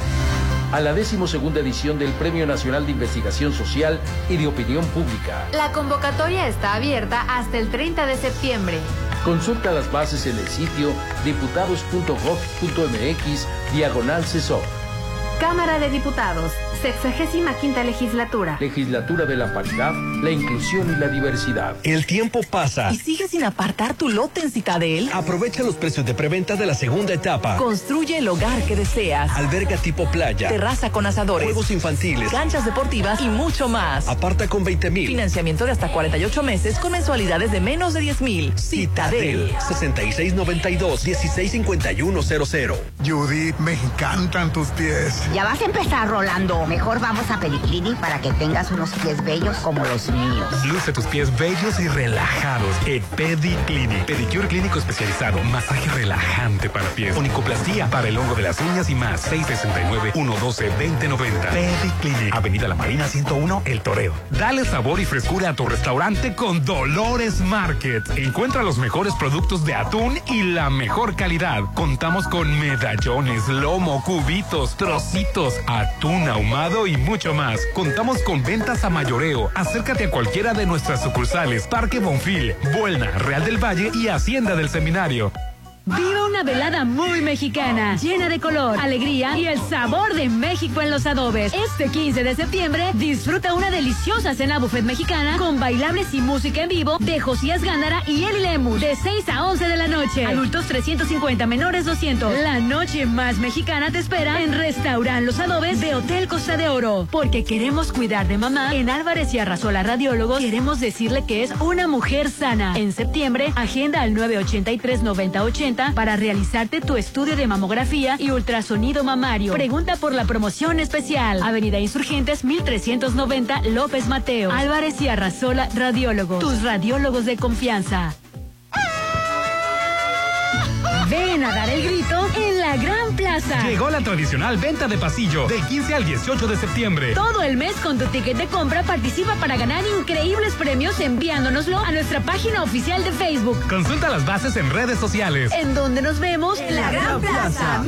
a la decimosegunda edición del Premio Nacional de Investigación Social y de Opinión Pública. La convocatoria está abierta hasta el 30 de septiembre. Consulta las bases en el sitio diputados.gov.mx diagonal CESOP. Cámara de Diputados, 65 legislatura. Legislatura de la paridad, la inclusión y la diversidad. El tiempo pasa. ¿Y sigues sin apartar tu lote en Citadel? Aprovecha los precios de preventa de la segunda etapa. Construye el hogar que deseas. Alberga tipo playa. Terraza con asadores. Juegos infantiles. Canchas deportivas y mucho más. Aparta con 20 mil. Financiamiento de hasta 48 meses con mensualidades de menos de 10 mil. Citadel. 6692-165100. Judith, me encantan tus pies. Ya vas a empezar, Rolando. Mejor vamos a Pediclinic para que tengas unos pies bellos como los míos. Luce tus pies bellos y relajados en Pediclinic. Pedicure clínico especializado, masaje relajante para pies, onicoplastía para el hongo de las uñas y más. 669-112-2090. Pediclinic. Avenida La Marina 101, El Toreo. Dale sabor y frescura a tu restaurante con Dolores Market. Encuentra los mejores productos de atún y la mejor calidad. Contamos con medallones, lomo, cubitos, trocitos atún ahumado y mucho más. Contamos con ventas a mayoreo. Acércate a cualquiera de nuestras sucursales. Parque Bonfil, Buelna, Real del Valle y Hacienda del Seminario. Viva una velada muy mexicana, llena de color, alegría y el sabor de México en los adobes. Este 15 de septiembre, disfruta una deliciosa cena buffet mexicana con bailables y música en vivo de Josías Gándara y Eli Lemus de 6 a 11 de la noche. Adultos 350, menores 200. La noche más mexicana te espera en Restaurant Los Adobes de Hotel Costa de Oro. Porque queremos cuidar de mamá, en Álvarez y Arrasola Radiólogos queremos decirle que es una mujer sana. En septiembre, agenda al 983 9080 para realizarte tu estudio de mamografía y ultrasonido mamario. Pregunta por la promoción especial. Avenida Insurgentes 1390 López Mateo. Álvarez y Arrasola Radiólogos. Tus radiólogos de confianza. Ven a dar el grito en la Gran Plaza. Llegó la tradicional venta de pasillo del 15 al 18 de septiembre. Todo el mes con tu ticket de compra participa para ganar increíbles premios enviándonoslo a nuestra página oficial de Facebook. Consulta las bases en redes sociales. En donde nos vemos en la Gran Plaza.